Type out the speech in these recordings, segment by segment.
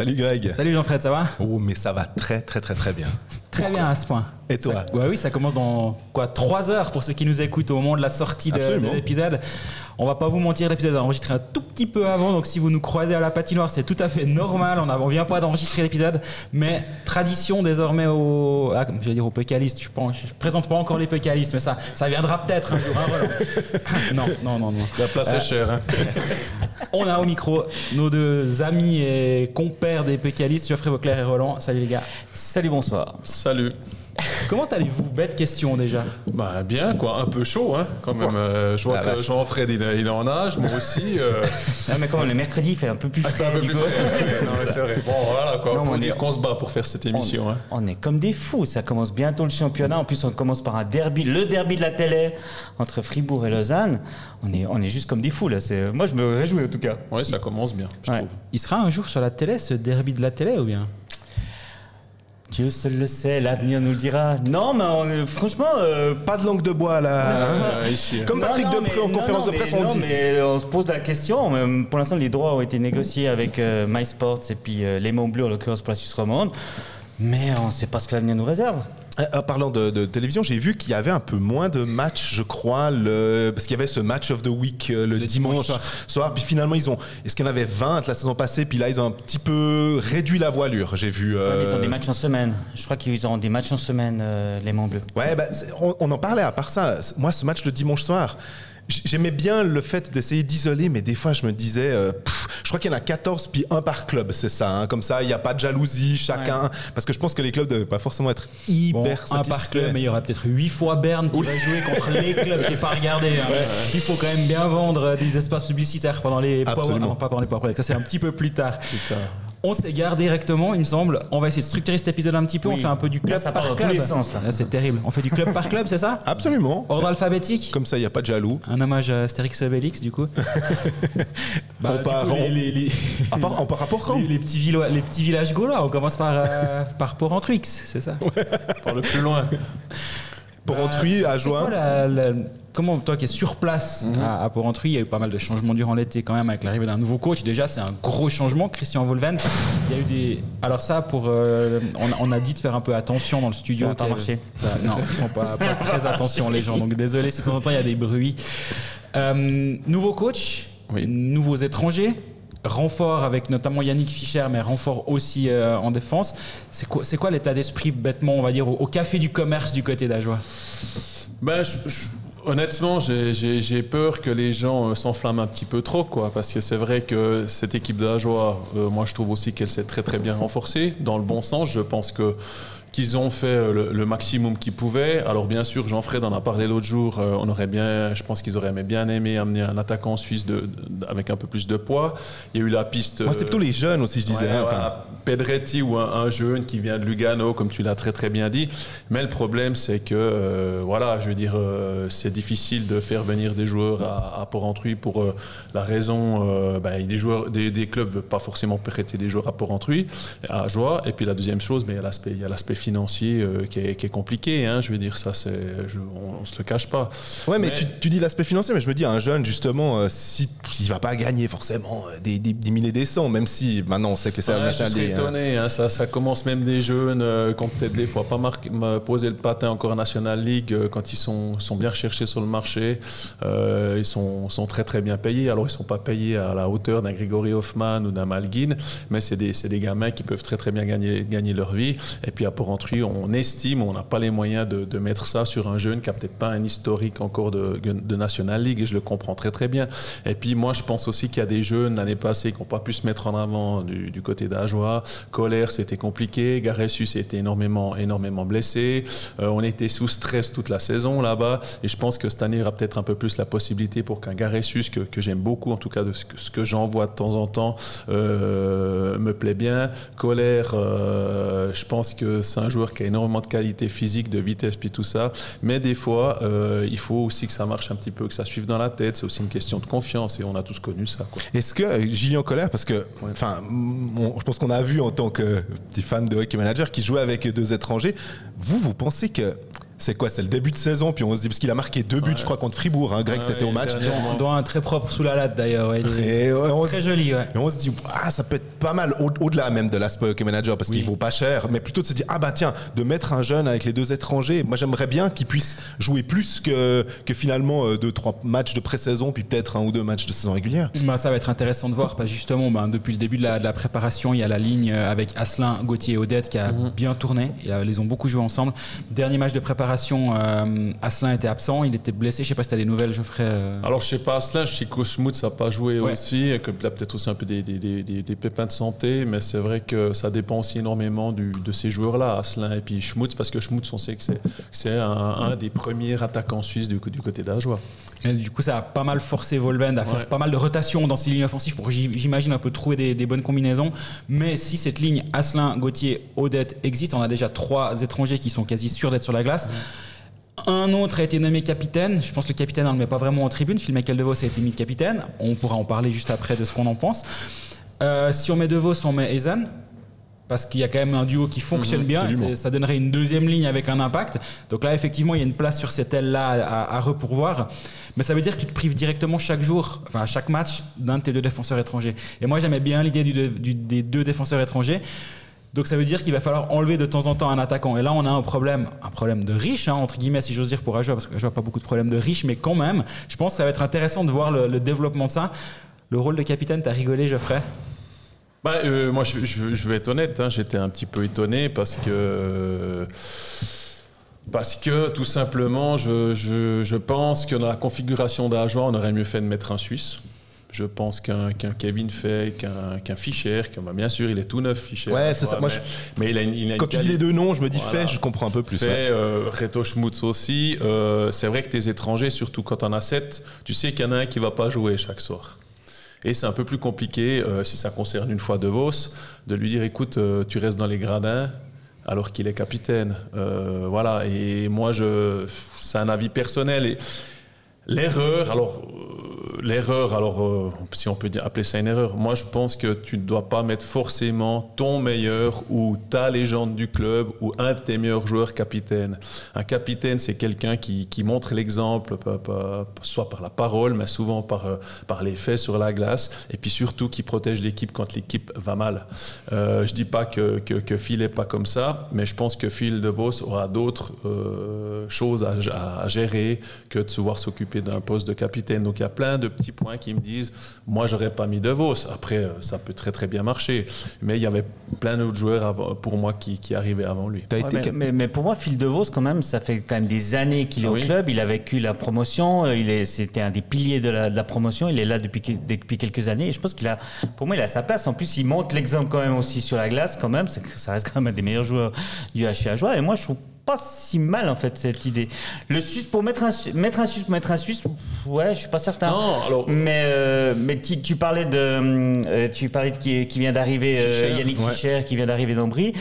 Salut Greg. Salut Jean-Fred, ça va? Oh, mais ça va très très très très bien. Très bien à ce point. Et toi Ça- ouais, Oui, ça commence dans quoi 3 heures pour ceux qui nous écoutent au moment de la sortie de, l'épisode. On va pas vous mentir, l'épisode est enregistré un tout petit peu avant, donc si vous nous croisez à la patinoire, c'est tout à fait normal. On ne vient pas d'enregistrer l'épisode, mais tradition désormais au, ah, je vais dire aux pécalistes. Je ne présente pas encore les pécalistes, mais ça, ça viendra peut-être un jour. hein, Roland non, non, non, non. La place est chère. Hein. On a au micro nos deux amis et compères des pécalistes, Geoffrey Vauclair et Roland. Salut les gars. Salut, bonsoir. Salut. Comment allez-vous Bête question déjà? Bah bien quoi, un peu chaud hein, quand même. Euh, je vois Ah, que vache. Jean-Fred il, est- il est en âge, moi aussi. euh, Non, mais quand même, le mercredi, il fait un peu plus c'est frais. un peu plus frais. Non, mais c'est vrai. Bon voilà quoi, Non, faut on dire est- qu'on se bat pour faire cette émission. on, hein. on est comme des fous. Ça commence bientôt le championnat. En plus, on commence par un derby, le derby de la télé entre Fribourg et Lausanne. On est, on est juste comme des fous là. C'est, moi, je me réjouis en tout cas. Ouais, ça commence bien, je Ouais. trouve. Il sera un jour sur la télé, ce derby de la télé ou bien? Dieu seul le sait, l'avenir nous le dira. Non, mais on franchement. euh, Pas de langue de bois là. hein. Euh, ici, Comme non, Patrick non, Depré mais- en non, conférence non, de presse, mais- on non, dit. mais on se pose la question. mais Pour l'instant, les droits ont été négociés avec euh, MySports et puis euh, les Monts Bleus, en l'occurrence pour la Suisse romande. Mais on ne sait pas ce que l'avenir nous réserve. Euh, En parlant de, de télévision, j'ai vu qu'il y avait un peu moins de matchs, je crois, le... parce qu'il y avait ce match of the week euh, le, Le dimanche, dimanche soir. Puis finalement, ils ont. Est-ce qu'il y en avait 20 la saison passée? Puis là, ils ont un petit peu réduit la voilure. J'ai vu. Ouais, euh, mais Ils ont des matchs en semaine. Je crois qu'ils auront des matchs en semaine, euh, les Monts Bleus. Ouais, bah, on, on en parlait à part ça. Moi, ce match le dimanche soir, j'aimais bien le fait d'essayer d'isoler, mais des fois, je me disais, euh, pff, je crois qu'il y en a 14, puis un par club, c'est ça. hein. Comme ça, il n'y a pas de jalousie, chacun. Parce que je pense que les clubs ne devaient pas forcément être hyper Bon, un par club, mais il y aura peut-être 8 fois Berne qui va jouer contre les clubs. J'ai pas regardé. hein. Il faut quand même bien vendre euh, des espaces publicitaires pendant les power, Absolument. non, pas pendant les power. Ça c'est un petit peu plus tard. On s'égare directement, il me semble. On va essayer de structurer cet épisode un petit peu. Oui. On fait un peu du club Là, ça part par dans club. tous les sens, là. Ah, C'est terrible. On fait du club par club, c'est ça Absolument. Ordre alphabétique. Comme ça, il n'y a pas de jaloux. Un hommage à Astérix et Obélix, du coup. Bah, On du part coup, en- les, les- les- À part, rapport quand les- les petits villo- les petits villages gaulois. On commence par, euh, par Port-en-Truix, c'est ça Par le plus loin. Pour Bah, à la- la- Comment, toi qui es sur place à, à Port-Entruy, il y a eu pas mal de changements durant l'été quand même avec l'arrivée d'un nouveau coach. Déjà, c'est un gros changement, Christian Volven. Il y a eu des. Alors, ça, pour. euh, on, on a dit de faire un peu attention dans le studio. Ça a pas marché. ça- non, ils font pas, pas très attention, les gens. Donc, désolé si de temps en temps il y a des bruits. Euh, nouveau coach, Oui. nouveaux étrangers. Renfort avec notamment Yannick Fischer, mais renfort aussi euh, en défense. C'est quoi, l'état d'esprit, bêtement, on va dire, au, au café du commerce du côté d'Ajoie? Ben, je- je- honnêtement, j'ai- peur que les gens euh, s'enflamment un petit peu trop, quoi, parce que c'est vrai que cette équipe d'Ajoie, euh, moi je trouve aussi qu'elle s'est très très bien renforcée, dans le bon sens. Je pense que qu'ils ont fait euh, le, le maximum qu'ils pouvaient. Alors bien sûr, Jean-Fred en a parlé l'autre jour, euh, on aurait bien, je pense qu'ils auraient aimé- bien aimé amener un attaquant suisse de, de- avec un peu plus de poids. Il y a eu la piste... Moi, c'était euh, plutôt les jeunes aussi, je disais. Ouais, hein, enfin. Pedretti ou un, un jeune qui vient de Lugano, comme tu l'as très très bien dit. Mais le problème, c'est que, euh, voilà, je veux dire, euh, c'est difficile de faire venir des joueurs à, à Port-Entruy pour euh, la raison, euh, ben, des, joueurs, des, des clubs ne veulent pas forcément prêter des joueurs à Port-Entruy, à Joie. Et puis la deuxième chose, mais il y a l'aspect, financier euh, qui, est, qui est compliqué. Hein, je veux dire, ça, c'est, on, ne se le cache pas. Ouais, mais, Mais- Tu, tu dis l'aspect financier, mais je me dis, un jeune, justement, euh, si, s'il va pas gagner forcément euh, des, des, des milliers des cents, même si maintenant on sait que les salaires Ouais, je serais hein. étonné, hein, ça, ça commence même des jeunes euh, qui ont peut-être des fois pas marqué, m'a posé le patin encore en National League quand ils sont, sont bien recherchés sur le marché. Ils sont, sont très très bien payés. Alors ils sont pas payés à la hauteur d'un Grégory Hoffman ou d'un Malguin, mais c'est des, c'est des gamins qui peuvent très très bien gagner, gagner leur vie. Et puis à On estime, on n'a pas les moyens de, mettre ça sur un jeune qui a peut-être pas un historique encore de, National League, et je le comprends très très bien. Et puis moi je pense aussi qu'il y a des jeunes l'année passée qui n'ont pas pu se mettre en avant du, côté d'Ajoie. Colère, c'était compliqué. Garessus était énormément, énormément blessé. Euh, on était sous stress toute la saison là-bas. Et je pense que cette année, il y aura peut-être un peu plus la possibilité pour qu'un Garessus, que, j'aime beaucoup, en tout cas de ce que, j'en vois de temps en temps, euh, me plaît bien. Colère, euh, je pense que c'est un joueur qui a énormément de qualité physique, de vitesse, puis tout ça. Mais des fois, euh, il faut aussi que ça marche un petit peu, que ça suive dans la tête. C'est aussi une question de confiance. Et on a tous connu ça. Est-ce que euh, Gillian Colère, parce que, enfin, je pense qu'on a vu en tant que petit fan de hockey manager qui jouait avec deux étrangers, vous, vous pensez que c'est quoi C'est le début de saison, puis on se dit, parce qu'il a marqué deux buts, Ouais. je crois, contre Fribourg. Hein, Greg, Ouais, t'étais au match. Dans un très propre sous la latte d'ailleurs. très se- joli, ouais. Et on se dit, ah, ça peut être pas mal au- au-delà même de l'aspect hockey manager parce qu'il vaut pas cher, mais plutôt de se dire, ah bah tiens, de mettre un jeune avec les deux étrangers, moi j'aimerais bien qu'il puisse jouer plus que, que finalement euh, deux, trois matchs de pré-saison, puis peut-être un ou deux matchs de saison régulière. Bah, ça va être intéressant de voir parce que justement ben, depuis le début de la, de la préparation il y a la ligne euh, avec Asselin, Gauthier et Odette qui a bien tourné ils euh, les ont beaucoup joué ensemble dernier match de préparation euh, Asselin était absent il était blessé je sais pas si t'as des nouvelles Geoffrey euh, Alors, je sais pas, Asselin, je sais que Schmutz n'a pas joué Ouais. aussi, que a peut-être aussi un peu des, des- des- des- des pépins de santé, mais c'est vrai que ça dépend aussi énormément du- de ces joueurs-là, Asselin et puis Schmutz, parce que Schmutz, on sait que c'est un, un des premiers attaquants suisses du, du côté d'Ajoie. Et du coup ça a pas mal forcé Volvend à faire pas mal de rotations dans ses lignes offensives pour j'im- j'imagine un peu trouver des, des bonnes combinaisons mais si cette ligne Asselin, Gauthier, Odette existe on a déjà trois étrangers qui sont quasi sûrs d'être sur la glace Un autre a été nommé capitaine. Je pense que le capitaine, on ne le met pas vraiment en tribune. Phil Michael DeVos a été mis capitaine. On pourra en parler juste après de ce qu'on en pense. Euh, si on met DeVos, on met Ezen. Parce qu'il y a quand même un duo qui fonctionne bien. absolument. C'est- Ça donnerait une deuxième ligne avec un impact. Donc là, effectivement, il y a une place sur cette aile-là à, à repourvoir. Mais ça veut dire que tu te prives directement chaque jour, enfin à chaque match, d'un de tes deux défenseurs étrangers. Et moi, j'aimais bien l'idée du- du- des deux défenseurs étrangers. Donc ça veut dire qu'il va falloir enlever de temps en temps un attaquant. Et là, on a un problème, un problème de riche, hein, entre guillemets, si j'ose dire, pour Ajoa, parce que Ajoa n'a pas beaucoup de problèmes de riche, mais quand même, je pense que ça va être intéressant de voir le, le développement de ça. Le rôle de capitaine, t'as rigolé, Geoffrey? Bah, euh, moi, je, je- je vais être honnête, hein, j'étais un petit peu étonné parce que. Parce que tout simplement, je, je- pense que dans la configuration d'Ajoie, on aurait mieux fait de mettre un Suisse. Je pense qu'un qu'un Kevin Fay, qu'un qu'un Fischer, que, bah, bien sûr, il est tout neuf, Fischer. Ouais, c'est ça. Moi, mais, mais il a une, il a une Quand tu dis les deux noms, je me dis Voilà. fait, je comprends un peu plus. fait, ouais. euh, Reto Schmutz aussi. Euh, c'est vrai que tes étrangers, surtout quand on a sept, tu sais qu'il y en a un qui va pas jouer chaque soir. Et c'est un peu plus compliqué, euh, si ça concerne une fois De Vos, de lui dire écoute, euh, tu restes dans les gradins alors qu'il est capitaine. Euh, voilà, et moi, je, c'est un avis personnel. Et l'erreur, alors, l'erreur, alors, euh, si on peut appeler ça une erreur, moi, je pense que tu ne dois pas mettre forcément ton meilleur ou ta légende du club ou un de tes meilleurs joueurs capitaine. Un capitaine, c'est quelqu'un qui, qui montre l'exemple, soit par la parole, mais souvent par, euh, par les faits sur la glace, et puis surtout qui protège l'équipe quand l'équipe va mal. Euh, je dis pas que, que, Phil n'est pas comme ça, mais je pense que Phil De Vos aura d'autres choses à- à gérer que de se voir s'occuper d'un poste de capitaine. Donc il y a plein de petits points qui me disent, moi j'aurais pas mis De Vos. Après, euh, ça peut très très bien marcher, mais il y avait plein d'autres joueurs avant- pour moi qui, qui arrivaient avant lui. T'as Ouais, été mais, mais- mais pour moi, Phil DeVos, quand même, ça fait quand même des années qu'il est Oui. au club. Il a vécu la promotion. euh, Il est, c'était un des piliers de la, de la promotion. Il est là depuis, depuis quelques années. Et je pense qu'il a, pour moi, il a sa place. En plus, il montre l'exemple quand même aussi sur la glace. Quand même, ça reste quand même un des meilleurs joueurs du HC Joie. Et moi, je trouve pas si mal en fait cette idée. Le Suisse pour mettre un mettre un Suisse pour mettre un Suisse, pff, ouais, je suis pas certain. Non, alors- Mais euh, mais tu, tu parlais de euh, tu parlais de qui, qui vient d'arriver euh, Fischer. Yannick Ouais. Fischer qui vient d'arriver d'Ambry.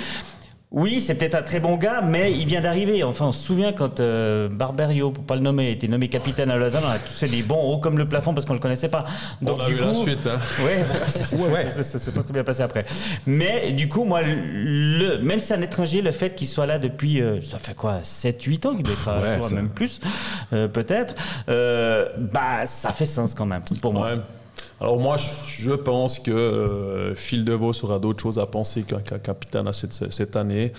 Oui, c'est peut-être un très bon gars, mais il vient d'arriver. Enfin, on se souvient quand euh, Barberio, pour pas le nommer, était nommé capitaine à Lausanne, on a tous fait des bons hauts comme le plafond parce qu'on le connaissait pas. Donc On a du coup, la suite. hein. Ouais, c'est- s'est pas très bien passé après. Mais du coup, moi, le, même si c'est un étranger, le fait qu'il soit là depuis, euh, ça fait quoi, 7-8 ans qu'il doit être à même plus, euh, peut-être, euh, bah, ça fait sens quand même, pour moi. Alors moi, je, pense que euh, Phil DeVos aura d'autres choses à penser qu'un capitaine à cette, année.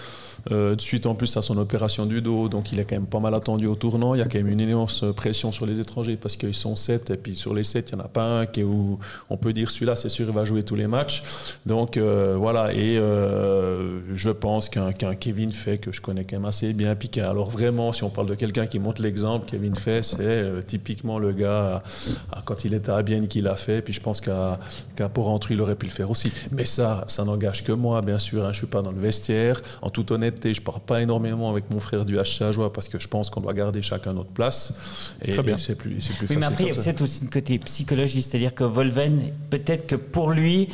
Euh, de suite en plus à son opération du dos, donc il est quand même pas mal attendu au tournant. Il y a quand même une immense pression sur les étrangers parce qu'ils sont 7 et puis sur les 7, il n'y en a pas un qui est où on peut dire celui-là, c'est sûr, il va jouer tous les matchs. Donc euh, voilà, et je pense qu'un Kevin Fay que je connais quand même assez bien, puis qu'un- alors vraiment, si on parle de quelqu'un qui montre l'exemple, Kevin Fay, c'est typiquement le gars quand il était à Bienne qui l'a fait, je pense qu'à qu'à Porrentruy, il aurait pu le faire aussi. Mais ça, ça n'engage que moi, bien sûr. hein, je suis pas dans le vestiaire. En toute honnêteté, je pars pas énormément avec mon frère du HC Joie parce que je pense qu'on doit garder chacun notre place. Et, Très bien. et c'est plus, c'est plus Oui, mais facile après, il y a peut-être aussi une côté psychologie, c'est-à-dire que Volven, peut-être que pour lui,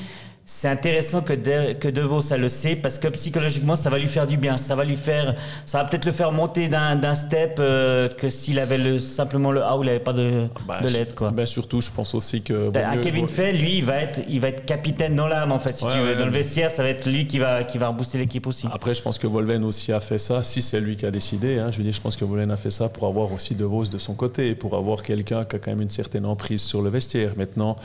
c'est intéressant que De, que De Vos ça le sait parce que psychologiquement ça va lui faire du bien, ça va lui faire, ça va peut-être le faire monter d'un step euh, que s'il avait le, simplement le A ou il n'avait pas de, Bah, de l'aide quoi. Ben, surtout, je pense aussi que. à mieux- Kevin Fay, lui, il va être, il va être capitaine dans l'âme en fait, si Ouais, tu veux. ouais. Dans le vestiaire, ça va être lui qui va, qui va rebooster l'équipe aussi. Après, je pense que Volven aussi a fait ça, si c'est lui qui a décidé. hein, je veux dire, je pense que Volven a fait ça pour avoir aussi De Vos de son côté, pour avoir quelqu'un qui a quand même une certaine emprise sur le vestiaire. Maintenant,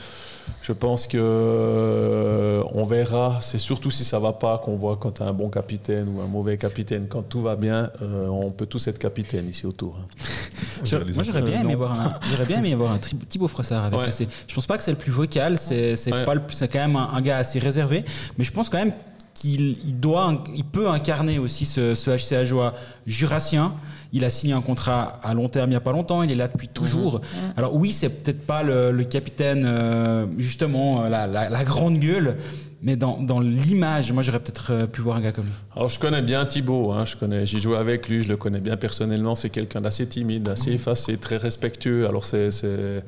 je pense que euh, on verra. C'est surtout si ça va pas qu'on voit quand tu as un bon capitaine ou un mauvais capitaine. Quand tout va bien, euh, on peut tous être capitaine ici autour. hein. Je- moi, j'aurais bien, Euh, aimé voir un, j'aurais bien aimé voir un Thibaut Frossard avec Ouais. le C. Je pense pas que c'est le plus vocal, c'est, c'est, Ouais. pas le plus- c'est quand même un, un gars assez réservé, mais je pense quand même qu'il il doit, il peut incarner aussi ce, ce HC joie jurassien. Il a signé un contrat à long terme il n'y a pas longtemps, il est là depuis toujours. Alors oui, c'est peut-être pas le, le capitaine, euh, justement, euh, la, la- la grande gueule, mais dans, dans l'image, moi j'aurais peut-être euh, pu voir un gars comme lui. Alors je connais bien Thibaut, hein, je connais, j'ai joué avec lui, je le connais bien personnellement. C'est quelqu'un d'assez timide, assez effacé, très respectueux. Alors c'est, c'est-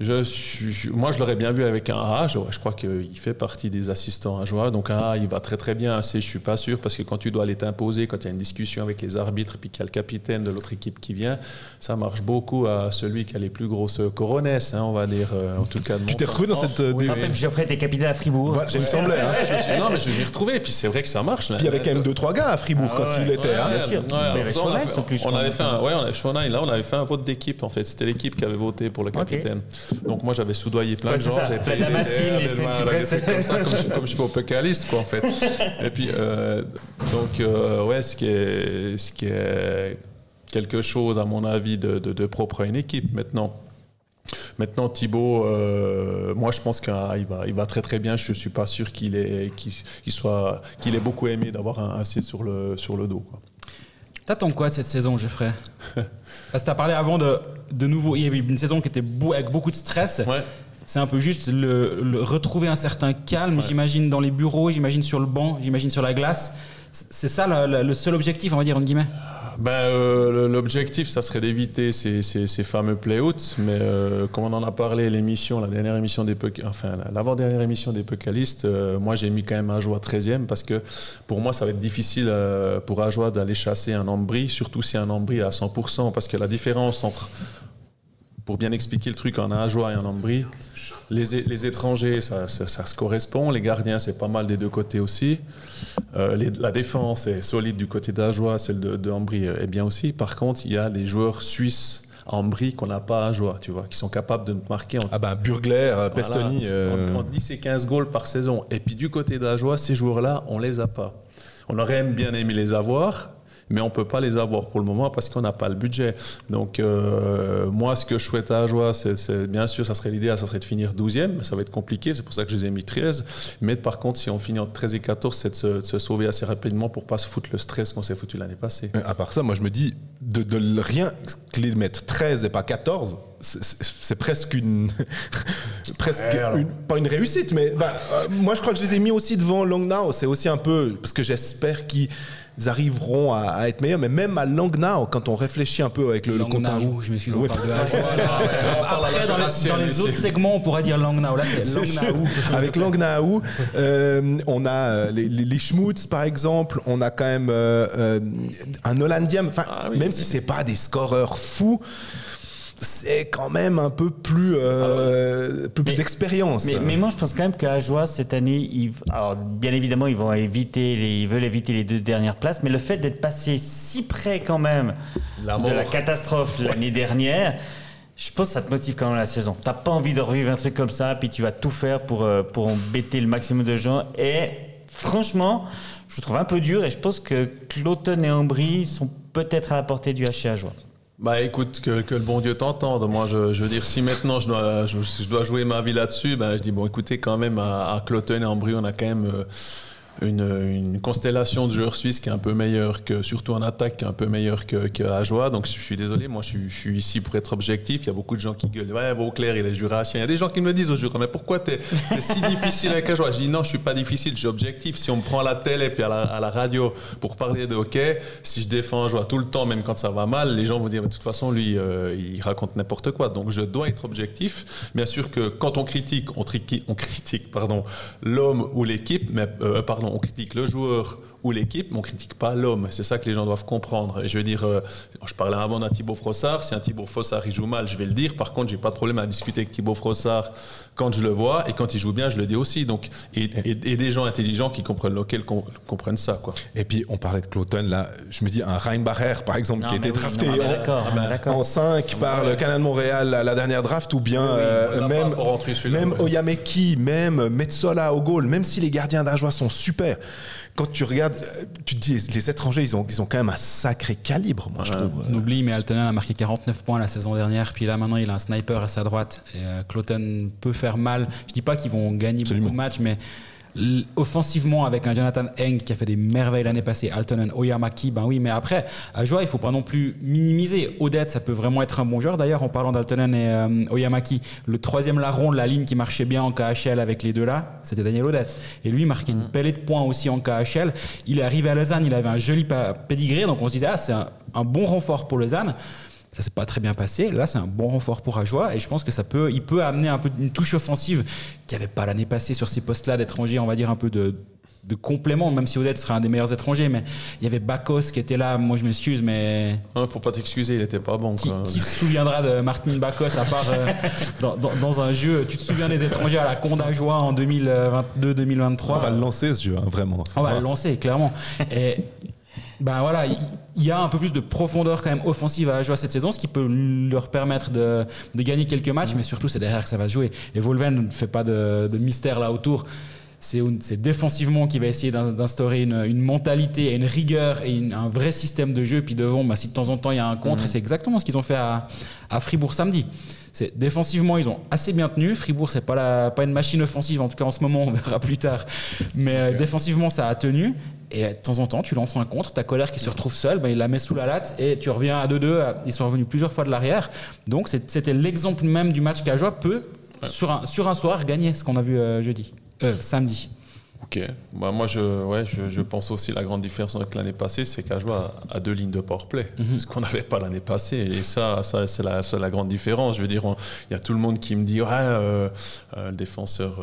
je, suis- je- moi je l'aurais bien vu avec un A. Je, je crois qu'il fait partie des assistants à joueur. Donc un A, il va très très bien. Un C, je suis pas sûr parce que quand tu dois aller t'imposer, quand il y a une discussion avec les arbitres, puis qu'il y a le capitaine de l'autre équipe qui vient, ça marche beaucoup à celui qui a les plus grosses coronesses, hein, on va dire. euh, en tout cas. de Tu t'es retrouvé dans cette. euh, Oui, dé- Je rappelle que Geoffrey était capitaine à Fribourg. Il me semblait. hein. Ouais, je me suis- non mais je m'y retrouvé. Et puis c'est vrai que ça marche. là. Puis il y avait quand même deux trois gars à Fribourg Ah quand ouais, il était. Ouais, hein. bien sûr. ça, on, a Chaunailles fait, sont plus, je on avait fait un, ouais, on a, Chaunailles, là, on avait fait un vote d'équipe en fait. C'était l'équipe qui avait voté pour le capitaine. Donc moi j'avais soudoyé plein Ouais, de gens. j'avais La payé Damascene, des- trucs comme ça, comme, je, comme je fais au pécaliste quoi en fait. Et puis euh, donc euh, ouais, ce qui est, ce qui est quelque chose à mon avis de, de- de propre à une équipe maintenant. Maintenant, Thibaut, euh, moi je pense qu'il va, il va très très bien. Je suis pas sûr qu'il est, qu'il, qu'il soit, qu'il ait beaucoup aimé d'avoir un, C sur le, sur le dos. Quoi. T'attends quoi cette saison, Geoffrey Parce que t'as parlé avant de, de nouveau. Il y avait une saison qui était beau, avec beaucoup de stress. Ouais. C'est un peu juste le, le- retrouver un certain calme, j'imagine, dans les bureaux, j'imagine sur le banc, j'imagine sur la glace. C'est ça le, le- le seul objectif, on va dire, entre guillemets Ben, euh, L'objectif, ça serait d'éviter ces, ces- fameux play-outs, mais euh, comme on en a parlé, l'émission, la dernière émission des enfin l'avant-dernière émission des Puckalistes, euh, moi j'ai mis quand même Ajoie 13e parce que pour moi ça va être difficile pour Ajoie d'aller chasser un Ambry, surtout si un Ambry à 100%, parce que la différence entre, pour bien expliquer le truc, en Ajoie et en Ambry, les, les étrangers, ça, ça- ça se correspond. Les gardiens, c'est pas mal des deux côtés aussi. Euh, les- la défense est solide du côté d'Ajoie, celle de, de Ambry est bien aussi. Par contre, il y a des joueurs suisses Ambry qu'on n'a pas à Ajoie, tu vois, qui sont capables de marquer en Ah ben Burgler, euh, Pestoni. voilà, euh, entre- entre 10 et 15 goals par saison. Et puis du côté d'Ajoie, ces joueurs-là, on les a pas. On aurait bien aimé les avoir, mais on peut pas les avoir pour le moment parce qu'on n'a pas le budget. Donc euh, moi, ce que je souhaite à Ajoie, c'est, bien sûr, ça serait l'idéal, ça serait de finir 12e, mais ça va être compliqué, c'est pour ça que je les ai mis 13. Mais par contre, si on finit entre 13 et 14, c'est de se, de se sauver assez rapidement pour pas se foutre le stress qu'on s'est foutu l'année passée. À part ça, moi je me dis, de, rien que les mettre 13 et pas 14, c'est- presque une. presque Ouais, alors. une- pas une réussite, mais bah, euh, moi je crois que je les ai mis aussi devant Langnau. C'est aussi un peu. Parce que j'espère qu'ils arriveront à, à être meilleurs, mais même à Langnau, quand on réfléchit un peu avec le, le contingent. Je m'excuse, on Oui. Après, dans les, dans les autres segments, on pourrait dire Langnau. Là, c'est. Langnau. Avec Langnau, euh, on a euh, les, les, les Schmutz, par exemple, on a quand même euh, un Hollandien, enfin, Ah oui, même oui. si c'est pas des scoreurs fous, c'est quand même un peu plus, euh, plus, plus d'expérience. Mais, mais moi, je pense quand même qu'à Joie, cette année, ils, alors, bien évidemment, ils vont éviter les, ils veulent éviter les deux dernières places, mais le fait d'être passé si près quand même La de la catastrophe l'année dernière, je pense que ça te motive quand même la saison. T'as pas envie de revivre un truc comme ça, puis tu vas tout faire pour, euh, pour embêter le maximum de gens. Et franchement, je trouve un peu dur, et je pense que Cloton et Ambry sont peut-être à la portée du HC à Joie. Bah écoute, que, que le bon Dieu t'entende. Moi, je, je veux dire, si maintenant je dois, je, dois jouer ma vie là-dessus, ben, je dis, bon, écoutez, quand même, à, à Cloton et Ambry, on a quand même euh, une, constellation de joueurs suisses qui est un peu meilleure que, surtout en attaque, qui est un peu meilleure que, que. Donc je suis désolé, moi je suis, ici pour être objectif. Il y a beaucoup de gens qui gueulent, ouais, Vauclair, il est jurassien. Il y a des gens qui me disent au jour, mais pourquoi t'es es si difficile avec Ajoie Je dis non, je suis pas difficile, je suis objectif. Si on me prend à la télé puis à la, radio pour parler de hockey, si je défends Ajoie tout le temps, même quand ça va mal, les gens vont dire, de toute façon, lui, euh, il raconte n'importe quoi. Donc je dois être objectif. Bien sûr que quand on critique, on, on critique l'homme ou l'équipe, mais euh, pardon, on critique le joueur ou l'équipe, mais on critique pas l'homme. C'est ça que les gens doivent comprendre. Et je veux dire, euh, je parlais avant d'un Thibaut Frossard. Si un Thibaut Frossard il joue mal, je vais le dire. Par contre, j'ai pas de problème à discuter avec Thibaut Frossard quand je le vois et quand il joue bien, je le dis aussi. Donc, et, et- et des gens intelligents qui comprennent lequel comprennent ça, quoi. Et puis, on parlait de Cloton, là, je me dis, un Reinbacher, par exemple, Non, qui a été oui, drafté non, mais en- d'accord, mais d'accord. en 5 par le Canadien de Montréal à la dernière draft, ou bien Oui, euh, même, même. Oyameki, même Metsola au goal, même si les gardiens d'Ajoie sont super, quand tu regardes, euh, tu te dis, les étrangers, ils ont, ils ont quand même un sacré calibre, moi, je trouve. On oublie, mais Altonen a marqué 49 points la saison dernière. Puis là, maintenant, il a un sniper à sa droite. Et euh, Cloten peut faire mal. Je dis pas qu'ils vont gagner Absolument. beaucoup de matchs, mais offensivement, avec un Jonathan Eng qui a fait des merveilles l'année passée, Altonen, Oyamaki, ben oui, mais après, à joie, il faut pas non plus minimiser. Odette, ça peut vraiment être un bon joueur. D'ailleurs, en parlant d'Altonen et euh, Oyamaki, le troisième larron de la ligne qui marchait bien en KHL avec les deux là, c'était Daniel Odette. Et lui, marquait une pellée de points aussi en KHL. Il est arrivé à Lausanne, il avait un joli pédigré, donc on se disait, ah, c'est un, un bon renfort pour Lausanne. Ça s'est pas très bien passé. Là, c'est un bon renfort pour Ajoie et je pense que ça peut, il peut amener un peu une touche offensive qu'il n'y avait pas l'année passée sur ces postes-là d'étrangers, on va dire un peu de, de complément, même si Odette sera un des meilleurs étrangers. Mais il y avait Bakos qui était là. Moi, je m'excuse, mais Il faut pas t'excuser, il était pas bon. qui, quoi. qui se souviendra de Martin Bakos à part euh, dans, dans- dans un jeu Tu te souviens des étrangers à la Conda Joie en 2022-2023 On va le lancer, ce jeu, hein, vraiment. on va le lancer, clairement. Et ben voilà, il y a un peu plus de profondeur quand même offensive à jouer cette saison, ce qui peut leur permettre de, de gagner quelques matchs, mais surtout c'est derrière que ça va se jouer. Et Volven ne fait pas de, de mystère là autour. C'est défensivement qu'il va essayer d'in- d'instaurer une, une mentalité et une rigueur et une- un vrai système de jeu. Puis devant, bah, si de temps en temps il y a un contre, et c'est exactement ce qu'ils ont fait à, à Fribourg samedi. C'est défensivement, ils ont assez bien tenu. Fribourg, c'est pas la, pas une machine offensive, en tout cas en ce moment, on verra plus tard. Mais euh, défensivement, ça a tenu. Et de temps en temps, tu lances un contre, ta colère qui se retrouve seule, ben, il la met sous la latte et tu reviens à 2-2. Ils sont revenus plusieurs fois de l'arrière. Donc c'était l'exemple même du match qu'Ajoie peut, sur, un, sur un soir, gagner ce qu'on a vu euh, jeudi, Euh, samedi. Ok. Bah, moi, je, ouais, je, je pense aussi la grande différence avec l'année passée, c'est qu'Ajoie a, a deux lignes de powerplay, ce qu'on n'avait pas l'année passée. Et ça, ça c'est la, la grande différence. Je veux dire, il y a tout le monde qui me dit, ouais, euh, euh, le défenseur.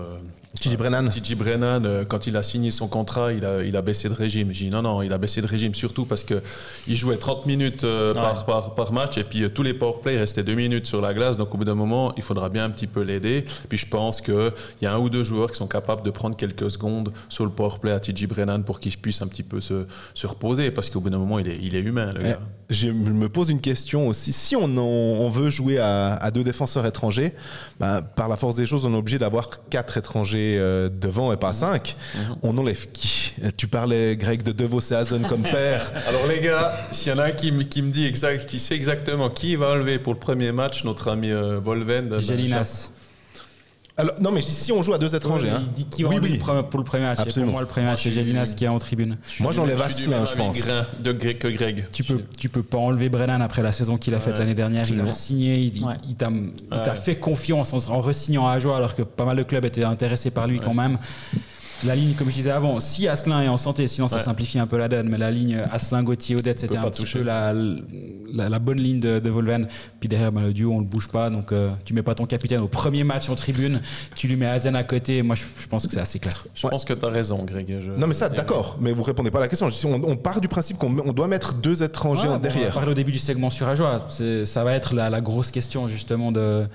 Gigi Brennan. Gigi Brennan, euh, quand il a signé son contrat, il a, il a baissé de régime. J'ai dit non, non, il a baissé de régime surtout parce qu'il jouait 30 minutes euh, par, par, par match et puis euh, tous les powerplay, il restait deux minutes sur la glace. Donc au bout d'un moment, il faudra bien un petit peu l'aider. Puis je pense qu'il y a un ou deux joueurs qui sont capables de prendre quelques secondes sur le powerplay à Gigi Brennan pour qu'il puisse un petit peu se, se reposer parce qu'au bout d'un moment, il est, il est humain, le gars. Je me pose une question aussi. Si on, en- on veut jouer à, à deux défenseurs étrangers, ben, par la force des choses, on est obligé d'avoir quatre étrangers euh, devant et pas cinq. On enlève qui? Tu parlais, Greg, de Devos et Hazen comme père. Alors les gars, s'il y en a un qui, me- qui me dit exact, qui sait exactement qui va enlever pour le premier match, notre ami euh, Volven. ben, Gélinas. Alors, non, mais je dis si on joue à deux étrangers. hein. Il dit qui va Oui, oui. le premier- pour le premier match. Et Absolument. pour moi, le premier match, c'est je suis- Gélinas qui est en tribune. Moi, j'enlève Je suis du Asselin, même je avis pense. grain de Greg que Greg. Tu peux, tu peux pas enlever Brennan après la saison qu'il a faite l'année dernière. Il a signé, il, il- Ouais. il t'a il t'a fait confiance en, en re-signant à joie alors que pas mal de clubs étaient intéressés par lui quand même. La ligne, comme je disais avant, si Asselin est en santé, sinon ça Ouais. simplifie un peu la donne, mais la ligne Asselin, Gauthier, Odette, c'était un petit toucher. peu la, la, la bonne ligne de, de Volven. Puis derrière, ben, le duo, on le bouge pas, donc euh, tu mets pas ton capitaine au premier match en tribune, tu lui mets Hazen à côté. Moi, je, je pense que c'est assez clair. Je pense que tu as raison, Greg. Je- Non, mais ça, d'accord, mais vous répondez pas à la question. On, on part du principe qu'on on doit mettre deux étrangers Ouais, en bon, On derrière. parler au début du segment sur Ajoie. Ça va être la, la grosse question justement de,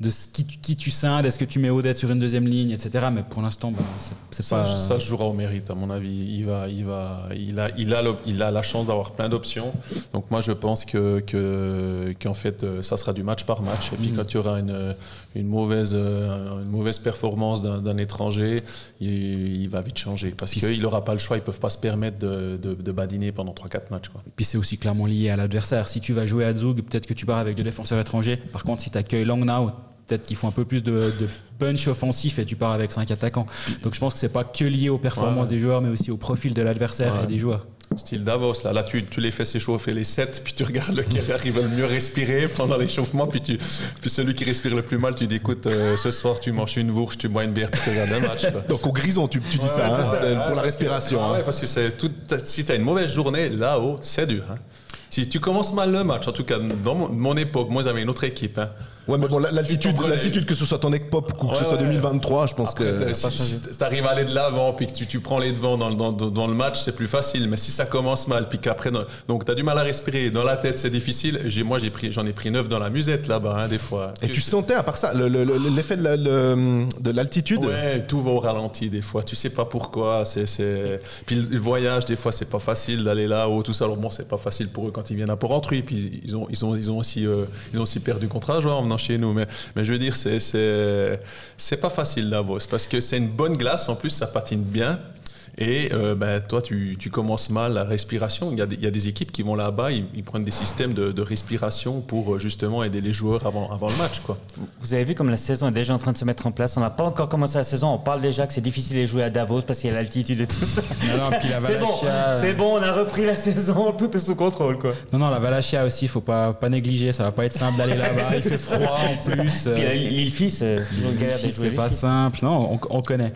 de ce qui, tu- qui tu scindes. Est-ce que tu mets Odette sur une deuxième ligne, etc. Mais pour l'instant, bah, c'est- c'est Ça, pas. ça jouera au mérite, à mon avis. Il, va, il, va, il, a, il, a, l'op- il a la chance d'avoir plein d'options. Donc moi, je pense que, que, qu'en fait, euh, ça sera du match par match. Et puis Mhm. quand il y aura une, une, mauvaise, euh, une mauvaise performance d'un, d'un étranger, il, il va vite changer. Parce qu'il n'aura pas le choix. Ils ne peuvent pas se permettre de, de, de badiner pendant 3-4 matchs. Quoi. Puis c'est aussi clairement lié à l'adversaire. Si tu vas jouer à Zug, peut-être que tu pars avec deux défenseurs étrangers. Par contre, si tu accueilles Langnau, peut-être qu'il faut un peu plus de, de punch offensif et tu pars avec 5 attaquants. Donc je pense que c'est pas que lié aux performances Ouais. des joueurs, mais aussi au profil de l'adversaire Ouais. et des joueurs. Style Davos, là, là tu, tu les fais s'échauffer les 7, puis tu regardes lequel arrive le mieux respirer pendant l'échauffement, puis, tu, puis celui qui respire le plus mal, tu dis écoute, euh, ce soir tu manges une bourge, tu bois une bière, puis tu regardes un match. quoi. Donc au grison, tu, tu dis Ouais, ça, hein, pour la que- respiration. ah hein. ouais, parce que c'est tout, si tu as une mauvaise journée, là-haut, c'est dur. hein. Si tu commences mal le match, en tout cas, dans mon, mon époque, moi j'avais une autre équipe. hein. Ouais, mais bon, la- l'altitude, l'altitude, que ce soit ton pop ou que ce soit ouais. 2023, je pense Après, que. si, si tu arrives à aller de l'avant, puis que tu, tu prends les devants dans, le- dans, dans- dans le match, c'est plus facile. Mais si ça commence mal, puis qu'après, donc tu as du mal à respirer, dans la tête c'est difficile. J'ai, moi j'ai pris, j'en ai pris neuf dans la musette là-bas, hein, des fois. Et tu sentais, à part ça, le- le- le- l'effet de la- le- de l'altitude? Ouais, tout va au ralenti des fois. Tu sais pas pourquoi. C'est, c'est... Puis le voyage, des fois, c'est pas facile d'aller là-haut, tout ça. Alors bon, c'est pas facile pour eux quand ils viennent à Port-Rentruy. Puis ils ont, ils ont, ils ont aussi, euh, ils ont aussi perdu contre un joueur en chez nous. Mais, mais je veux dire, c'est pas facile Davos parce que c'est une bonne glace. En plus, ça patine bien. Et euh, ben, toi, tu, tu commences mal la respiration. Il y, a des, il y a des équipes qui vont là-bas, ils, ils prennent des systèmes de, de respiration pour euh, justement aider les joueurs avant, avant le match. Quoi. Vous avez vu comme la saison est déjà en train de se mettre en place. On n'a pas encore commencé la saison. On parle déjà que c'est difficile de jouer à Davos parce qu'il y a l'altitude et tout ça. Non, non, puis la c'est bon, Valachia, c'est bon, on a repris la saison, tout est sous contrôle quoi. Non, non, la Valachia aussi, faut pas, pas négliger. Ça va pas être simple d'aller là-bas. Il fait froid en plus. Euh, la- l'île fils, euh, c'est toujours une galère de jouer. c'est pas simple. Non, on, on connaît.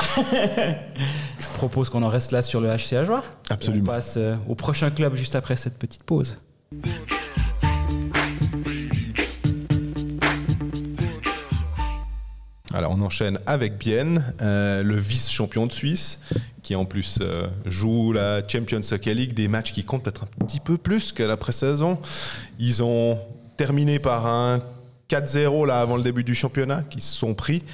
Je propose qu'on en reste là sur le joueur. Absolument. On passe euh, au prochain club juste après cette petite pause. Alors on enchaîne avec Bienne, euh, le vice-champion de Suisse, qui en plus euh, joue la Champions Hockey League, des matchs qui comptent peut-être un petit peu plus que la pré-saison. Ils ont terminé par un 4-0 là avant le début du championnat, qui se sont pris.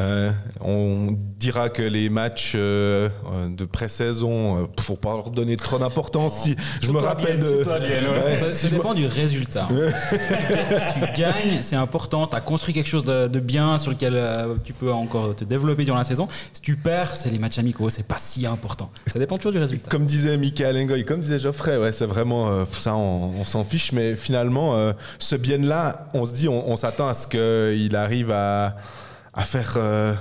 Euh, on dira que les matchs euh, euh, de pré-saison, euh, faut pas leur donner trop d'importance. Si je me rappelle de, Ouais, Ça, si ça je me- dépend du résultat. si tu gagnes, c'est important. Tu as construit quelque chose de, de bien sur lequel euh, tu peux encore te développer durant la saison. Si tu perds, c'est les matchs amicaux. C'est pas si important. Ça dépend toujours du résultat. Comme disait Michael Engoy, comme disait Geoffrey, ouais, c'est vraiment euh, ça, on, on s'en fiche, mais finalement, euh, ce bien-là, on se dit, on, on s'attend à ce qu'il arrive à, à faire. euh,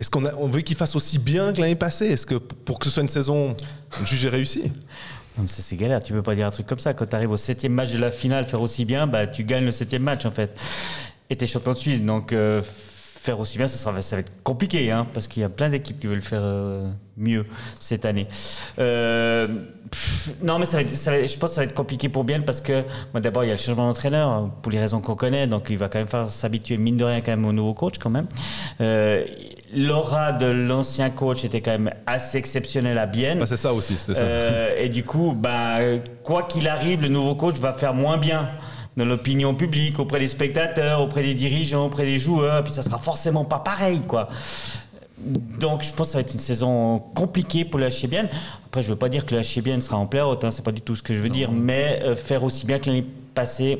Est-ce qu'on on veut qu'il fasse aussi bien que l'année passée? Est-ce que pour que ce soit une saison jugée réussie c'est galère, tu peux pas dire un truc comme ça. Quand tu arrives au septième match de la finale, faire aussi bien, bah, tu gagnes le septième match en fait. Et tu es champion de Suisse, donc euh, faire aussi bien, ça, sera- ça va être compliqué, hein, parce qu'il y a plein d'équipes qui veulent faire euh, mieux cette année. Euh, pff, non, mais ça va être- ça va être- je pense que ça va être compliqué pour Bienne, parce que moi, d'abord, il y a le changement d'entraîneur, hein, pour les raisons qu'on connaît, donc il va quand même faire s'habituer, mine de rien, quand même au nouveau coach quand même. Euh, L'aura de l'ancien coach était quand même assez exceptionnelle à Bienne. Bah, C'est ça aussi, c'était ça. Euh, et du coup, bah, quoi qu'il arrive, le nouveau coach va faire moins bien dans l'opinion publique, auprès des spectateurs, auprès des dirigeants, auprès des joueurs, puis ça sera forcément pas pareil, quoi. Donc, je pense que ça va être une saison compliquée pour le HC Bienne. Après, je veux pas dire que le HC Bienne sera en play-out, hein, c'est pas du tout ce que je veux dire, mais euh, faire aussi bien que l'année passée,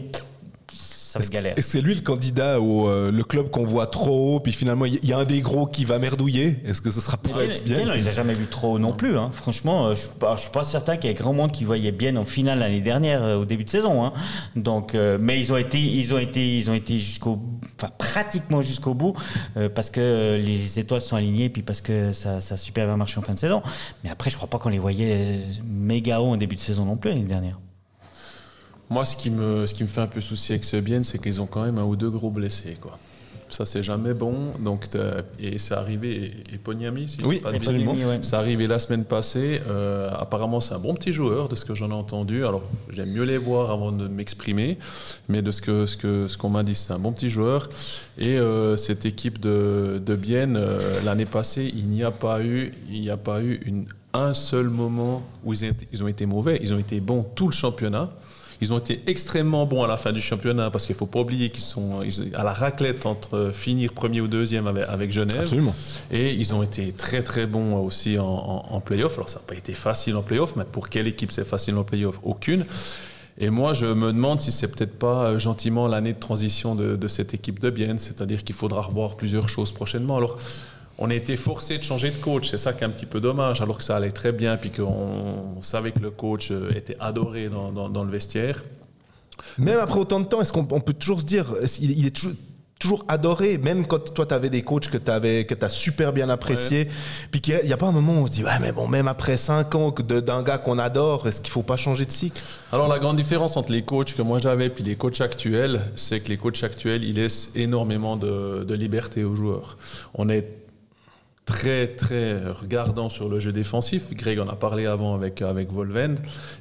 ça va être galère. Est-ce que c'est lui le candidat au euh, le club qu'on voit trop haut, puis finalement il y- il y a un des gros qui va merdouiller? Est-ce que ce sera pour Bien, être bien, bien? on les a jamais vus trop haut non plus. hein. Franchement, euh, je pas, je suis pas certain qu'il y ait grand monde qui voyait bien en finale l'année dernière euh, au début de saison. hein. Donc, euh, mais ils ont été, ils ont été, ils ont été jusqu'au, enfin pratiquement jusqu'au bout euh, parce que les étoiles sont alignées, puis parce que ça, ça a super bien marché en fin de saison. Mais après, je crois pas qu'on les voyait méga haut en début de saison non plus l'année dernière. Moi, ce qui me, ce qui me fait un peu souci avec ce bien, c'est qu'ils ont quand même un ou deux gros blessés. Quoi. Ça, c'est jamais bon. Donc, et c'est arrivé, et Ponyami, si Oui, pas absolument. Ouais. C'est arrivé la semaine passée. Euh, apparemment, c'est un bon petit joueur, de ce que j'en ai entendu. Alors, j'aime mieux les voir avant de m'exprimer. Mais de ce qu'on ce que, ce qu'on m'a dit, c'est un bon petit joueur. Et euh, cette équipe de, de Bienne, euh, l'année passée, il n'y a pas eu, il n'y a pas eu une, un seul moment où ils ont été mauvais. Ils ont été bons tout le championnat. Ils ont été extrêmement bons à la fin du championnat parce qu'il ne faut pas oublier qu'ils sont à la raclette entre finir premier ou deuxième avec, avec Genève. Absolument. Et ils ont été très très bons aussi en, en, en play-off. Alors ça n'a pas été facile en play-off, mais pour quelle équipe c'est facile en play-off? Aucune. Et moi, je me demande si c'est peut-être pas euh, gentiment l'année de transition de, de cette équipe de Bienne, c'est-à-dire qu'il faudra revoir plusieurs choses prochainement. Alors, on a été forcé de changer de coach, c'est ça qui est un petit peu dommage, alors que ça allait très bien, puis qu'on on savait que le coach euh, était adoré dans, dans- dans le vestiaire. Même après autant de temps, est-ce qu'on on peut toujours se dire, il est toujours, toujours adoré, même quand toi, tu avais des coachs que tu as super bien apprécié. Puis il n'y a pas un moment où on se dit, ouais, mais bon, même après 5 ans que d'un gars qu'on adore, est-ce qu'il faut pas changer de cycle? Alors la grande différence entre les coachs que moi j'avais et les coachs actuels, c'est que les coachs actuels, ils laissent énormément de, de liberté aux joueurs. On est très très regardant sur le jeu défensif. Greg en a parlé avant avec, avec Volvend.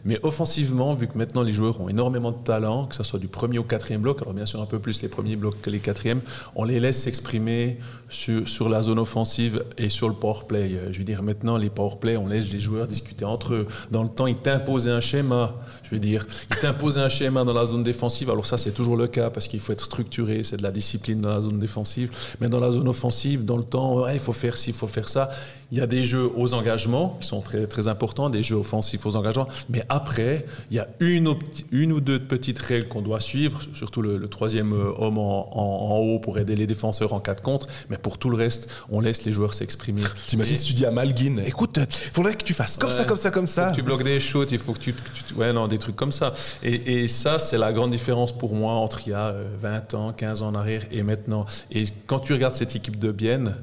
Mais offensivement, vu que maintenant les joueurs ont énormément de talent, que ce soit du premier au quatrième bloc, alors bien sûr un peu plus les premiers blocs que les quatrièmes, on les laisse s'exprimer sur, sur la zone offensive et sur le power play. Euh, Je veux dire, maintenant les power play, on laisse les joueurs discuter entre eux. Dans le temps, ils t'imposaient un schéma. Je veux dire, ils t'imposaient un schéma dans la zone défensive. Alors ça, c'est toujours le cas parce qu'il faut être structuré, c'est de la discipline dans la zone défensive. Mais dans la zone offensive, dans le temps, il faut faire ci, il faut faire ça. Il y a des jeux aux engagements qui sont très, très importants, des jeux offensifs aux engagements. Mais après, il y a une, une ou deux petites règles qu'on doit suivre, surtout le, le troisième euh, homme en, en- en haut pour aider les défenseurs en cas de contre. Mais pour tout le reste, on laisse les joueurs s'exprimer. T'imagines si tu dis à Malguin, écoute, il faudrait que tu fasses comme ça, comme ça, comme faut ça. que tu bloques des shoots, il faut que tu, que tu- ouais non des trucs comme ça. Et, et ça c'est la grande différence pour moi entre il y a euh, 20 ans, 15 ans en arrière et maintenant. Et quand tu regardes cette équipe de Bienne,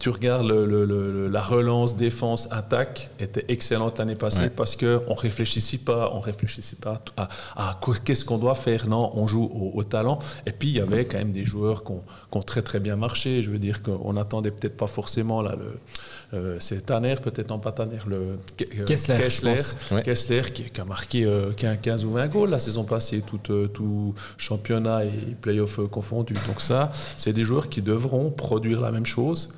tu regardes le- le- le- la relance défense attaque était excellente l'année passée Ouais. parce que on réfléchissait pas, on réfléchissait pas à, qu'est-ce qu'on doit faire. Non, on joue au, au talent. Et puis il y avait quand même des joueurs qui ont, très très bien marché. Je veux dire qu'on n'attendait peut-être pas forcément là le euh, c'est Tanner, peut-être non pas Tanner, le euh, Kessler, Kessler. Ouais. Kessler qui, qui a marqué euh, 15 15 ou 20 goals la saison passée, tout, euh, tout championnat et playoff euh, confondus. Donc ça, c'est des joueurs qui devront produire la même chose.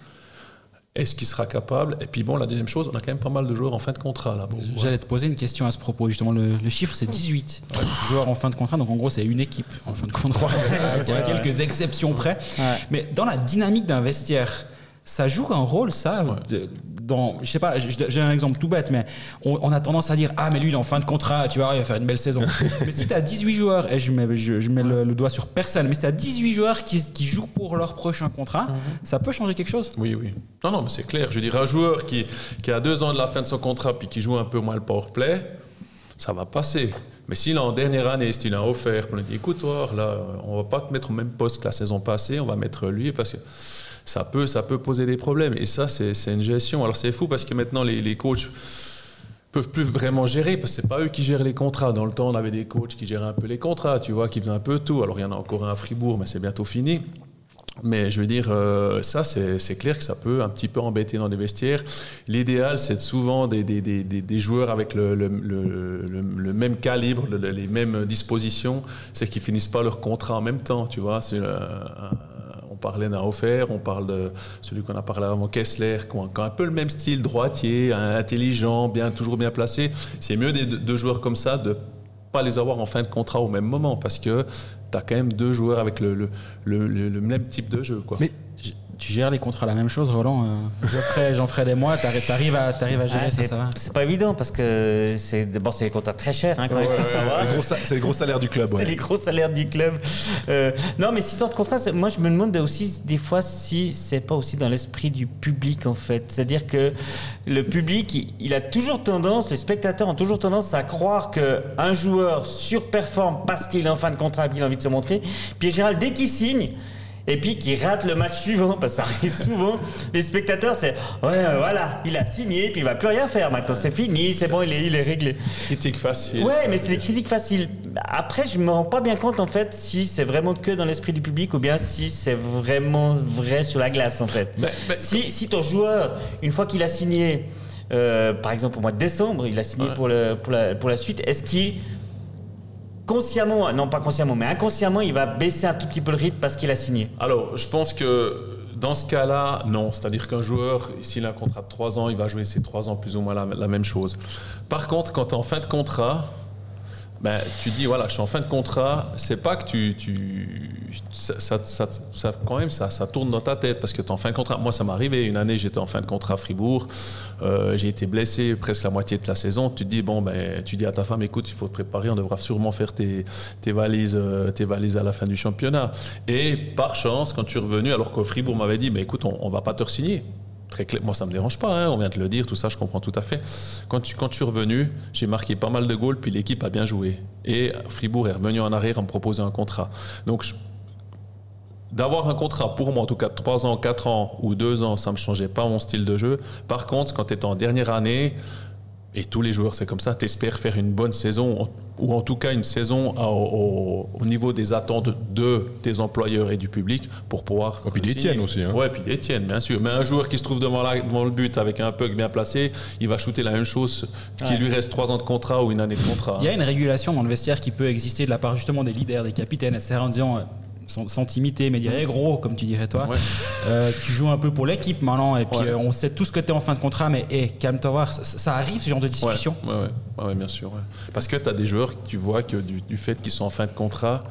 Est-ce qu'il sera capable? Et puis bon, la deuxième chose, on a quand même pas mal de joueurs en fin de contrat là. Bon, J'allais te poser une question à ce propos. Justement, le, le chiffre, c'est 18 joueurs en fin de contrat. Donc, en gros, c'est une équipe en fin de contrat. Il y a quelques exceptions près. Ouais. Mais dans la dynamique d'un vestiaire, ça joue un rôle, ça de- dans, Je sais pas, j'ai un exemple tout bête, mais on, on a tendance à dire Ah, mais lui, il est en fin de contrat, tu vois, il va faire une belle saison. mais si tu as 18 joueurs, et je mets, je, je mets le, le doigt sur personne, mais si tu as 18 joueurs qui, qui jouent pour leur prochain contrat, ça peut changer quelque chose Oui, oui. Non, non, mais c'est clair. Je veux dire, un joueur qui, qui a deux ans de la fin de son contrat puis qui joue un peu moins le power play, ça va passer. Mais s'il est en dernière année, s'il a offert, on lui dit écoute, toi, là, on va pas te mettre au même poste que la saison passée, on va mettre lui parce que ça peut, ça peut poser des problèmes. Et ça, c'est une gestion. Alors c'est fou parce que maintenant, les, les coachs peuvent plus vraiment gérer parce que c'est pas eux qui gèrent les contrats. Dans le temps, on avait des coachs qui géraient un peu les contrats, tu vois, qui faisaient un peu tout. Alors il y en a encore un à Fribourg, mais c'est bientôt fini. Mais je veux dire, euh, ça, c'est clair que ça peut un petit peu embêter dans des vestiaires. L'idéal, c'est souvent des, joueurs avec le, même calibre, le- les mêmes dispositions, c'est qu'ils finissent pas leur contrat en même temps, tu vois. C'est, euh, un- on parlait offert, on parle de celui qu'on a parlé avant, Kessler, qui ont un peu le même style, droitier, intelligent, bien, toujours bien placé. C'est mieux des deux joueurs comme ça de pas les avoir en fin de contrat au même moment parce que tu as quand même deux joueurs avec le, même type de jeu. Tu gères les contrats la même chose, Roland euh, Je ferai, j'en ferai des mois, t'arrives à, à gérer Ah, ça, c'est ça va c'est pas évident parce que c'est c'est des contrats très chers hein, quand savoir. Les gros sa- C'est le gros salaire du club. C'est les gros salaires du club. Euh, non, mais cette histoire de contrat, c'est- moi je me demande aussi des fois si c'est pas aussi dans l'esprit du public en fait. C'est-à-dire que le public, il, il a toujours tendance, les spectateurs ont toujours tendance à croire que un joueur surperforme parce qu'il est en fin de contrat et qu'il a envie de se montrer. Puis en général, dès qu'il signe. Et puis qu'il rate le match suivant, parce que ça arrive souvent. Les spectateurs, c'est ouais, euh, voilà, il a signé, puis il va plus rien faire maintenant, c'est fini, c'est bon, il est, il est réglé. Critique facile. Ouais, mais c'est des critiques faciles. Après, je me rends pas bien compte en fait si c'est vraiment que dans l'esprit du public ou bien si c'est vraiment vrai sur la glace en fait. Mais- mais- si, si ton joueur, une fois qu'il a signé, euh, par exemple au mois de décembre, il a signé Ouais. pour, le, pour, la, pour la suite, est-ce qu'il consciemment, non pas consciemment, mais inconsciemment, il va baisser un tout petit peu le rythme parce qu'il a signé Alors, je pense que dans ce cas-là, non. C'est-à-dire qu'un joueur, s'il a un contrat de 3 ans, il va jouer ses 3 ans plus ou moins la, même chose. Par contre, quand en fin de contrat, ben, tu dis, voilà, je suis en fin de contrat, c'est pas que tu... tu ça, ça, quand même, ça, ça tourne dans ta tête parce que tu es en fin de contrat. Moi, ça m'est arrivé. Une année, j'étais en fin de contrat à Fribourg. Euh, j'ai été blessé presque la moitié de la saison. Tu dis, bon, ben, tu dis à ta femme, écoute, il faut te préparer, on devra sûrement faire tes, tes, valises, euh, tes valises à la fin du championnat. Et par chance, quand tu es revenu, alors qu'au Fribourg m'avait dit, mais écoute, on, on va pas te signer. Très clair. Moi, ça me dérange pas, hein, on vient de le dire, tout ça, je comprends tout à fait. Quand, tu, quand je suis revenu, j'ai marqué pas mal de goals, puis l'équipe a bien joué. Et Fribourg est revenu en arrière en me proposant un contrat. Donc, D'avoir un contrat, pour moi en tout cas, de 3 ans, 4 ans ou 2 ans, ça ne me changeait pas mon style de jeu. Par contre, quand tu es en dernière année, et tous les joueurs, c'est comme ça, tu espères faire une bonne saison, ou en tout cas une saison à- au, au niveau des attentes de tes employeurs et du public pour pouvoir. Et puis signer. d'Étienne aussi, hein. Ouais, puis d'Étienne, bien sûr. Mais un joueur qui se trouve devant, la- devant le but avec un puck bien placé, il va shooter la même chose qu'il lui reste 3 ans de contrat ou une année de contrat. Il y a une régulation dans le vestiaire qui peut exister de la part justement des leaders, des capitaines, etc. en disant, euh, sans, sans t'imiter, mais dire, gros, comme tu dirais toi, Ouais. euh, tu joues un peu pour l'équipe maintenant, et puis Ouais. euh, on sait tous que tu es en fin de contrat, mais hey, calme-toi, voir, ça, ça arrive ce genre de discussion. Ouais, bien sûr. Parce que tu as des joueurs, tu vois que du, du fait qu'ils sont en fin de contrat,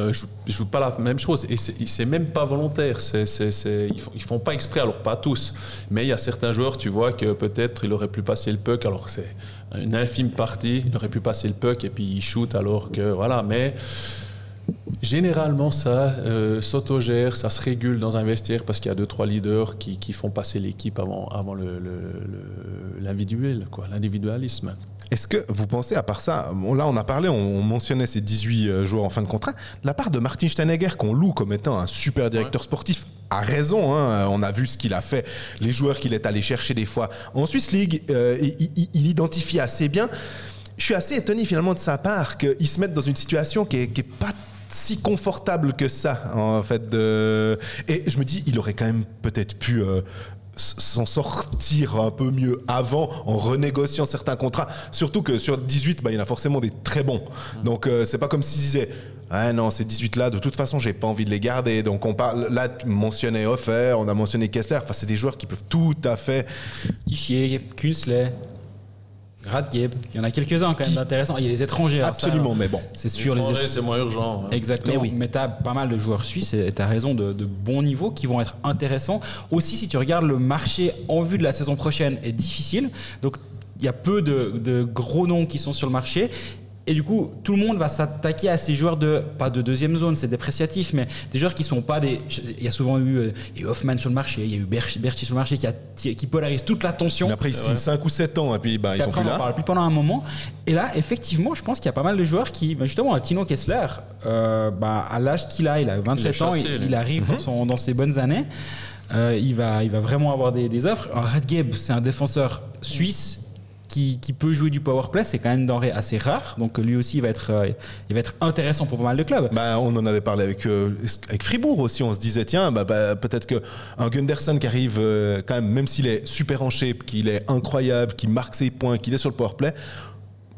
euh, jouent, jouent pas la même chose. Et c'est même pas volontaire. C'est c'est- c'est- ils, font, ils font pas exprès, alors pas tous. Mais il y a certains joueurs, tu vois, que peut-être il aurait pu passer le puck. Alors c'est une infime partie, il aurait pu passer le puck et puis il shoot alors que. Voilà, mais. Généralement, ça euh, s'autogère, ça se régule dans un vestiaire parce qu'il y a deux, trois leaders qui, qui font passer l'équipe avant, avant le- le- le- l'individuel, quoi, l'individualisme. Est-ce que vous pensez, à part ça, bon, là on a parlé, on, on mentionnait ces 18 euh, joueurs en fin de contrat, de la part de Martin Steinegger, qu'on loue comme étant un super directeur sportif, a raison, hein, on a vu ce qu'il a fait, les joueurs qu'il est allé chercher des fois en Swiss League, euh, il, il- il identifie assez bien. Je suis assez étonné finalement de sa part qu'il se mette dans une situation qui est, qui est pas si confortable que ça, en fait. Et je me dis, il aurait quand même peut-être pu euh, s'en sortir un peu mieux avant en renégociant certains contrats. Surtout que sur 18, bah, il y en a forcément des très bons. Donc euh, c'est pas comme s'il disait. Ah non, ces 18 là, de toute façon, j'ai pas envie de les garder. Donc on parle là, tu mentionnais Offer, on a mentionné Kessler. Enfin, c'est des joueurs qui peuvent tout à fait. Kunsley, Radgeb, il y en a quelques-uns quand même d'intéressants. Il y a les étrangers. ça, Absolument, mais bon. C'est sûr, les L'étranger, c'est moins urgent. hein. Exactement. Mais oui. Mais tu as pas mal de joueurs suisses et tu as raison de, de bons niveaux qui vont être intéressants. Aussi, si tu regardes le marché en vue de la saison prochaine est difficile. Donc, il y a peu de, de gros noms qui sont sur le marché. Et du coup, tout le monde va s'attaquer à ces joueurs de, pas de deuxième zone, c'est dépréciatif, mais des joueurs qui sont pas des. Il y a souvent eu, euh, il y a eu Hoffman sur le marché, il y a eu Berchi, Berchi sur le marché qui, a- qui, polarise toute l'attention. Mais après, ils signent 5 ou 7 ans et puis bah, ils Et sont après, plus on là. parle plus pendant un moment. Et là, effectivement, je pense qu'il y a pas mal de joueurs qui, bah, justement, Tino Kessler, euh, bah, à l'âge qu'il a, il a 27 ans, chassé, il, arrive dans, son- dans ses bonnes années. Euh, il, va, il va vraiment avoir des, des offres. Radgeb, c'est un défenseur suisse. Qui, peut jouer du power play, c'est quand même une denrée assez rare. Donc lui aussi, il va être, euh, va être intéressant pour pas mal de clubs. Bah, on en avait parlé avec, euh, avec Fribourg aussi. On se disait, tiens, bah, bah, peut-être qu'un Gunderson qui arrive, euh, quand même, même s'il est super en shape, qu'il est incroyable, qu'il marque ses points, qu'il est sur le powerplay,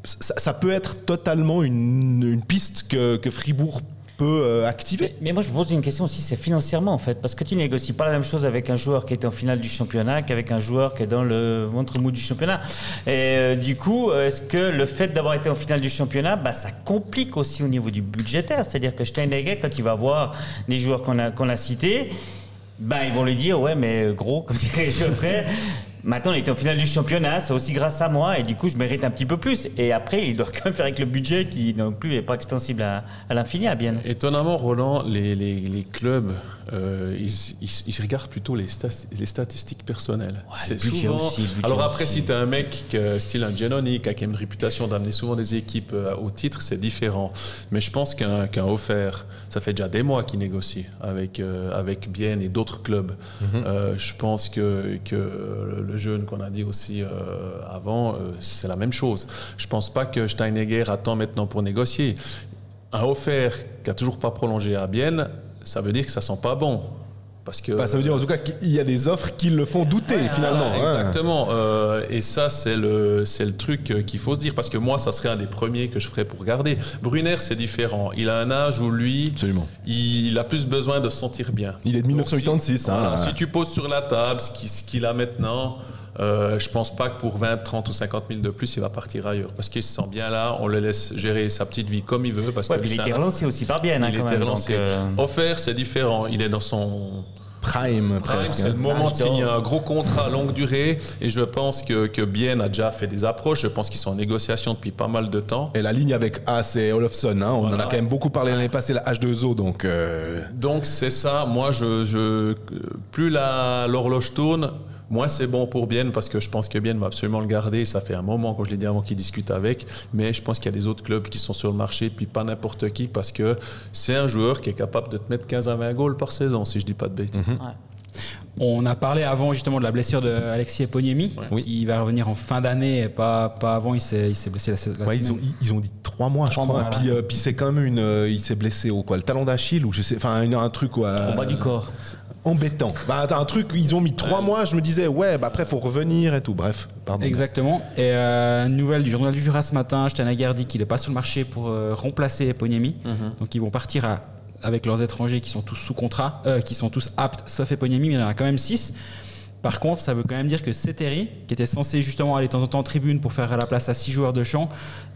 ça, ça peut être totalement une, une piste que, que Fribourg peut euh, activer. Mais moi, je me pose une question aussi, c'est financièrement en fait. Parce que tu négocies pas la même chose avec un joueur qui est en finale du championnat qu'avec un joueur qui est dans le ventre mou du championnat. Et euh, du coup, est-ce que le fait d'avoir été en finale du championnat, bah, ça complique aussi au niveau du budgétaire? C'est-à-dire que Steinegger, quand il va voir les joueurs qu'on a, qu'on a cités, bah, ils vont lui dire Ouais, mais gros, comme dirait Geoffrey. Maintenant, il était en finale du championnat, c'est aussi grâce à moi, et du coup, je mérite un petit peu plus. Et après, il doit quand même faire avec le budget qui non plus est pas extensible à, à l'infini, à bien. Étonnamment, Roland, les, les- les clubs, euh, ils, ils- ils regardent plutôt les, statistiques personnelles. le budget aussi, le budget Alors après, aussi. si tu as un mec que- style un Giannoni, qui a une réputation d'amener souvent des équipes euh, au titre, c'est différent. Mais je pense qu'un qu'un offert, ça fait déjà des mois qu'il négocie avec, euh, avec Bienne et d'autres clubs. Euh, je pense que, que le qu'on a dit aussi euh, avant, euh, c'est la même chose. Je pense pas que Steinegger attend maintenant pour négocier. Un offert qui a toujours pas prolongé à Bienne, ça veut dire que ça sent pas bon. Parce que Bah, ça veut dire en tout cas qu'il y a des offres qui le font douter finalement. voilà, hein. exactement. Euh, et ça, c'est le, c'est le truc euh, qu'il faut se dire. Parce que moi, ça serait un des premiers que je ferais pour garder. Brunner, c'est différent. Il a un âge où lui, Absolument. il a plus besoin de se sentir bien. Il est de Donc, 1986, Si, hein. voilà, si tu poses sur la table ce qu'il a maintenant, euh, je pense pas que pour 20, 30 ou 50 000 de plus, il va partir ailleurs. Parce qu'il se sent bien là, on le laisse gérer sa petite vie comme il veut. Parce Ouais, que puis il c'est était relancé aussi par bien, hein, il quand était même. relancé. donc, euh, Offert, c'est différent. Il est dans son Prime, Prime, c'est le hein. moment de signer un gros contrat à longue durée et je pense que, que Bien a déjà fait des approches. Je pense qu'ils sont en négociation depuis pas mal de temps. Et la ligne avec A, c'est Olofsson. hein. On en a quand même beaucoup parlé l'année passée, la H2O. Donc, euh, Donc c'est ça. Moi, je, je- plus la- l'horloge tourne, Moi, c'est bon pour Bienne parce que je pense que Bienne va absolument le garder. Ça fait un moment, quand je l'ai dit avant, qu'il discute avec. Mais je pense qu'il y a des autres clubs qui sont sur le marché, puis pas n'importe qui, parce que c'est un joueur qui est capable de te mettre 15 à 20 goals par saison, si je dis pas de bêtises. On a parlé avant justement de la blessure de Alexis Eponiemi, Oui. qui va revenir en fin d'année, et pas, pas avant, il s'est il s'est blessé la, la Ouais, ils, ont, ils ont dit trois mois, Trois je crois. mois, puis euh, puis c'est quand même une. euh, il s'est blessé au quoi Le talon d'Achille ou je sais. Enfin, un truc quoi. Au bas du corps. Embêtant. Bah, t'as un truc, ils ont mis trois mois, je me disais, ouais, bah après, faut revenir et tout. Bref, pardon. Exactement. Et euh, nouvelle du journal du Jura ce matin, Stanager dit qu'il n'est pas sur le marché pour euh, remplacer Eponiemi. Donc ils vont partir à- avec leurs étrangers qui sont tous sous contrat, euh, qui sont tous aptes, sauf Eponiemi, mais il y en a quand même 6. Par contre, ça veut quand même dire que Seteri, qui était censé justement aller de temps en temps en tribune pour faire la place à 6 joueurs de champ,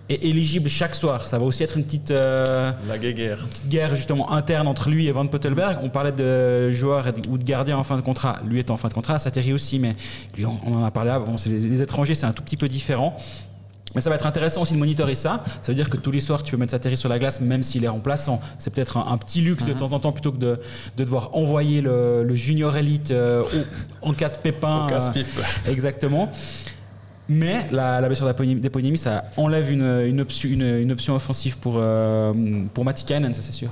est éligible chaque soir. Ça va aussi être une petite, euh, La guéguerre. petite guerre justement interne entre lui et Van Pottelberg. On parlait de joueurs ou de gardiens en fin de contrat. Lui est en fin de contrat, Sateri aussi, mais lui, on, on en a parlé avant. Les, les étrangers, c'est un tout petit peu différent. Mais ça va être intéressant aussi de monitorer ça. Ça veut dire que tous les soirs, tu peux mettre Sateri sur la glace, même s'il est remplaçant. C'est peut-être un, un petit luxe de temps en temps plutôt que de, de devoir envoyer le, le junior élite euh, en cas de pépin. Euh, exactement. Mais la, la blessure d'Eponymie, ça enlève une, une, option, une, une option offensive pour, euh, pour Matikainen, ça c'est sûr.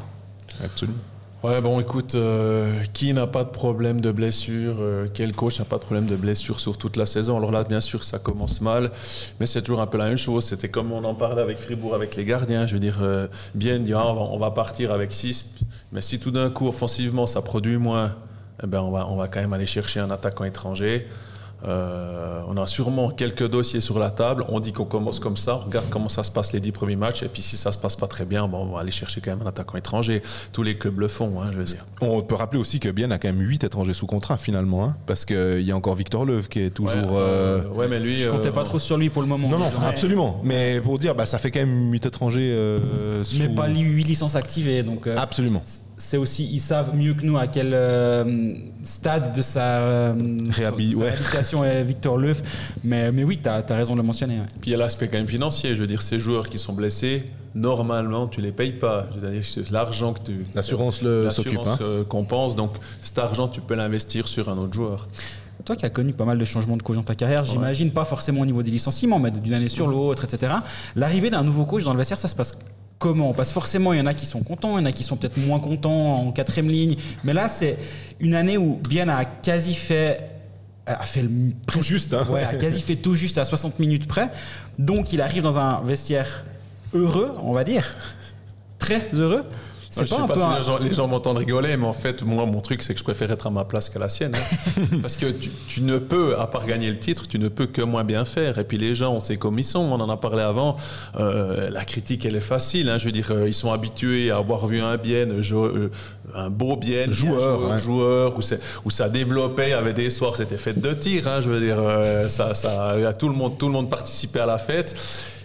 Absolument. Ouais, bon, écoute, euh, qui n'a pas de problème de blessure euh, Quel coach n'a pas de problème de blessure sur toute la saison? Alors là, bien sûr, ça commence mal, mais c'est toujours un peu la même chose. C'était comme on en parlait avec Fribourg, avec les gardiens. Je veux dire, euh, bien dire, ah, on, va, partir avec 6, mais si tout d'un coup, offensivement, ça produit moins, eh ben, on va quand même aller chercher un attaquant étranger. Euh, on a sûrement quelques dossiers sur la table. On dit qu'on commence comme ça. On regarde comment ça se passe les dix premiers matchs. Et puis si ça se passe pas très bien, bon, on va aller chercher quand même un attaquant étranger. Tous les clubs le font, hein, je veux dire. On peut rappeler aussi que Bien a quand même 8 étrangers sous contrat finalement, hein, parce qu'il y a encore Victor Leuve qui est toujours. Ouais, euh, euh, ouais, mais lui. Je comptais euh, pas trop sur lui pour le moment. Non, non, Ouais. absolument. Mais pour dire, bah, ça fait quand même 8 étrangers euh, sous. Mais pas 8 licences activées. Donc, euh, Absolument. C'est aussi, ils savent mieux que nous à quel euh, stade de sa, euh, Réhabi- sa ouais. réhabilitation est Victor Leuf. Mais, mais oui, tu as, raison de le mentionner. ouais. Puis il y a l'aspect quand même financier. Je veux dire, ces joueurs qui sont blessés, normalement, tu les payes pas. Je veux dire, c'est l'argent que tu. L'assurance le- s'occupe. L'assurance hein. euh, compense. Donc cet argent, tu peux l'investir sur un autre joueur. Toi qui as connu pas mal de changements de coach dans ta carrière, j'imagine pas forcément au niveau des licenciements, mais d'une année sur l'autre, etc. L'arrivée d'un nouveau coach dans le vestiaire, ça se passe comment Parce que forcément, il y en a qui sont contents, il y en a qui sont peut-être moins contents en quatrième ligne. Mais là, c'est une année où Bien a quasi fait a fait le Tout juste, hein. ouais, a quasi fait tout juste à 60 minutes près. Donc il arrive dans un vestiaire heureux, on va dire, très heureux. Je C'est sais pas si un- les gens, les gens m'entendent rigoler, mais en fait, moi, mon truc, c'est que je préfère être à ma place qu'à la sienne. hein. Parce que tu, tu ne peux, à part gagner le titre, tu ne peux que moins bien faire. Et puis les gens, on sait comme ils sont, on en a parlé avant. Euh, la critique, elle est facile. hein. Je veux dire, euh, ils sont habitués à avoir vu un bien, un beau bien, Joueur, joueur, ouais. joueur où, ça développait, il y avait des soirs, c'était fête de tir. hein. je veux dire, euh, ça, ça, tout le monde, tout le monde participait à la fête.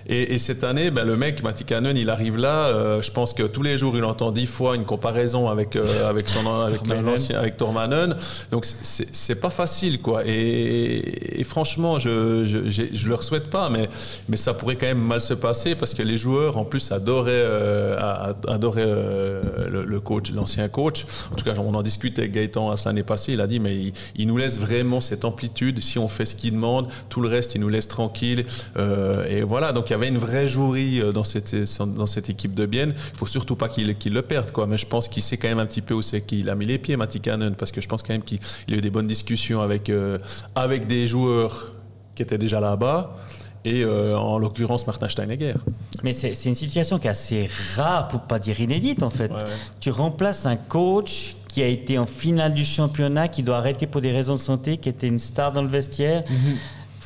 Et, et cette année, ben, le mec, Matti Cannon, il arrive là. euh, je pense que tous les jours, il entend dix fois une comparaison avec, euh, avec, son, avec l'ancien, avec Tormanen. Donc, c'est- c'est pas facile, quoi. Et, et franchement, je, je, j'ai- je leur souhaite pas, mais, mais ça pourrait quand même mal se passer parce que les joueurs, en plus, adoraient, euh, adoraient euh, le, le coach, l'ancien coach. En tout cas, on en discute avec Gaëtan la l'année passée. Il a dit, mais il, il nous laisse vraiment cette amplitude. Si on fait ce qu'il demande, tout le reste, il nous laisse tranquille. Et voilà, donc y avait une vraie jouerie euh, dans cette, dans cette équipe de Bienne. Il faut surtout pas qu'il qu'il le perde, quoi. Mais je pense qu'il sait quand même un petit peu où c'est qu'il a mis les pieds, Matti Cannon, parce que je pense quand même qu'il il a eu des bonnes discussions avec, euh, avec des joueurs qui étaient déjà là-bas. Et euh, en l'occurrence, Martin Steinegger. Mais c'est une situation qui est assez rare, pour pas dire inédite en fait. Ouais, ouais. Tu remplaces un coach qui a été en finale du championnat, qui doit arrêter pour des raisons de santé, qui était une star dans le vestiaire. Mhm.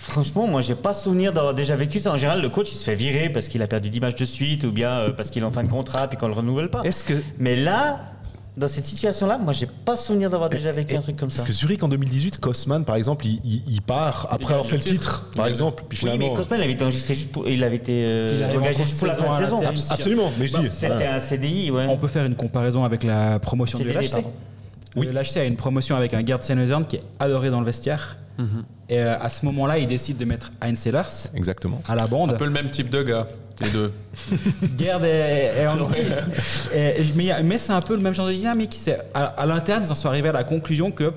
Franchement, moi, j'ai pas souvenir d'avoir déjà vécu ça. En général, le coach, il se fait virer parce qu'il a perdu 10 matchs de suite ou bien euh, parce qu'il est en fin de contrat puis qu'on le renouvelle pas. Est-ce que. Mais là, dans cette situation-là, moi, j'ai pas souvenir d'avoir déjà vécu un truc comme ça. Parce que Zurich en 2018, Kosman par exemple, il, il- il part après avoir fait le titre, par exemple. Puis Oui, mais. Cosman, il avait été enregistré juste pour, il avait été euh, engagé en juste pour la fin de saison. Absolument, mais je dis. C'était un CDI, ouais. On peut faire une comparaison avec la promotion de CDD, l'HC. Oui. Le LHC a une promotion avec un Gerd Senezern qui est adoré dans le vestiaire. Et euh, à ce moment-là, il décide de mettre Heinz Sellers Exactement. à la Un bande. peu le même type de gars, les deux. Gerd. Et- et- mais c'est un peu le même genre de dynamique. C'est- À, à l'interne, ils en sont arrivés à la conclusion que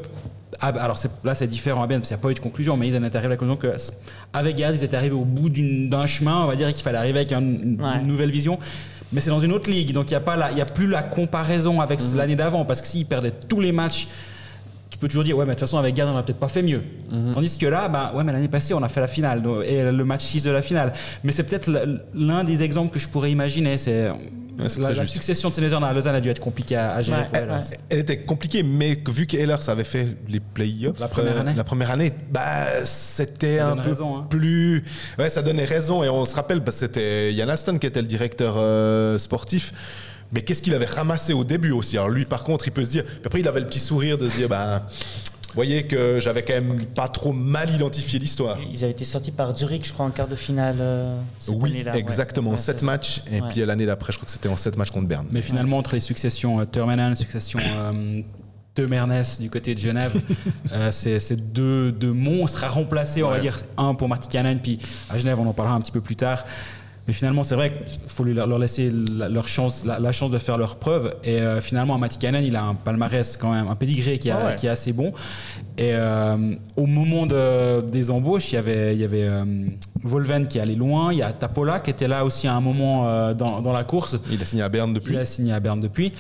ah, bah, alors c'est- là c'est différent à Berne parce qu'il n'y a pas eu de conclusion, mais ils en étaient arrivés à la conclusion que avec Gerd, ils étaient arrivés au bout d'une- d'un chemin, on va dire, et qu'il fallait arriver avec un- une, Ouais. une nouvelle vision. Mais c'est dans une autre ligue, donc il n'y a, pas la- il y a plus la comparaison avec Mhm. l'année d'avant, parce que s'ils perdaient tous les matchs, tu peux toujours dire, ouais, mais de toute façon, avec Gerd, on n'a peut-être pas fait mieux. Mhm. Tandis que là, bah, ouais, mais l'année passée, on a fait la finale, et le match 6 de la finale. Mais c'est peut-être l'un des exemples que je pourrais imaginer, c'est. La, succession de ces à Lausanne a dû être compliquée à, à gérer Ouais, pour elle. ouais. Elle était compliquée, mais vu qu'Ehlers avait fait les playoffs La première année. la première année, bah c'était un peu raison, hein. plus, ouais, ça donnait raison. Et on se rappelle, que c'était Yann Alston qui était le directeur euh, sportif. Mais qu'est-ce qu'il avait ramassé au début aussi? Alors lui, par contre, il peut se dire. puis après, il avait le petit sourire de se dire, bah, vous voyez que j'avais quand même pas trop mal identifié l'histoire. Ils avaient été sortis par Zurich, je crois, en quart de finale. euh, cette Oui, exactement. Ouais, sept matchs. Et Ouais. puis l'année d'après, je crois que c'était en sept matchs contre Berne. Mais finalement, entre les successions euh, Termenen, succession euh, Temernes du côté de Genève, euh, c'est deux monstres à remplacer, on va dire. Un pour Martikanen, puis à Genève, on en parlera un petit peu plus tard. Mais finalement, c'est vrai qu'il faut lui- leur laisser la, leur chance, la, la chance de faire leur preuve. Et euh, finalement, Matikanen, il a un palmarès quand même, un pédigré qui, a- Ah ouais. qui est assez bon. Et euh, au moment de- des embauches, il y avait, il y avait euh, Volven qui allait loin, il y a Tapola qui était là aussi à un moment euh, dans, dans la course. Il a signé à Berne depuis. Il a signé à Berne depuis.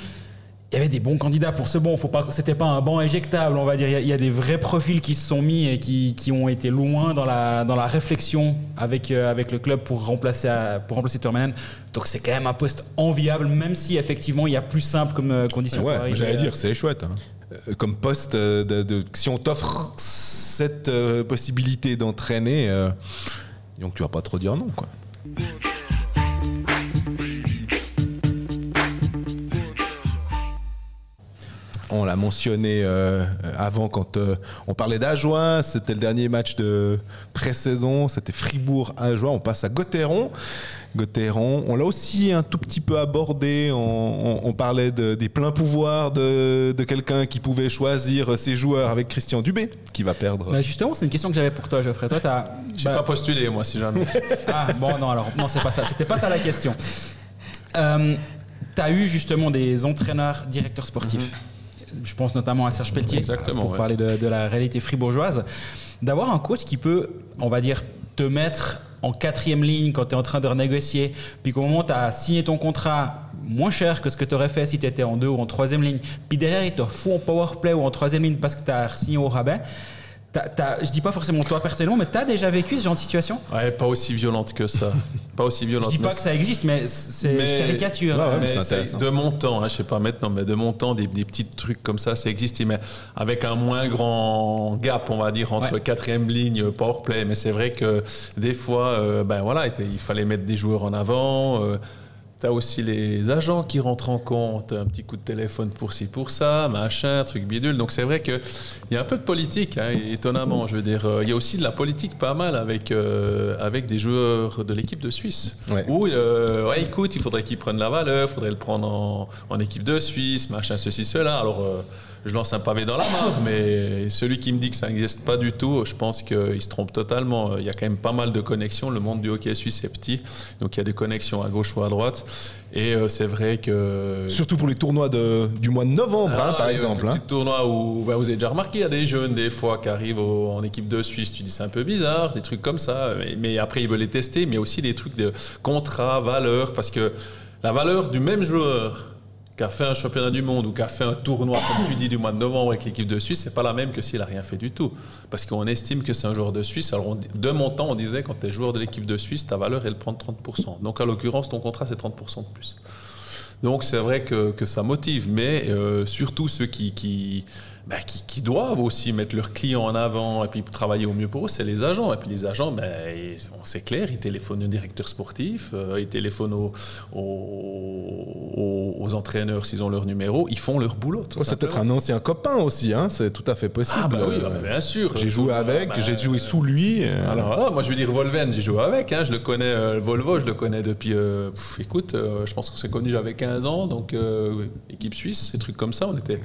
Il y avait des bons candidats pour ce banc. Faut pas, c'était pas un banc éjectable, on va dire. Il y a- il y, a des vrais profils qui se sont mis et qui, qui ont été loin dans la, dans la réflexion avec, euh, avec le club pour remplacer, à- pour remplacer Turmanen. Donc c'est quand même un poste enviable, même si effectivement il y a plus simple comme euh, condition. Ouais, j'allais euh, dire, c'est chouette. hein. Euh, Comme poste, euh, de, de- si on t'offre cette euh, possibilité d'entraîner, euh, donc tu vas pas trop dire non. Quoi. On l'a mentionné euh, avant quand euh, on parlait d'Ajoie, c'était le dernier match de pré-saison, c'était Fribourg-Ajoie, on passe à Gauthieron. Gauthieron, on l'a aussi un tout petit peu abordé, on, on- on parlait de- des pleins pouvoirs de, de quelqu'un qui pouvait choisir ses joueurs avec Christian Dubé, qui va perdre. bah, justement, c'est une question que j'avais pour toi, Geoffrey. Toi, t'as. J'ai bah, pas postulé, moi, si jamais. Ah, bon, non, alors, non, c'est pas ça. C'était pas ça la question. Euh, tu as eu justement des entraîneurs, directeurs sportifs. Je pense notamment à Serge Pelletier, Exactement, pour ouais. parler de, de la réalité fribourgeoise. D'avoir un coach qui peut, on va dire, te mettre en quatrième ligne quand tu es en train de renégocier, puis qu'au moment tu as signé ton contrat moins cher que ce que tu aurais fait si tu étais en deux ou en troisième ligne, puis derrière, il te fout en power play ou en troisième ligne parce que tu as signé au rabais. T'as- t'as- je dis pas forcément toi personnellement, mais tu as déjà vécu ce genre de situation? Ouais, pas aussi violente que ça. Pas aussi Je violente. dis pas que ça existe, mais c'est Mais- je caricature. Ouais, ouais, mais Mais c'est c'est intéressant. de mon temps, hein, je sais pas maintenant, mais de mon temps, des, des petits trucs comme ça, ça existe, mais avec un moins grand gap, on va dire, entre Ouais. quatrième ligne, powerplay. Mais c'est vrai que des fois, euh, ben voilà, il fallait mettre des joueurs en avant. euh, T'as aussi les agents qui rentrent en compte, un petit coup de téléphone pour ci, pour ça, machin, truc bidule. Donc c'est vrai qu'il y a un peu de politique, hein, étonnamment. Je veux dire, euh, il y a aussi de la politique pas mal avec, euh, avec des joueurs de l'équipe de Suisse. Ouais. Où, euh, ouais, écoute, il faudrait qu'ils prennent la valeur, il faudrait le prendre en, en équipe de Suisse, machin, ceci, cela. Alors, euh, je lance un pavé dans la mare, mais celui qui me dit que ça n'existe pas du tout, je pense qu'il se trompe totalement. Il y a quand même pas mal de connexions. Le monde du hockey suisse est petit, donc il y a des connexions à gauche ou à droite. Et euh, c'est vrai que. Surtout pour les tournois de, du mois de novembre, hein, Ah, par les exemple. hein. petits tournois où bah, vous avez déjà remarqué, il y a des jeunes des fois qui arrivent au- en équipe de Suisse, tu dis c'est un peu bizarre, des trucs comme ça, mais, mais après ils veulent les tester, mais aussi des trucs de contrat, valeur, parce que la valeur du même joueur qui a fait un championnat du monde ou qui a fait un tournoi, comme tu dis, du mois de novembre avec l'équipe de Suisse, c'est pas la même que s'il a rien fait du tout. Parce qu'on estime que c'est un joueur de Suisse. Alors, de mon temps, on disait quand tu es joueur de l'équipe de Suisse, ta valeur, elle prend 30%. Donc, à l'occurrence, ton contrat, c'est 30% de plus. Donc c'est vrai que, ça motive, mais euh, surtout ceux qui, bah, qui, qui doivent aussi mettre leurs clients en avant et puis travailler au mieux pour eux, c'est les agents. Et puis les agents, ben, on- c'est clair, ils téléphonent au directeur sportif, euh, ils téléphonent aux, aux, aux entraîneurs s'ils ont leur numéro, ils font leur boulot. c'est peut-être un ancien copain aussi, hein, c'est tout à fait possible. Ah bah oui, ah bah bien sûr. J'ai joué avec, Bah, j'ai joué sous lui. euh, alors voilà, moi je veux dire Volven, j'ai joué avec, hein, je le connais, euh, Volvo, je le connais depuis, euh, pff, écoute, je pense qu'on s'est connus j'avais 15 ans, donc équipe suisse, des trucs comme ça, on était...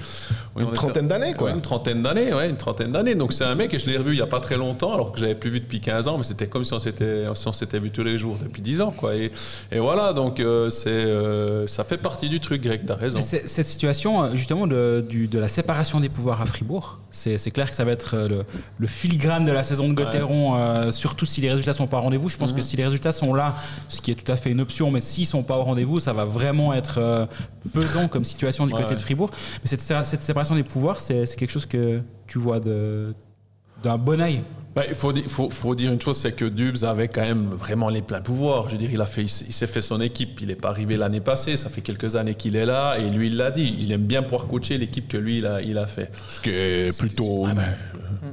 Une trentaine d'années, quoi. Ouais, une trentaine d'années, ouais, une trentaine d'années, donc c'est un mec et je l'ai revu il y a pas très longtemps, alors que j'avais plus vu depuis 15 ans, mais c'était comme si on s'était si vu tous les jours depuis 10 ans, quoi, et, et voilà, donc euh, c'est, euh, ça fait partie du truc, Greg, t'as raison. Cette situation, euh, justement, de, du- de la séparation des pouvoirs à Fribourg, C'est clair que ça va être euh, le, le filigrane de la saison de Gauthieron, euh, surtout si les résultats sont pas au rendez-vous. Je pense Mhm. que si les résultats sont là, ce qui est tout à fait une option, mais s'ils sont pas au rendez-vous, ça va vraiment être euh, pesant comme situation du Ouais, côté ouais. de Fribourg. Mais cette, cette séparation des pouvoirs, c'est quelque chose que tu vois d'un bon œil. Bah, il faut, di- faut, faut dire une chose, c'est que Dubs avait quand même vraiment les pleins pouvoirs. Je veux dire, il a fait, il s'est fait son équipe. Il n'est pas arrivé l'année passée. Ça fait quelques années qu'il est là et lui, il l'a dit. Il aime bien pouvoir coacher l'équipe que lui, il a, il a fait. Ce qui est plutôt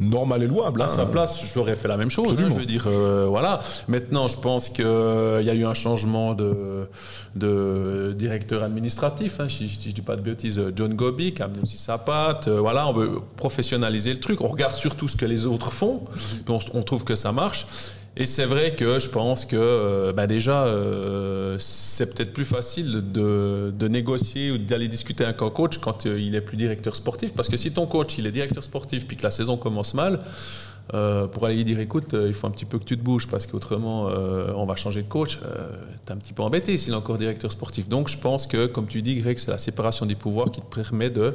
normal et louable. À hein. sa place, j'aurais fait la même chose. hein, je veux dire, euh, voilà. Maintenant, je pense qu'il y a eu un changement de, de directeur administratif. hein, si, si je dis pas de bêtises, euh, John Gobi qui a amené aussi sa patte. euh, voilà, on veut professionnaliser le truc. On regarde surtout ce que les autres font. On, trouve que ça marche. Et c'est vrai que je pense que euh, bah déjà, euh, c'est peut-être plus facile de, négocier ou d'aller discuter avec un coach quand euh, il est plus directeur sportif. Parce que si ton coach, il est directeur sportif puis que la saison commence mal, pour aller lui dire écoute, il faut un petit peu que tu te bouges parce qu'autrement, euh, on va changer de coach, t'es un petit peu embêté s'il est encore directeur sportif. Donc je pense que, comme tu dis, Greg, c'est la séparation des pouvoirs qui te permet de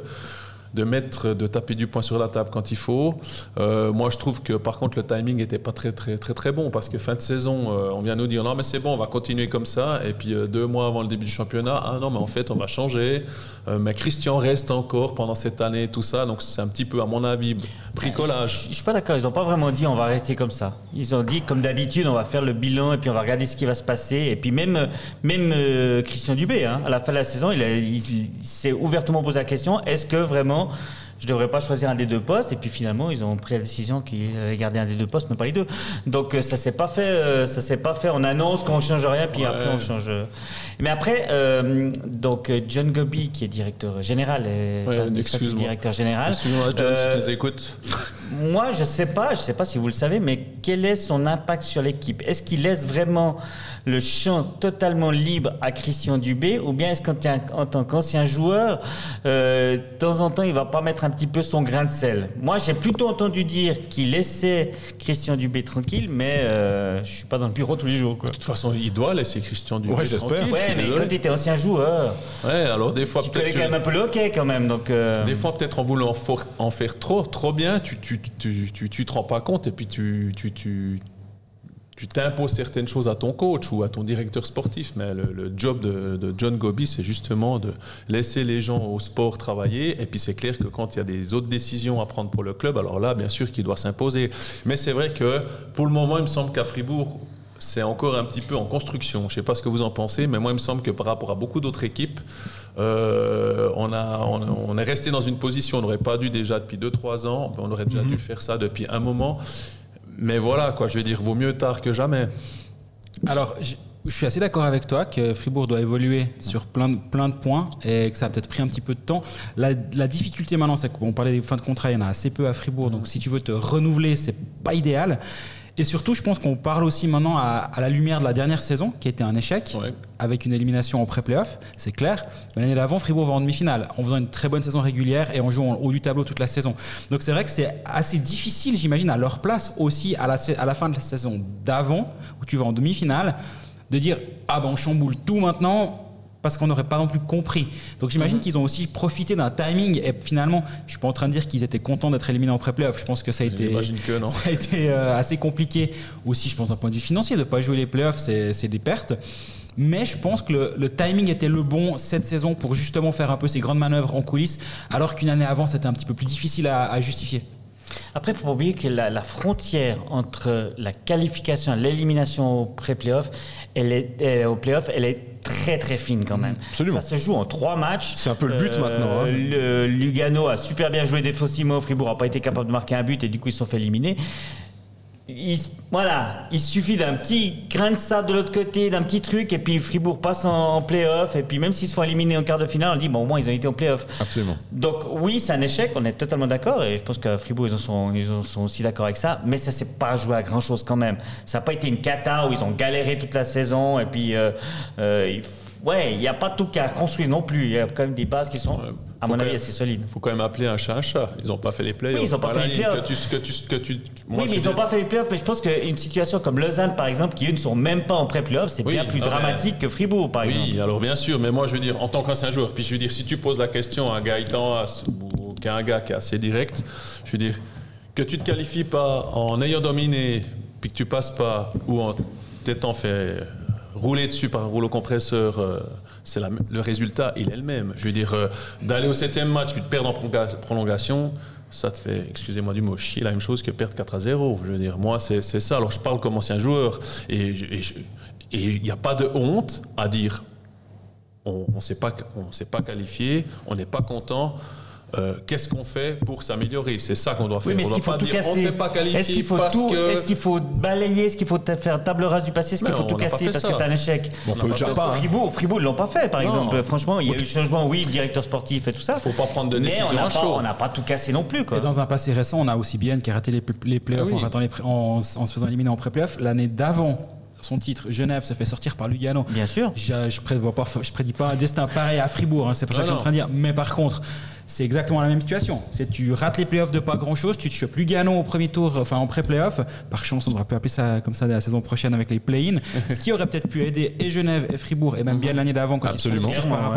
de mettre, de taper du poing sur la table quand il faut. Euh, moi, je trouve que par contre, le timing n'était pas très, très, très, très bon parce que fin de saison, euh, on vient nous dire non, mais c'est bon, on va continuer comme ça. Et puis euh, deux mois avant le début du championnat, ah non, mais en fait, on va changer. Mais Christian reste encore pendant cette année tout ça. Donc, c'est un petit peu, à mon avis, bricolage. Je, je suis pas d'accord. Ils n'ont pas vraiment dit on va rester comme ça. Ils ont dit comme d'habitude on va faire le bilan et puis on va regarder ce qui va se passer. Et puis même même Christian Dubé, hein, à la fin de la saison, il s'est ouvertement posé la question est-ce que vraiment je devrais pas choisir un des deux postes Et puis finalement ils ont pris la décision qu'ils allaient garder un des deux postes, mais pas les deux. Donc euh, ça s'est pas fait. euh, ça s'est pas fait. On annonce qu'on change rien puis Ouais. après on change. Euh. Mais après euh, donc euh, John Gobi qui est directeur général et Ouais, directeur général. Excuse-moi, John, Euh, si tu nous écoutes. moi, je sais pas, je sais pas si vous le savez, mais quel est son impact sur l'équipe? Est-ce qu'il laisse vraiment le champ totalement libre à Christian Dubé, ou bien est-ce qu'en tant- en tant qu'ancien joueur, euh, de temps en temps, il va pas mettre un petit peu son grain de sel? Moi, j'ai plutôt entendu dire qu'il laissait Christian Dubé tranquille, mais euh, je suis pas dans le bureau tous les jours. Quoi. De toute façon, il doit laisser Christian Dubé Ouais, j'espère. tranquille, je Ouais, mais quand tu étais ancien joueur, Ouais, alors des fois, tu connais quand même un peu le hockey quand même. Donc, euh, Des fois, peut-être en voulant en, faire trop, trop bien, tu tu, tu, tu, tu te rends pas compte et puis tu, tu, tu, tu t'imposes certaines choses à ton coach ou à ton directeur sportif. Mais le, le job de, de John Gobi, c'est justement de laisser les gens au sport travailler. Et puis, c'est clair que quand il y a des autres décisions à prendre pour le club, alors là, bien sûr qu'il doit s'imposer. Mais c'est vrai que pour le moment, il me semble qu'à Fribourg, c'est encore un petit peu en construction. Je ne sais pas ce que vous en pensez, mais moi, il me semble que par rapport à beaucoup d'autres équipes, euh, on, a, on, on est resté dans une position, on n'aurait pas dû déjà depuis 2-3 ans, on aurait déjà dû faire ça depuis un moment. Mais voilà, quoi, je veux dire, vaut mieux tard que jamais. Alors, je, je suis assez d'accord avec toi que Fribourg doit évoluer sur plein de, plein de points et que ça a peut-être pris un petit peu de temps. La, la difficulté maintenant, c'est qu'on parlait des fins de contrat, il y en a assez peu à Fribourg, donc si tu veux te renouveler, c'est pas idéal. Et surtout, je pense qu'on parle aussi maintenant à, à la lumière de la dernière saison, qui était un échec, Ouais. avec une élimination en pré-playoff, c'est clair. Mais L'année d'avant, Fribourg va en demi-finale, en faisant une très bonne saison régulière et en jouant en haut du tableau toute la saison. Donc c'est vrai que c'est assez difficile, j'imagine, à leur place aussi, à la, sa- à la fin de la saison d'avant, où tu vas en demi-finale, de dire Ah ben on chamboule tout maintenant parce qu'on n'aurait pas non plus compris. Donc j'imagine qu'ils ont aussi profité d'un timing et finalement, je suis pas en train de dire qu'ils étaient contents d'être éliminés en pré-playoff. Je pense que ça a été, J'imagine que non. ça a été euh, assez compliqué aussi, je pense d'un point de vue financier, de pas jouer les playoffs, c'est des pertes. Mais je pense que le, le timing était le bon cette saison pour justement faire un peu ces grandes manœuvres en coulisses, alors qu'une année avant c'était un petit peu plus difficile à, à justifier. Après, il faut pas oublier que la, la frontière entre la qualification et l'élimination au pré-playoff, elle est, elle est- au playoff, elle est très très fine quand même. Absolument. Ça se joue en trois matchs. C'est un peu le but maintenant, hein. le- Lugano a super bien joué des Fosimo, Fribourg n'a pas été capable de marquer un but et du coup ils se sont fait éliminer. Il, voilà, il suffit d'un petit grain de sable de l'autre côté, d'un petit truc, et puis Fribourg passe en, en play-off, et puis même s'ils se font éliminer en quart de finale, on dit, bon, au moins ils ont été en play-off. Absolument. Donc oui, c'est un échec, on est totalement d'accord, et je pense qu'à Fribourg, ils en sont, ils en sont aussi d'accord avec ça, mais ça s'est pas joué à grand-chose quand même. Ça n'a pas été une cata où ils ont galéré toute la saison, et puis, euh, euh, il ouais, il n'y a pas tout qu'à construire non plus, il y a quand même des bases qui sont, Ouais. à mon avis, même- assez solides. Il faut quand même appeler un chat un chat. Ils n'ont pas fait les playoffs. Oui, ils ont pas fait les que playoffs. tu- que tu- que tu- moi, oui, mais ils n'ont pas fait les playoffs, mais je pense qu'une situation comme Lausanne, par exemple, qui eux ne sont même pas en pré-playoffs, c'est Oui, bien plus mais- dramatique que Fribourg, par exemple. Oui, alors bien sûr, mais moi je veux dire, en tant qu'ancien joueur, puis je veux dire, si tu poses la question à Gaëtan Haas ou qui est un gars qui est assez direct. Je veux dire, que tu te qualifies pas en ayant dominé, puis que tu passes pas, ou en t'étant fait rouler dessus par un rouleau compresseur, euh, le résultat, il est le même. Je veux dire, euh, d'aller au septième match, puis de perdre en prolonga- prolongation, ça te fait, excusez-moi du mot, chier la même chose que perdre 4 à 0. Je veux dire, moi, c'est ça. Alors, je parle comme ancien joueur, et il n'y a pas de honte à dire on ne s'est pas, on s'est pas qualifié, on n'est pas content. Euh, Qu'est-ce qu'on fait pour s'améliorer? C'est ça qu'on doit faire. Oui, mais on est-ce qu'il faut tout casser? s'est pas qualifié Est-ce qu'il faut parce tout que Est-ce qu'il faut balayer? Est-ce qu'il faut faire table rase du passé Est-ce qu'il Mais faut tout casser parce ça. que t'as un échec? On On peut déjà pas. Fribourg, Fribourg, ils l'ont pas fait, par Non. exemple. Franchement, il y a eu changement, oui, le directeur sportif et tout ça. Faut pas prendre de Mais décision on n'a à pas, chaud. on n'a pas tout cassé non plus, quoi. Et dans un passé récent, on a aussi bien qui a raté les, les playoffs Ah oui. en, ratant les pré- en- en se faisant éliminer en pré-playoff. L'année d'avant, son titre, Genève se fait sortir par Lugano. Bien sûr. Je, je prévois pas, je prédis pas un destin pareil à Fribourg, hein, c'est pas ça que je suis en train de dire. Mais par contre, c'est exactement la même situation. C'est tu rates les playoffs de pas grand chose, tu te chopes Lugano au premier tour, enfin en pré-playoff. Par chance, on devrait plus appeler ça comme ça la saison prochaine avec les play-in. ce qui aurait peut-être pu aider et Genève et Fribourg, et même bien l'année d'avant quand ils se Absolument. sont sortis par.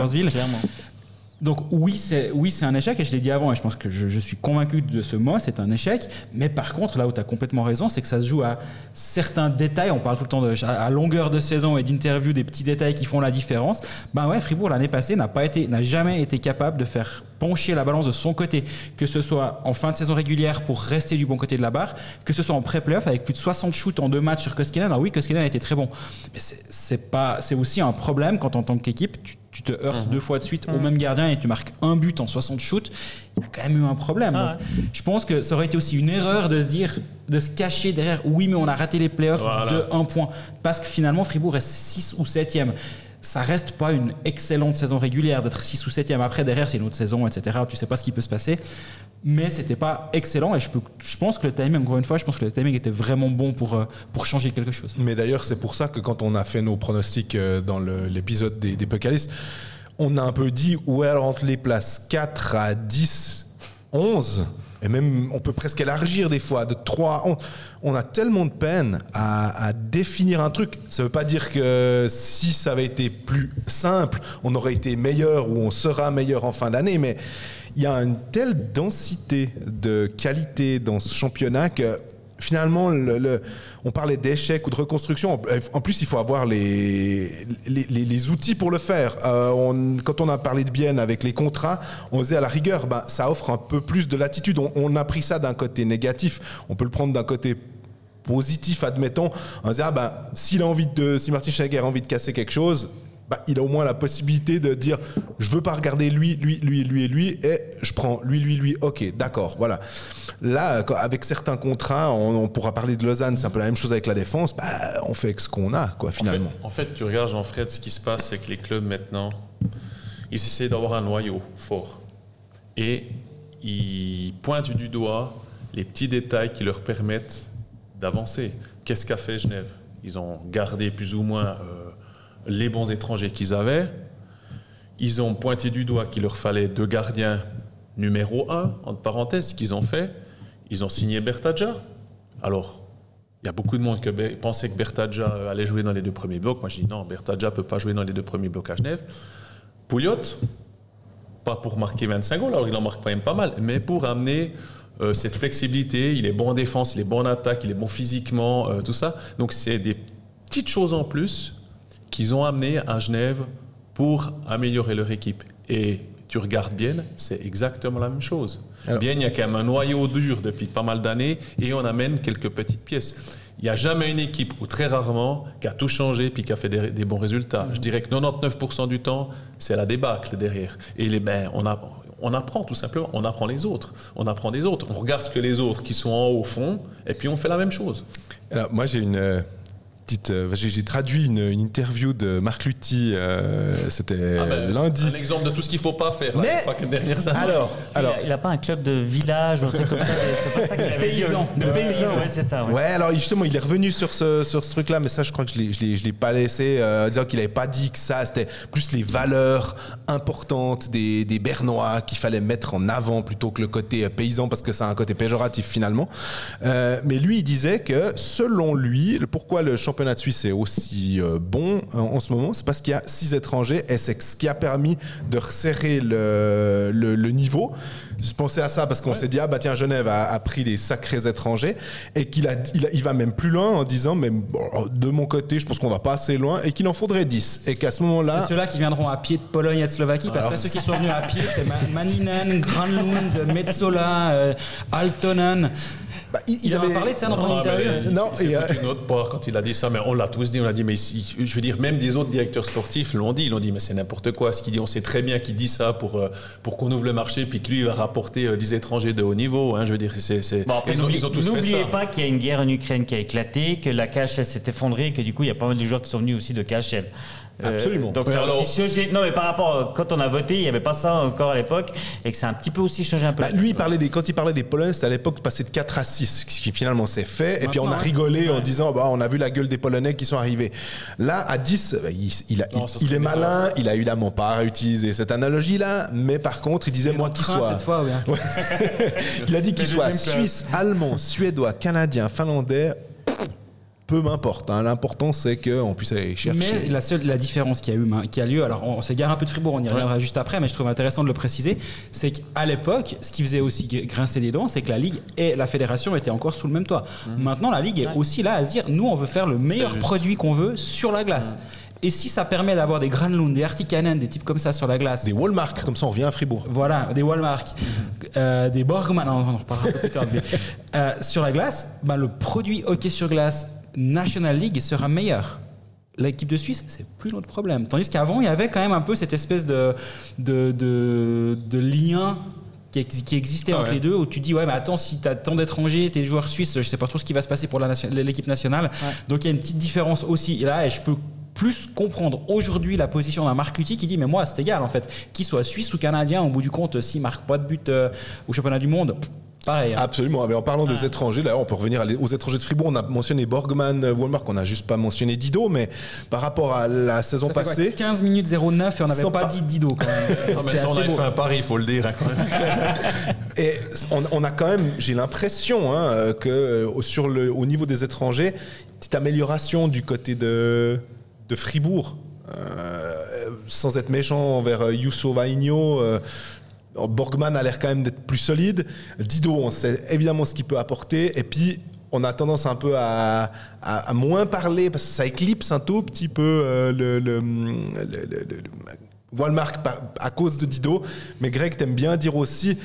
Donc oui, c'est oui, c'est un échec et je l'ai dit avant et je pense que je, suis convaincu de ce mot, c'est un échec. Mais par contre, là où tu as complètement raison, c'est que ça se joue à certains détails. On parle tout le temps de, à, longueur de saison et d'interview des petits détails qui font la différence. Ben ouais, Fribourg l'année passée n'a pas été, n'a jamais été capable de faire pencher la balance de son côté, que ce soit en fin de saison régulière pour rester du bon côté de la barre, que ce soit en pré-playoff avec plus de 60 shoots en deux matchs sur Koskinen. Alors oui, Koskinen a été très bon, mais c'est pas, c'est aussi un problème quand en tant qu'équipe tu, tu te heurtes deux fois de suite au même gardien et tu marques un but en 60 shoots, il y a quand même eu un problème. Ah Donc, Je pense que ça aurait été aussi une erreur de se dire, de se cacher derrière, oui, mais on a raté les playoffs Voilà. de un point. Parce que finalement, Fribourg est 6 ou 7e. Ça reste pas une excellente saison régulière d'être 6 ou 7e. Après, derrière, c'est une autre saison, etc. Tu sais pas ce qui peut se passer. Mais c'était pas excellent et je, pense que le timing, encore une fois, je pense que le timing était vraiment bon pour, euh, pour changer quelque chose. Mais d'ailleurs, c'est pour ça que quand on a fait nos pronostics euh, dans l'épisode des, des on a un peu dit, ouais, alors entre les places 4 à 10, 11, et même on peut presque élargir des fois, de 3 à 11, on a tellement de peine à, à définir un truc. Ça veut pas dire que si ça avait été plus simple, on aurait été meilleur ou on sera meilleur en fin d'année, mais il y a une telle densité de qualité dans ce championnat que finalement, le- le- on parlait d'échec ou de reconstruction. En- plus, il faut avoir les, les, outils pour le faire. Euh, quand on a parlé de bien avec les contrats, on disait à la rigueur, ben, ça offre un peu plus de latitude. On, on a pris ça d'un côté négatif. On peut le prendre d'un côté positif, admettons. On disait, ah ben, s'il a envie de, si Martin Schneider a envie de casser quelque chose, bah, il a au moins la possibilité de dire je veux pas regarder lui, lui, lui, lui et lui, et je prends lui, lui, lui. Ok, d'accord, voilà. Là, avec certains contrats, on, on pourra parler de Lausanne, c'est un peu la même chose avec la défense. Bah, on fait avec ce qu'on a, quoi, En fait, finalement. en fait, tu regardes Jean-Fred, ce qui se passe, c'est que les clubs maintenant, ils essaient d'avoir un noyau fort. Et ils pointent du doigt les petits détails qui leur permettent d'avancer. Qu'est-ce qu'a fait Genève? Ils ont gardé plus ou moins euh, les bons étrangers qu'ils avaient. Ils ont pointé du doigt qu'il leur fallait deux gardiens numéro un, entre parenthèses, ce qu'ils ont fait. Ils ont signé Bertadja. Alors, il y a beaucoup de monde qui pensait que Bertadja allait jouer dans les deux premiers blocs. Moi, je dis non, Bertadja ne peut pas jouer dans les deux premiers blocs à Genève. Pouliot, pas pour marquer 25 goals, alors il en marque quand même pas mal, mais pour amener euh, cette flexibilité. Il est bon en défense, il est bon en attaque, il est bon physiquement, euh, tout ça. Donc, c'est des petites choses en plus qu'ils ont amené à Genève pour améliorer leur équipe. Et tu regardes bien, c'est exactement la même chose. Alors- bien, il y a quand même un noyau dur depuis pas mal d'années et on amène quelques petites pièces. Il n'y a jamais une équipe, ou très rarement, qui a tout changé puis qui a fait des, des bons résultats. Je dirais que 99% du temps, c'est la débâcle derrière. Et les, ben, on, a, on apprend tout simplement, on apprend les autres. On apprend des autres. On regarde ce que les autres qui sont en haut font et puis on fait la même chose. Alors, moi, j'ai une euh, petite. euh, j'ai traduit une, une interview de Marc Lutti. euh, C'était Ah ben, lundi. Un exemple de tout ce qu'il ne faut pas faire. Mais- dernières années. Alors, alors. il n'a pas un club de village ou un truc comme ça. C'est pas ça qu'il avait. Paysan. De paysan, ouais, c'est ça. ouais. Ouais, alors justement, il est revenu sur ce, sur ce truc-là, mais ça, je crois que je l'ai- je l'ai pas laissé euh, dire qu'il n'avait pas dit que ça, c'était plus les valeurs importantes des, des Bernois qu'il fallait mettre en avant plutôt que le côté euh, paysan, parce que ça a un côté péjoratif finalement. Euh, mais lui, il disait que selon lui, pourquoi le championnat championnat de Suisse est aussi euh, bon en, en ce moment, c'est parce qu'il y a six étrangers c'est ce qui a permis de resserrer le, le- le niveau. Je pensais à ça parce qu'on s'est dit, ah bah tiens, Genève a, a pris des sacrés étrangers et qu'il a, il, a- il va même plus loin en disant, mais bon, de mon côté, je pense qu'on va pas assez loin et qu'il en faudrait 10. Et qu'à ce moment-là, C'est ceux-là qui viendront à pied de Pologne et de Slovaquie, parce que ceux qui sont venus à pied, c'est Ma- Maninen, Granlund, Metzola, euh, Altonen. Bah, ils, Ils avaient parlé de ça dans ton interview Non, foutu euh, une autre part quand il a dit ça, mais on l'a tous dit, on l'a dit, mais si- je veux dire, même des autres directeurs sportifs l'ont dit, ils l'ont dit, mais c'est n'importe quoi ce qu'il dit, on sait très bien qu'il dit ça pour, euh, pour qu'on ouvre le marché, puis que lui il va rapporter euh, des étrangers de haut niveau, hein, je veux dire, c'est, c'est- Bon, après, ils, ils ont tous fait N'oubliez ça. pas qu'il y a une guerre en Ukraine qui a éclaté, que la KHL s'est effondrée, que du coup, il y a pas mal de joueurs qui sont venus aussi de KHL. Euh, Absolument. donc Ouais, ça a alors- aussi changé. Non, mais par rapport à quand on a voté, il n'y avait pas ça encore à l'époque, et que ça a un petit peu aussi changé un peu. Bah, lui, il parlait des, quand il parlait des Polonais, c'était à l'époque passé de 4 à 6, ce qui finalement s'est fait. Et puis on a rigolé en disant, bah, on a vu la gueule des Polonais qui sont arrivés. Là, à 10, bah, il, il a- Non, il- ça il serait est malin, il a évidemment pas réutilisé cette analogie-là, mais par contre, il disait, moi, train, soit. cette fois, oui, hein. il a dit qu'il La soit suisse, allemand, suédois, canadien, finlandais. Peu m'importe. hein. L'important, c'est qu'on puisse aller chercher. Mais la seule la différence qui a eu qui a lieu, alors on, on s'égare un peu de Fribourg, on y reviendra juste après, mais je trouve intéressant de le préciser, c'est qu'à l'époque, ce qui faisait aussi grincer des dents, c'est que la ligue et la fédération étaient encore sous le même toit. Maintenant, la ligue est aussi là à se dire, nous, on veut faire le meilleur produit qu'on veut sur la glace. Et si ça permet d'avoir des Granlund, des Artikanen, des types comme ça sur la glace, Des Walmart, comme ça, on revient à Fribourg. voilà, des Walmart, euh, des Borgman, on en reparlera un peu plus tard. mais, euh, sur la glace, bah, le produit hockey sur glace National League sera meilleur. L'équipe de Suisse, c'est plus notre problème. Tandis qu'avant, il y avait quand même un peu cette espèce de, de, de, de lien qui, ex- qui existait Ah entre ouais. les deux, où tu dis, ouais, mais attends, si tu as tant d'étrangers, t'es joueur suisse, je sais pas trop ce qui va se passer pour l'équipe nationale. Donc il y a une petite différence aussi. Et là, je peux plus comprendre aujourd'hui la position d'un Marc Lutti qui dit mais moi c'est égal en fait qu'il soit suisse ou canadien au bout du compte s'il marque pas de but euh, au championnat du monde pareil hein. Absolument. Mais en parlant des étrangers, là, on peut revenir aux étrangers de Fribourg. On a mentionné Borgman, euh, Walmart, on n'a juste pas mentionné Dido, mais par rapport à la saison Ça fait quoi, passée. 15 minutes 09 et on n'avait Sans pas pas- dit Dido quand même Non, mais ça, on avait beau. fait un pari, il faut le dire. hein, quand même. Et on, on a quand même, j'ai l'impression, hein, euh, que euh, sur le, au niveau des étrangers, petite amélioration du côté de, de Fribourg. Euh, sans être méchant envers Youssou Vainho, euh, Borgman a l'air quand même d'être plus solide. Dido, on sait évidemment ce qu'il peut apporter. Et puis, on a tendance un peu à, à- moins parler parce que ça éclipse un tout petit peu euh, le, le, le- le- Walmart à cause de Dido. Mais Greg, t'aimes bien dire aussi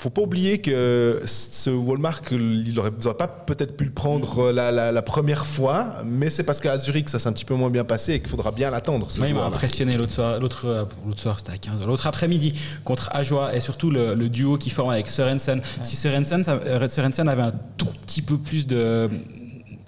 faut pas oublier que ce Walmart, il aurait, ils auraient pas peut-être pu le prendre la, la- la première fois, mais c'est parce qu'à Zurich, ça s'est un petit peu moins bien passé et qu'il faudra bien l'attendre. Moi, il m'a impressionné l'autre soir, l'autre, euh, l'autre soir c'était à 15 l'autre après-midi contre Ajoie et surtout le, le duo qui forme avec Sorensen. Si Sorensen, ça- euh, Sorensen avait un tout petit peu plus de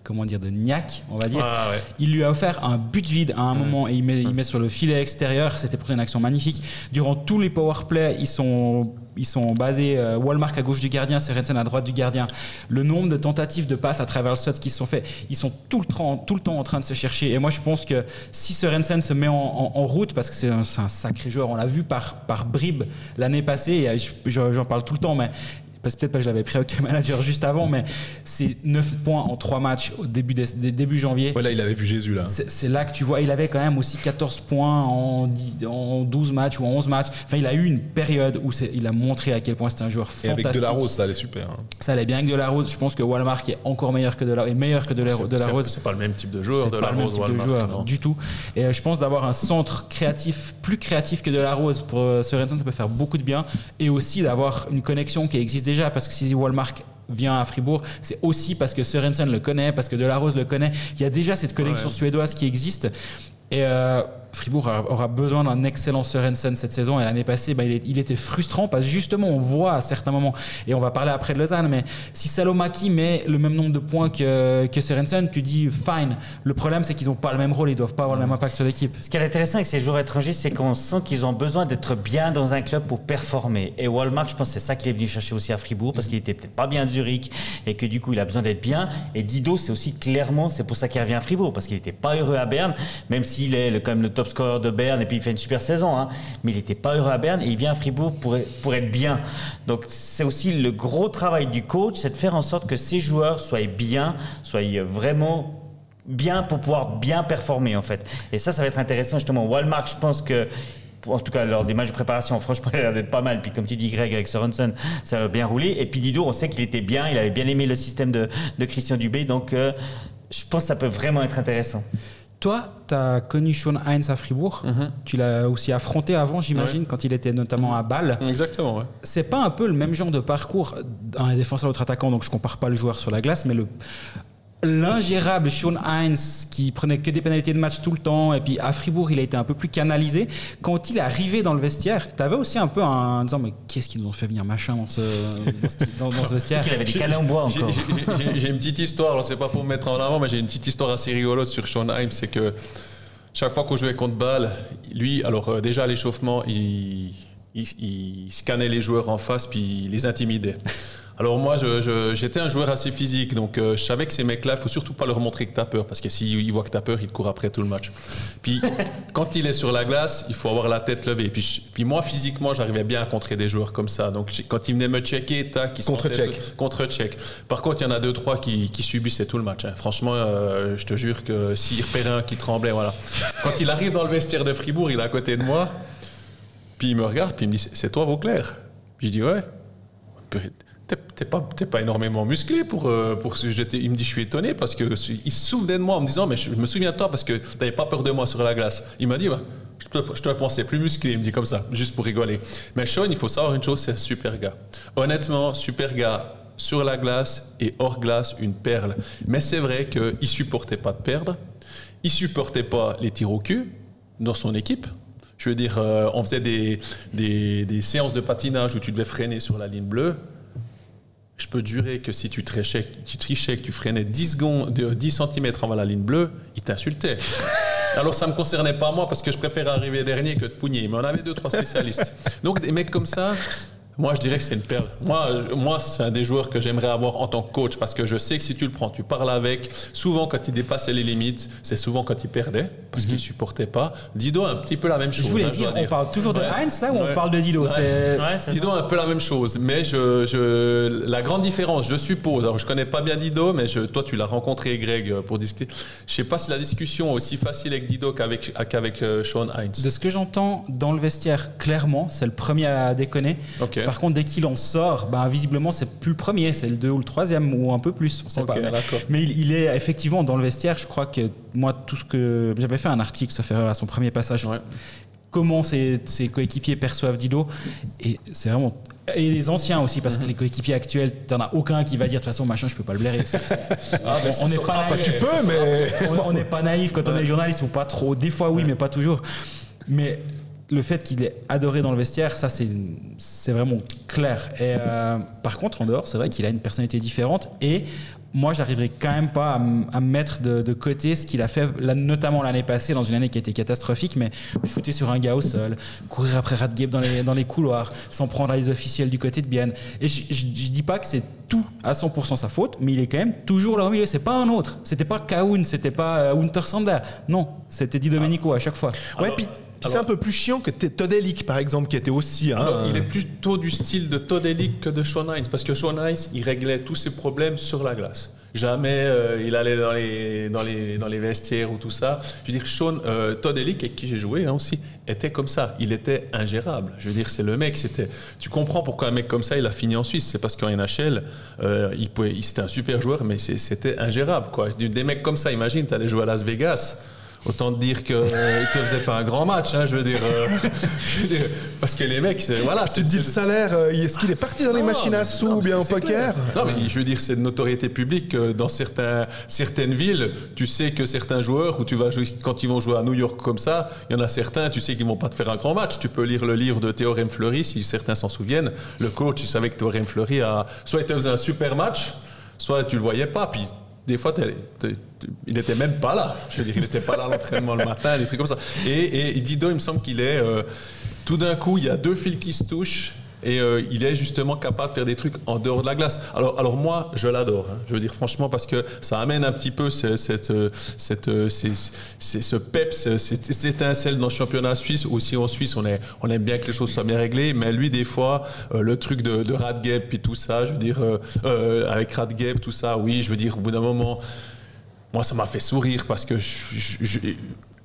comment dire de niaque, on va dire. Ah, ouais. Il lui a offert un but vide à un moment et il met, il met sur le filet extérieur. C'était pour une action magnifique. Durant tous les power play, ils sont ils sont basés euh, Walmart à gauche du gardien, Sorensen à droite du gardien. Le nombre de tentatives de passes à travers le slot qui se sont faits, ils sont tout le temps tout le temps en train de se chercher. Et moi, je pense que si Sorensen se met en, en- en route, parce que c'est un, sacré joueur, on l'a vu par par bribes l'année passée. J'en parle tout le temps, mais peut-être pas que je l'avais pris au manager juste avant, mais c'est 9 points en 3 matchs au début, début janvier. Ouais, là, il avait vu Jésus, là. C'est là que tu vois, il avait quand même aussi 14 points en, 10 en 12 matchs ou en 11 matchs. Enfin, il a eu une période où il a montré à quel point c'était un joueur Et fantastique. avec Delarose, ça allait super. hein. Ça allait bien avec Delarose. Je pense que Walmart est encore meilleur que Delarose, meilleur que Delarose. Delarose. C'est pas le même type de joueur, C'est de pas le même type de joueur non. du tout. Et euh, je pense d'avoir un centre créatif, plus créatif que de la Rose pour euh, Sorensen, ça peut faire beaucoup de bien. Et aussi d'avoir une connexion qui existe déjà, parce que si Walmart vient à Fribourg, c'est aussi parce que Sorensen le connaît, parce que Delarose le connaît. Il y a déjà cette connexion Ouais. suédoise qui existe. Et euh, Fribourg aura, besoin d'un excellent Sorensen cette saison. Et l'année passée, bah, il, est- il était frustrant parce que justement, on voit à certains moments, et on va parler après de Lausanne, mais si Salomaki met le même nombre de points que, que Sorensen, tu dis fine. Le problème, c'est qu'ils n'ont pas le même rôle, ils doivent pas avoir le même impact sur l'équipe. Ce qui est intéressant avec ces joueurs étrangers, c'est qu'on sent qu'ils ont besoin d'être bien dans un club pour performer. Et Walmart, je pense que c'est ça qu'il est venu chercher aussi à Fribourg, parce qu'il était peut-être pas bien à Zurich, et que du coup, il a besoin d'être bien. Et Dido, c'est aussi clairement, c'est pour ça qu'il revient à Fribourg, parce qu'il n'était pas heureux à Berne, même s'il est le- quand même le top scorer de Berne, et puis il fait une super saison, hein. mais il n'était pas heureux à Berne, et il vient à Fribourg pour, pour être bien. Donc c'est aussi le gros travail du coach, c'est de faire en sorte que ces joueurs soient bien, soient vraiment bien pour pouvoir bien performer en fait. Et ça, ça va être intéressant justement. Walmart, je pense que en tout cas lors des matchs de préparation, franchement, il a l'air d'être pas mal. Puis comme tu dis, Greg avec Sorensen, ça a bien roulé. Et puis Dido, on sait qu'il était bien, il avait bien aimé le système de, de Christian Dubé, donc euh, je pense que ça peut vraiment être intéressant. Toi, tu as connu Sean Heinz à Fribourg. Tu l'as aussi affronté avant, j'imagine, quand il était notamment à Bâle. Exactement, ouais. C'est pas un peu le même genre de parcours d'un défenseur l'autre attaquant, donc je compare pas le joueur sur la glace, mais le l'ingérable Sean Heinz qui prenait que des pénalités de match tout le temps et puis à Fribourg il a été un peu plus canalisé quand il est arrivé dans le vestiaire tu avais aussi un peu un en disant mais qu'est-ce qu'ils nous ont fait venir machin dans ce, dans ce, dans- dans ce vestiaire? Il avait des câlins en bois J'ai- encore. j'ai- une petite histoire, alors c'est pas pour me mettre en avant, mais j'ai une petite histoire assez rigolote sur Sean Himes, c'est que chaque fois qu'on jouait contre Bâle, lui, alors euh, déjà à l'échauffement, il, il, il scannait les joueurs en face puis il les intimidait. Alors moi, j'étais un joueur assez physique, donc euh, je savais que ces mecs-là, il faut surtout pas leur montrer que t'as peur, parce que s'ils voient que t'as peur, ils te courent après tout le match. Puis quand il est sur la glace, il faut avoir la tête levée. Puis, je- puis moi, physiquement, j'arrivais bien à contrer des joueurs comme ça. Donc quand ils venaient me checker, tac, ils Contre-check. contre-check. Par contre, il y en a deux, trois qui, qui subissaient tout le match. hein. Franchement, euh, je te jure que s'il repérait un qui tremblait, voilà. Quand il arrive dans le vestiaire de Fribourg, il est à côté de moi, puis il me regarde, puis il me dit C'est toi, Vauclair? Puis je dis Ouais. T'es pas, pas énormément musclé pour, euh, pour ce j'étais- Il me dit Je suis étonné parce que il se souvenait de moi en me disant Mais je, me souviens de toi parce que t'avais pas peur de moi sur la glace. Il m'a dit Ouais, je te, pensais plus musclé, il me dit comme ça, juste pour rigoler. Mais Sean, il faut savoir une chose c'est un super gars. Honnêtement, super gars sur la glace et hors glace, une perle. Mais c'est vrai qu'il supportait pas de perdre. Il supportait pas les tirs au cul dans son équipe. Je veux dire, euh, on faisait des, des séances de patinage où tu devais freiner sur la ligne bleue. Je peux jurer que si tu trichais, tu trichais, que tu freinais 10, secondes, de 10 cm avant la ligne bleue, il t'insultait. Alors ça ne me concernait pas moi parce que je préfère arriver dernier que de pougner. Mais on avait deux, trois spécialistes. Donc des mecs comme ça, moi je dirais que c'est une perle. Moi, euh, moi c'est un des joueurs que j'aimerais avoir en tant que coach parce que je sais que si tu le prends, tu parles avec. Souvent quand il dépassait les limites, c'est souvent quand il perdait parce qu'il ne supportait pas. Dido un petit peu la même chose. je voulais hein, dire on parle toujours de Ouais. Heinz là ou Ouais. on parle de Dido Ouais. C'est- Dido un peu la même chose, mais je, je- la grande différence, je suppose, alors je connais pas bien Dido, mais je, toi tu l'as rencontré Greg euh, pour discuter. Je sais pas si la discussion est aussi facile avec Dido qu'avec qu'avec euh, Sean Heinz. De ce que j'entends dans le vestiaire, clairement, c'est le premier à déconner. Par contre, dès qu'il en sort, ben, visiblement, c'est plus le premier, c'est le deux ou le troisième, ou un peu plus, on sait Ok, pas. Mais il, il est effectivement dans le vestiaire. Je crois que moi, tout ce que j'avais fait un article, sauf à son premier passage, Ouais. comment ses, ses coéquipiers perçoivent Dido, et c'est vraiment et les anciens aussi, parce Mhm. que les coéquipiers actuels, t'en as aucun qui va dire de toute façon, machin, je peux pas le blairer. Ah, on n'est pas naïf. Tu peux, mais. on on n'est pas naïf quand on est journaliste ou pas trop. Des fois oui, mais pas toujours. Mais le fait qu'il est adoré dans le vestiaire, ça c'est c'est vraiment clair. Et euh, par contre, en dehors, c'est vrai qu'il a une personnalité différente et moi, j'arriverai quand même pas à, m- à mettre de, de côté ce qu'il a fait, là, notamment l'année passée, dans une année qui a été catastrophique, mais shooter sur un gars au sol, courir après Radgeb dans les, dans les couloirs, s'en prendre à les officiels du côté de Bienne. Et je, je, je dis pas que c'est tout à 100% sa faute, mais il est quand même toujours là au milieu. C'est pas un autre. C'était pas Kaoun, c'était pas euh, Untersander. Non, c'était Di Domenico à chaque fois. Ouais, puis c'est un peu plus chiant que T- Todelic, par exemple, qui était aussi. hein, Alors, il est plutôt du style de Todd Ellick que de Sean Hines, parce que Sean Hines, il réglait tous ses problèmes sur la glace. Jamais euh, il allait dans les, dans, les, dans les vestiaires ou tout ça. Je veux dire, Sean, euh, Todd Ellick, avec qui j'ai joué hein, aussi, était comme ça. Il était ingérable. Je veux dire, c'est le mec. C'était. Tu comprends pourquoi un mec comme ça, il a fini en Suisse. C'est parce qu'en NHL, euh, il pouvait, il- c'était un super joueur, mais c'était ingérable. Quoi. Des mecs comme ça, imagine, tu allais jouer à Las Vegas. Autant te dire qu'il ne te faisait pas un grand match, hein, je veux dire. euh, je veux dire, parce que les mecs, c'est- voilà. Tu te dis le salaire, euh, est-ce qu'il est parti dans les machines à sous ou bien au poker clair. Non, mais je veux dire, c'est de notoriété publique que dans certains, certaines villes, tu sais que certains joueurs, où tu vas jouer, quand ils vont jouer à New York comme ça, il y en a certains, tu sais qu'ils vont pas te faire un grand match. Tu peux lire le livre de Théorème Fleury, si certains s'en souviennent. Le coach, il savait que Théorème Fleury a, soit il te faisait un super match, soit tu le voyais pas. Puis des fois, il n'était même pas là. Je veux dire, il n'était pas là à l'entraînement le matin, des trucs comme ça. Et, et Dido, il me semble qu'il est. euh, tout d'un coup, il y a deux fils qui se touchent. Et euh, il est justement capable de faire des trucs en dehors de la glace. Alors, alors moi, je l'adore. hein. Je veux dire franchement parce que ça amène un petit peu ce- cette, euh, cette, euh, ces- ces- ce peps, cette, cette étincelle dans le championnat suisse. Aussi en Suisse, on, aime bien que les choses soient bien réglées. Mais lui, des fois, le truc de, de Radgeb puis tout ça, je veux dire, avec Radgeb, tout ça, oui, je veux dire, au bout d'un moment, moi, ça m'a fait sourire parce que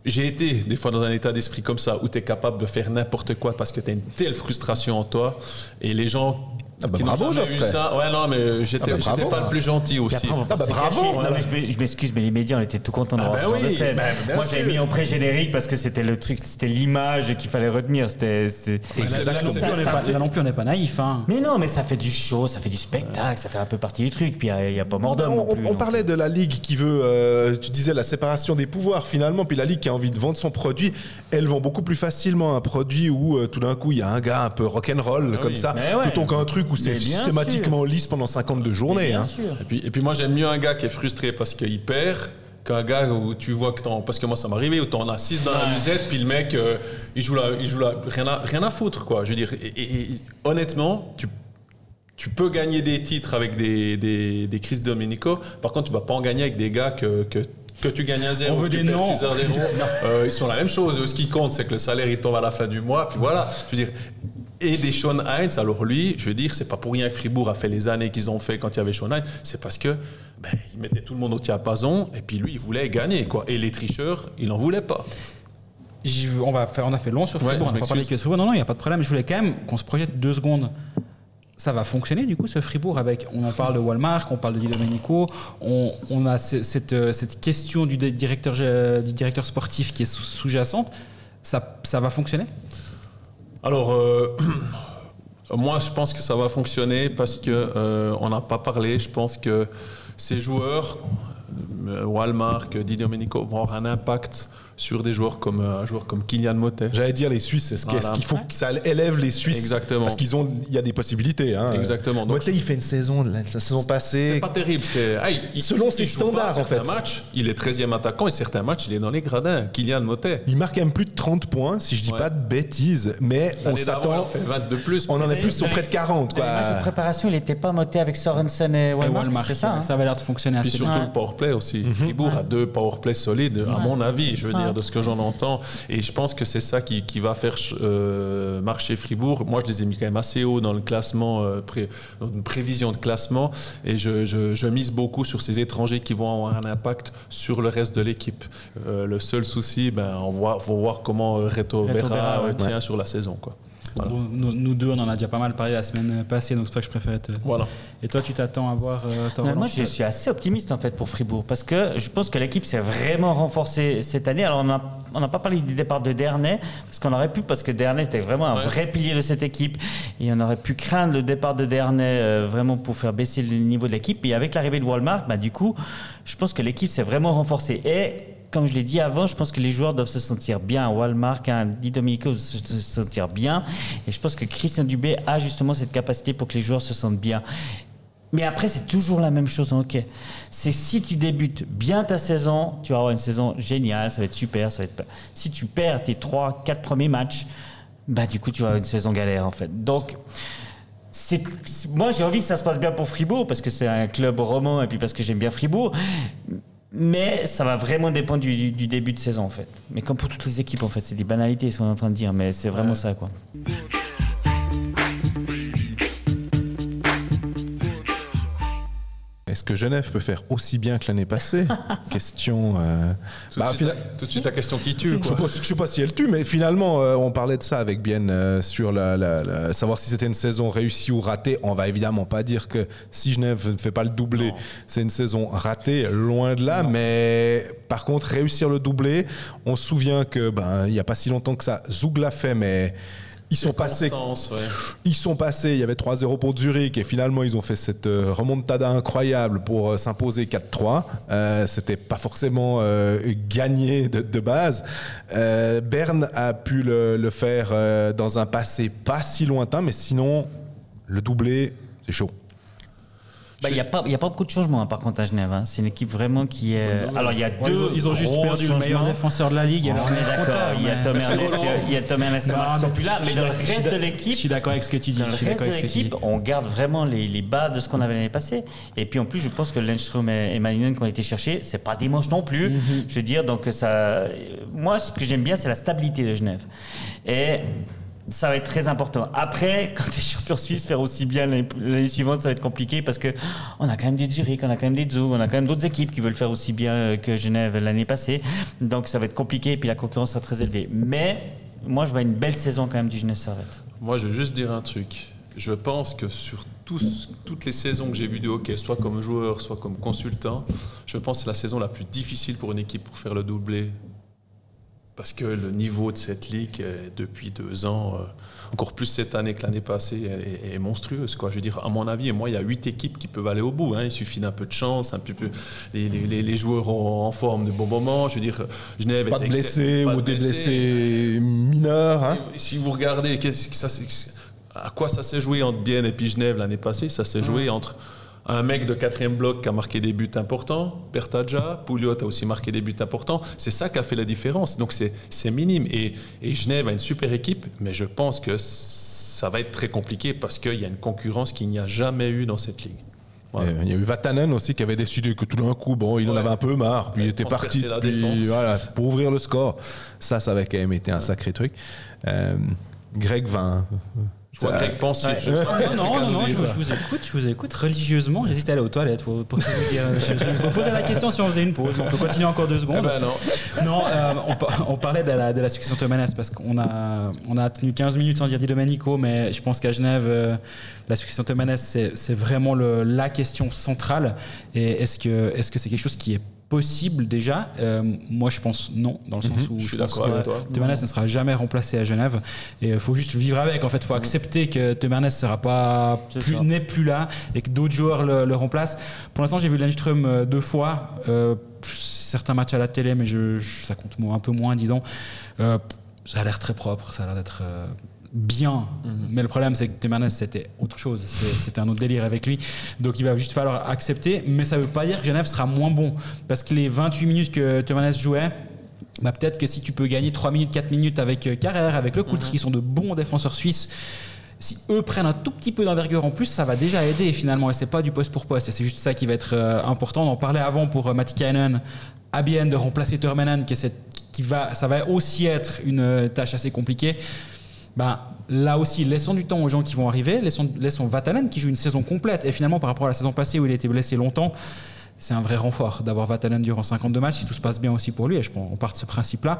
j'ai été des fois dans un état d'esprit comme ça où tu es capable de faire n'importe quoi parce que tu as une telle frustration en toi et les gens. Ah bah qui n'ont bravo, jamais eu Geoffrey. ça. Ouais, non, mais j'étais Ah bah bravo. pas le plus gentil aussi. Après, Ah bah bravo. Non, mais je m'ex- je m'excuse, mais les médias, on était tout contents de Ah voir bah ce genre de oui, scène. bah, bien Moi, j'avais sûr. mis en pré-générique parce que c'était le truc, c'était l'image qu'il fallait retenir. C'était, Exactement. Là non plus, on n'est Ça là non plus, on n'est pas naïf. Hein. Mais non, mais ça fait du show, ça fait du spectacle, ça fait un peu partie du truc. Puis il n'y a, pas mort d'homme. On, non plus, on parlait de la ligue qui veut, euh, tu disais la séparation des pouvoirs finalement, puis la ligue qui a envie de vendre son produit, elle vend beaucoup plus facilement un produit où euh, tout d'un coup il y a un gars un peu rock'n'roll comme oui. ça, plutôt qu'un truc où c'est systématiquement lisse pendant 52 journées. Bien hein. sûr. Et puis, et puis moi, j'aime mieux un gars qui est frustré parce qu'il perd qu'un gars où tu vois que t'en... Parce que moi, ça m'est arrivé où t'en as 6 dans la musette, puis le mec, euh, il joue là, il joue là, rien à, rien à foutre, quoi. Je veux dire, et- et- et honnêtement, tu, tu peux gagner des titres avec des, des, des Chris Domenico. Par contre, tu vas pas en gagner avec des gars que... que que tu gagnes à zéro, On veut que tu des perds noms. 6 à 0. Euh, ils sont la même chose. Ce qui compte, c'est que le salaire, il tombe à la fin du mois. Puis voilà. Je veux dire, et des Sean Hines, alors lui, je veux dire, c'est pas pour rien que Fribourg a fait les années qu'ils ont fait quand il y avait Sean Hines. C'est parce que ben, il mettait tout le monde au diapason et puis lui, il voulait gagner. quoi. Et les tricheurs, il en voulait pas. On, va faire, on a fait long sur Fribourg, on n'a pas parlé que de Fribourg. Non, non, il n'y a pas de problème. Je voulais quand même qu'on se projette deux secondes. Ça va fonctionner du coup ce Fribourg avec, on en parle de Walmart, on parle de Di Domenico, on, on a cette, euh, cette question du directeur, du directeur sportif qui est sous- sous-jacente. Ça, ça va fonctionner? Alors, euh, moi, je pense que ça va fonctionner parce que euh, on n'a pas parlé. Je pense que ces joueurs, euh, Walmart, Di Domenico, vont avoir un impact sur des joueurs comme euh, un joueur comme Kylian Motet. J'allais dire les Suisses, est-ce qu'il Voilà. est-ce qu'il faut que ça élève les Suisses? Exactement. Parce qu'ils ont, il y a des possibilités. Hein. Exactement. Donc, Motet, il fait une saison, la, la saison passée. C'est pas terrible. ah, il- il- Selon il ses pas standards, en fait. matchs, il est 13e attaquant et certains matchs, il est dans les gradins. Kylian Motet. Il marque quand même plus de 30 points, si je dis Ouais. pas de bêtises, mais on s'attend. il en fait 22 plus. On en est Mais- plus sur près de 40. Dans les matchs de Quoi. préparation, il n'était pas moté avec Sorensen et Et Walmart, c'est ça hein ça avait l'air de fonctionner Puis assez surtout bien. le powerplay aussi. Fribourg a deux powerplays solides, à mon avis, je veux dire, de ce que j'en entends. Et je pense que c'est ça qui, qui va faire euh, marcher Fribourg. Moi, je les ai mis quand même assez haut dans le classement, euh, pré- dans une prévision de classement. Et je, je- je mise beaucoup sur ces étrangers qui vont avoir un impact sur le reste de l'équipe. Euh, le seul souci, ben, on va faut voir comment Reto, Reto Berra Berra, ouais. tient sur la saison. Quoi. Voilà. Bon, nous, nous deux, on en a déjà pas mal parlé la semaine passée, donc c'est pour ça que je préfère te... Voilà. Et toi, tu t'attends à voir euh, ta moi, je suis assez optimiste en fait pour Fribourg parce que je pense que l'équipe s'est vraiment renforcée cette année. Alors, on n'a on n'a pas parlé du départ de Dernay parce qu'on aurait pu, parce que Dernay c'était vraiment un Ouais. vrai pilier de cette équipe et on aurait pu craindre le départ de Dernay euh, vraiment pour faire baisser le niveau de l'équipe. Et avec l'arrivée de Walmart, bah, du coup, je pense que l'équipe s'est vraiment renforcée. Et comme je l'ai dit avant, je pense que les joueurs doivent se sentir bien. Walmart, un Di Domenico se se sentir bien. Et je pense que Christian Dubé a justement cette capacité pour que les joueurs se sentent bien. Mais après, c'est toujours la même chose en hockey. C'est si tu débutes bien ta saison, tu vas avoir une saison géniale, ça va être super. Ça va être... Si tu perds tes 3, 4 premiers matchs, bah, du coup, tu vas avoir une saison galère en fait. Donc, moi j'ai envie que ça se passe bien pour Fribourg parce que c'est un club roman et puis parce que j'aime bien Fribourg. Mais ça va vraiment dépendre du, du- du début de saison en fait. Mais comme pour toutes les équipes en fait, c'est des banalités ce qu'on est en train de dire, mais c'est vraiment ça quoi. Est-ce que Genève peut faire aussi bien que l'année passée Question. euh, Tout, bah, de suite, fina- la- tout de suite, la question qui tue. Je quoi. je sais pas si elle tue, mais finalement, euh, on parlait de ça avec Bien euh, sur la, la- la- savoir si c'était une saison réussie ou ratée. On va évidemment pas dire que si Genève ne fait pas le doublé, c'est une saison ratée, loin de là. Mais par contre, réussir le doublé, on se souvient que ben il y a pas si longtemps que ça, Zoug l'a fait, mais ils sont passés ouais. ils sont passés, il y avait 3-0 pour Zurich et finalement ils ont fait cette euh, remontada incroyable pour euh, s'imposer 4-3. Euh, C'était pas forcément euh, gagné de, de base. Euh, Berne a pu le, le faire dans un passé pas si lointain, mais sinon le doublé, c'est chaud. Bah, Il n'y a, pas- y a pas beaucoup de changements hein, par contre à Genève. hein. C'est une équipe vraiment qui est. Alors il y a Ouais, deux. ils ont, ils ont juste gros perdu le meilleur changements. défenseur de la ligue. Alors on est d'accord, il y a Tom Merci, Roland. il y a Marc qui mais sont plus là, mais dans le reste de Je l'équipe, suis d'accord avec ce que tu dis. dans je le suis reste d'accord de avec ce que tu dis. l'équipe, on garde vraiment les, les bases de ce qu'on avait l'année passée. Et puis en plus, je pense que Lindström et, et Malinen qui ont été cherchés, c'est pas des moches non plus. Mhm. Je veux dire, donc ça. Moi, ce que j'aime bien, c'est la stabilité de Genève. Et ça va être très important. Après, quand tu es champion suisse, faire aussi bien l'année suivante, ça va être compliqué parce que on a quand même des Zurich, on a quand même des Zug, on a quand même d'autres équipes qui veulent faire aussi bien euh, que Genève l'année passée. Donc ça va être compliqué et puis la concurrence sera très élevée. Mais moi, je vois une belle saison quand même du Genève Servette. Moi, je veux juste dire un truc. Je pense que sur toutes les saisons que j'ai vues de hockey, soit comme joueur, soit comme consultant, je pense que c'est la saison la plus difficile pour une équipe pour faire le doublé. Parce que le niveau de cette ligue, euh, depuis deux ans, euh, encore plus cette année que l'année passée, est, est monstrueuse. Quoi. Je veux dire, à mon avis, moi, il y a huit équipes qui peuvent aller au bout. hein. Il suffit d'un peu de chance, un peu, peu- les, les- les- joueurs en, en forme de bon moment. Je veux dire, Genève Pas est de blessés ou de des blessés. blessés mineurs. hein. Si vous regardez, qu'est-ce que ça s'est- à quoi ça s'est joué entre Bienne et puis Genève l'année passée? Ça s'est joué entre un mec de quatrième bloc qui a marqué des buts importants, Bertaja, Pouliot a aussi marqué des buts importants. C'est ça qui a fait la différence. Donc c'est minime. Et, et Genève a une super équipe, mais je pense que ça va être très compliqué parce qu'il y a une concurrence qu'il n'y a jamais eu dans cette ligue. Voilà. Il y a eu Vatanen aussi qui avait décidé que tout d'un coup, bon, il en avait un peu marre, puis il était parti puis voilà, pour ouvrir le score. Ça, ça avait quand même été un sacré truc. Euh, Greg Vin. Je vois Greg Non, non, non, je, vous écoute, je vous écoute religieusement. J'hésitais à aller aux toilettes pour, vous dire. Je, je me posais la question si on faisait une pause. On peut continuer encore deux Eh secondes. ben non. Non, euh, on, par- on parlait de la, de la succession parce qu'on a, on a tenu 15 minutes sans dire Di Domenico, mais je pense qu'à Genève, euh, la succession Thomanes, c'est c'est vraiment le- la question centrale. Et est-ce que est-ce que c'est quelque chose qui est possible déjà Euh, Moi, je pense non, dans le sens où Mhm. Je suis d'accord avec toi. Thomanes ne sera jamais remplacé à Genève. Et il faut juste vivre avec. En fait, il faut accepter que ne sera pas n'est plus là et que d'autres joueurs le, le remplacent. Pour l'instant, j'ai vu Lindström euh, deux fois. euh, certains matchs à la télé, mais je, je- ça compte un peu moins, disons. Euh, ça a l'air très propre, ça a l'air d'être bien. Mais le problème, c'est que Temernes, c'était autre chose. C'était un autre délire avec lui. Donc il va juste falloir accepter. Mais ça ne veut pas dire que Genève sera moins bon. Parce que les 28 minutes que Temernes jouait, bah, peut-être que si tu peux gagner 3 minutes, 4 minutes avec euh, Carrère, avec Le Coultry, qui sont de bons défenseurs suisses, si eux prennent un tout petit peu d'envergure en plus, ça va déjà aider finalement. Et c'est pas du poste pour poste. Et c'est juste ça qui va être euh, important. On en parlait avant pour euh, Matikainen, à bien de remplacer Turmanen, qui, est cette- qui va, ça va aussi être une euh, tâche assez compliquée. Ben, là aussi, laissons du temps aux gens qui vont arriver, laissons, laissons Vatanen qui joue une saison complète. Et finalement, par rapport à la saison passée où il a été blessé longtemps, c'est un vrai renfort d'avoir Vatanen durant 52 matchs, si tout se passe bien aussi pour lui. Et je pense on part de ce principe-là.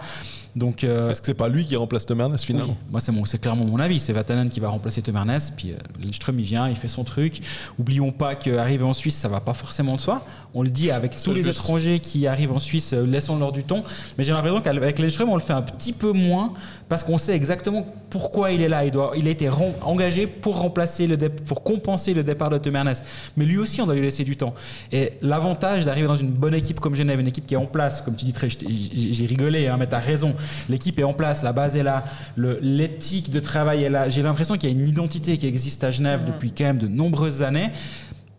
Donc, euh, Est-ce que c'est pas lui qui remplace Temernes finalement? Oui, moi c'est mon- c'est clairement mon avis. C'est Vatanen qui va remplacer Temernes, puis euh, Lindström il vient, il fait son truc. Oublions pas qu'arriver en Suisse, ça va pas forcément de soi. On le dit avec tous les juste. étrangers qui arrivent en Suisse, euh, laissons-leur du temps. Mais j'ai l'impression qu'avec Lindström, on le fait un petit peu moins parce qu'on sait exactement pourquoi il est là. Il, doit, il a été engagé pour remplacer le pour compenser le départ de Temernes. Mais lui aussi, on doit lui laisser du temps. Et l'avantage d'arriver dans une bonne équipe comme Genève, une équipe qui est en place, comme tu dis très, j'ai rigolé, hein, mais tu as raison. L'équipe est en place, la base est là, l'éthique de travail est là. J'ai l'impression qu'il y a une identité qui existe à Genève depuis quand même de nombreuses années.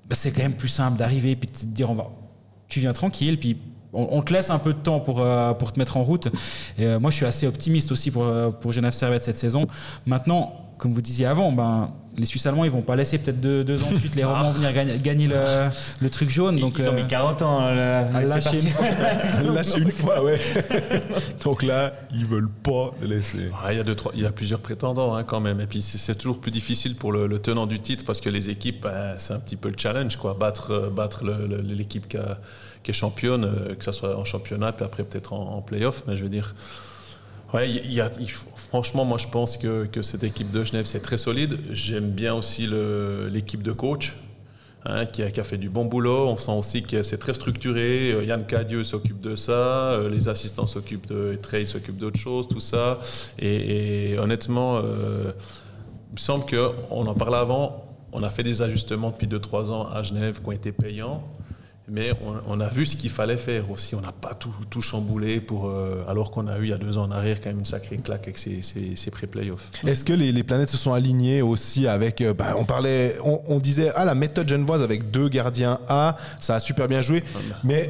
Bah, c'est quand même plus simple d'arriver puis de te dire on va, tu viens tranquille puis on, on te laisse un peu de temps pour, euh, pour te mettre en route. Et euh, moi, je suis assez optimiste aussi pour, euh, pour Genève Servette cette saison. Maintenant, comme vous disiez avant, ben, les Suisses allemands, ils vont pas laisser peut-être deux, deux ans de suite les Romands venir gagner, gagner le, le truc jaune. Donc, ils ont euh, mis 40 ans à lâcher une fois. Lâché une fois, ouais. Donc là, ils veulent pas le laisser. Ah, il, y a deux, trois- il y a plusieurs prétendants hein, quand même. Et puis c'est toujours plus difficile pour le, le tenant du titre parce que les équipes, ben, c'est un petit peu le challenge. Quoi. Battre, euh, battre l'équipe qui est championne, euh, que ce soit en championnat, puis après peut-être en, en play-off. Mais je veux dire, franchement, moi je pense que, cette équipe de Genève, c'est très solide. J'aime bien aussi l'équipe de coach. hein, qui, a, fait du bon boulot. On sent aussi que c'est très structuré. Euh, Yann Cadieux s'occupe de ça, euh, les assistants s'occupent de, Trey s'occupe d'autres choses, tout ça. Et, et honnêtement, euh, il me semble qu'on en parlait avant, on a fait des ajustements depuis 2-3 ans à Genève qui ont été payants. Mais on, on a vu ce qu'il fallait faire aussi. On n'a pas tout, tout chamboulé pour, euh, alors qu'on a eu il y a deux ans en arrière quand même une sacrée claque avec ces, ces, ces pré-playoffs. Est-ce que les, les planètes se sont alignées aussi avec. euh, bah, on parlait, on, on disait, ah, la méthode genevoise avec deux gardiens A, ça a super bien joué. Mais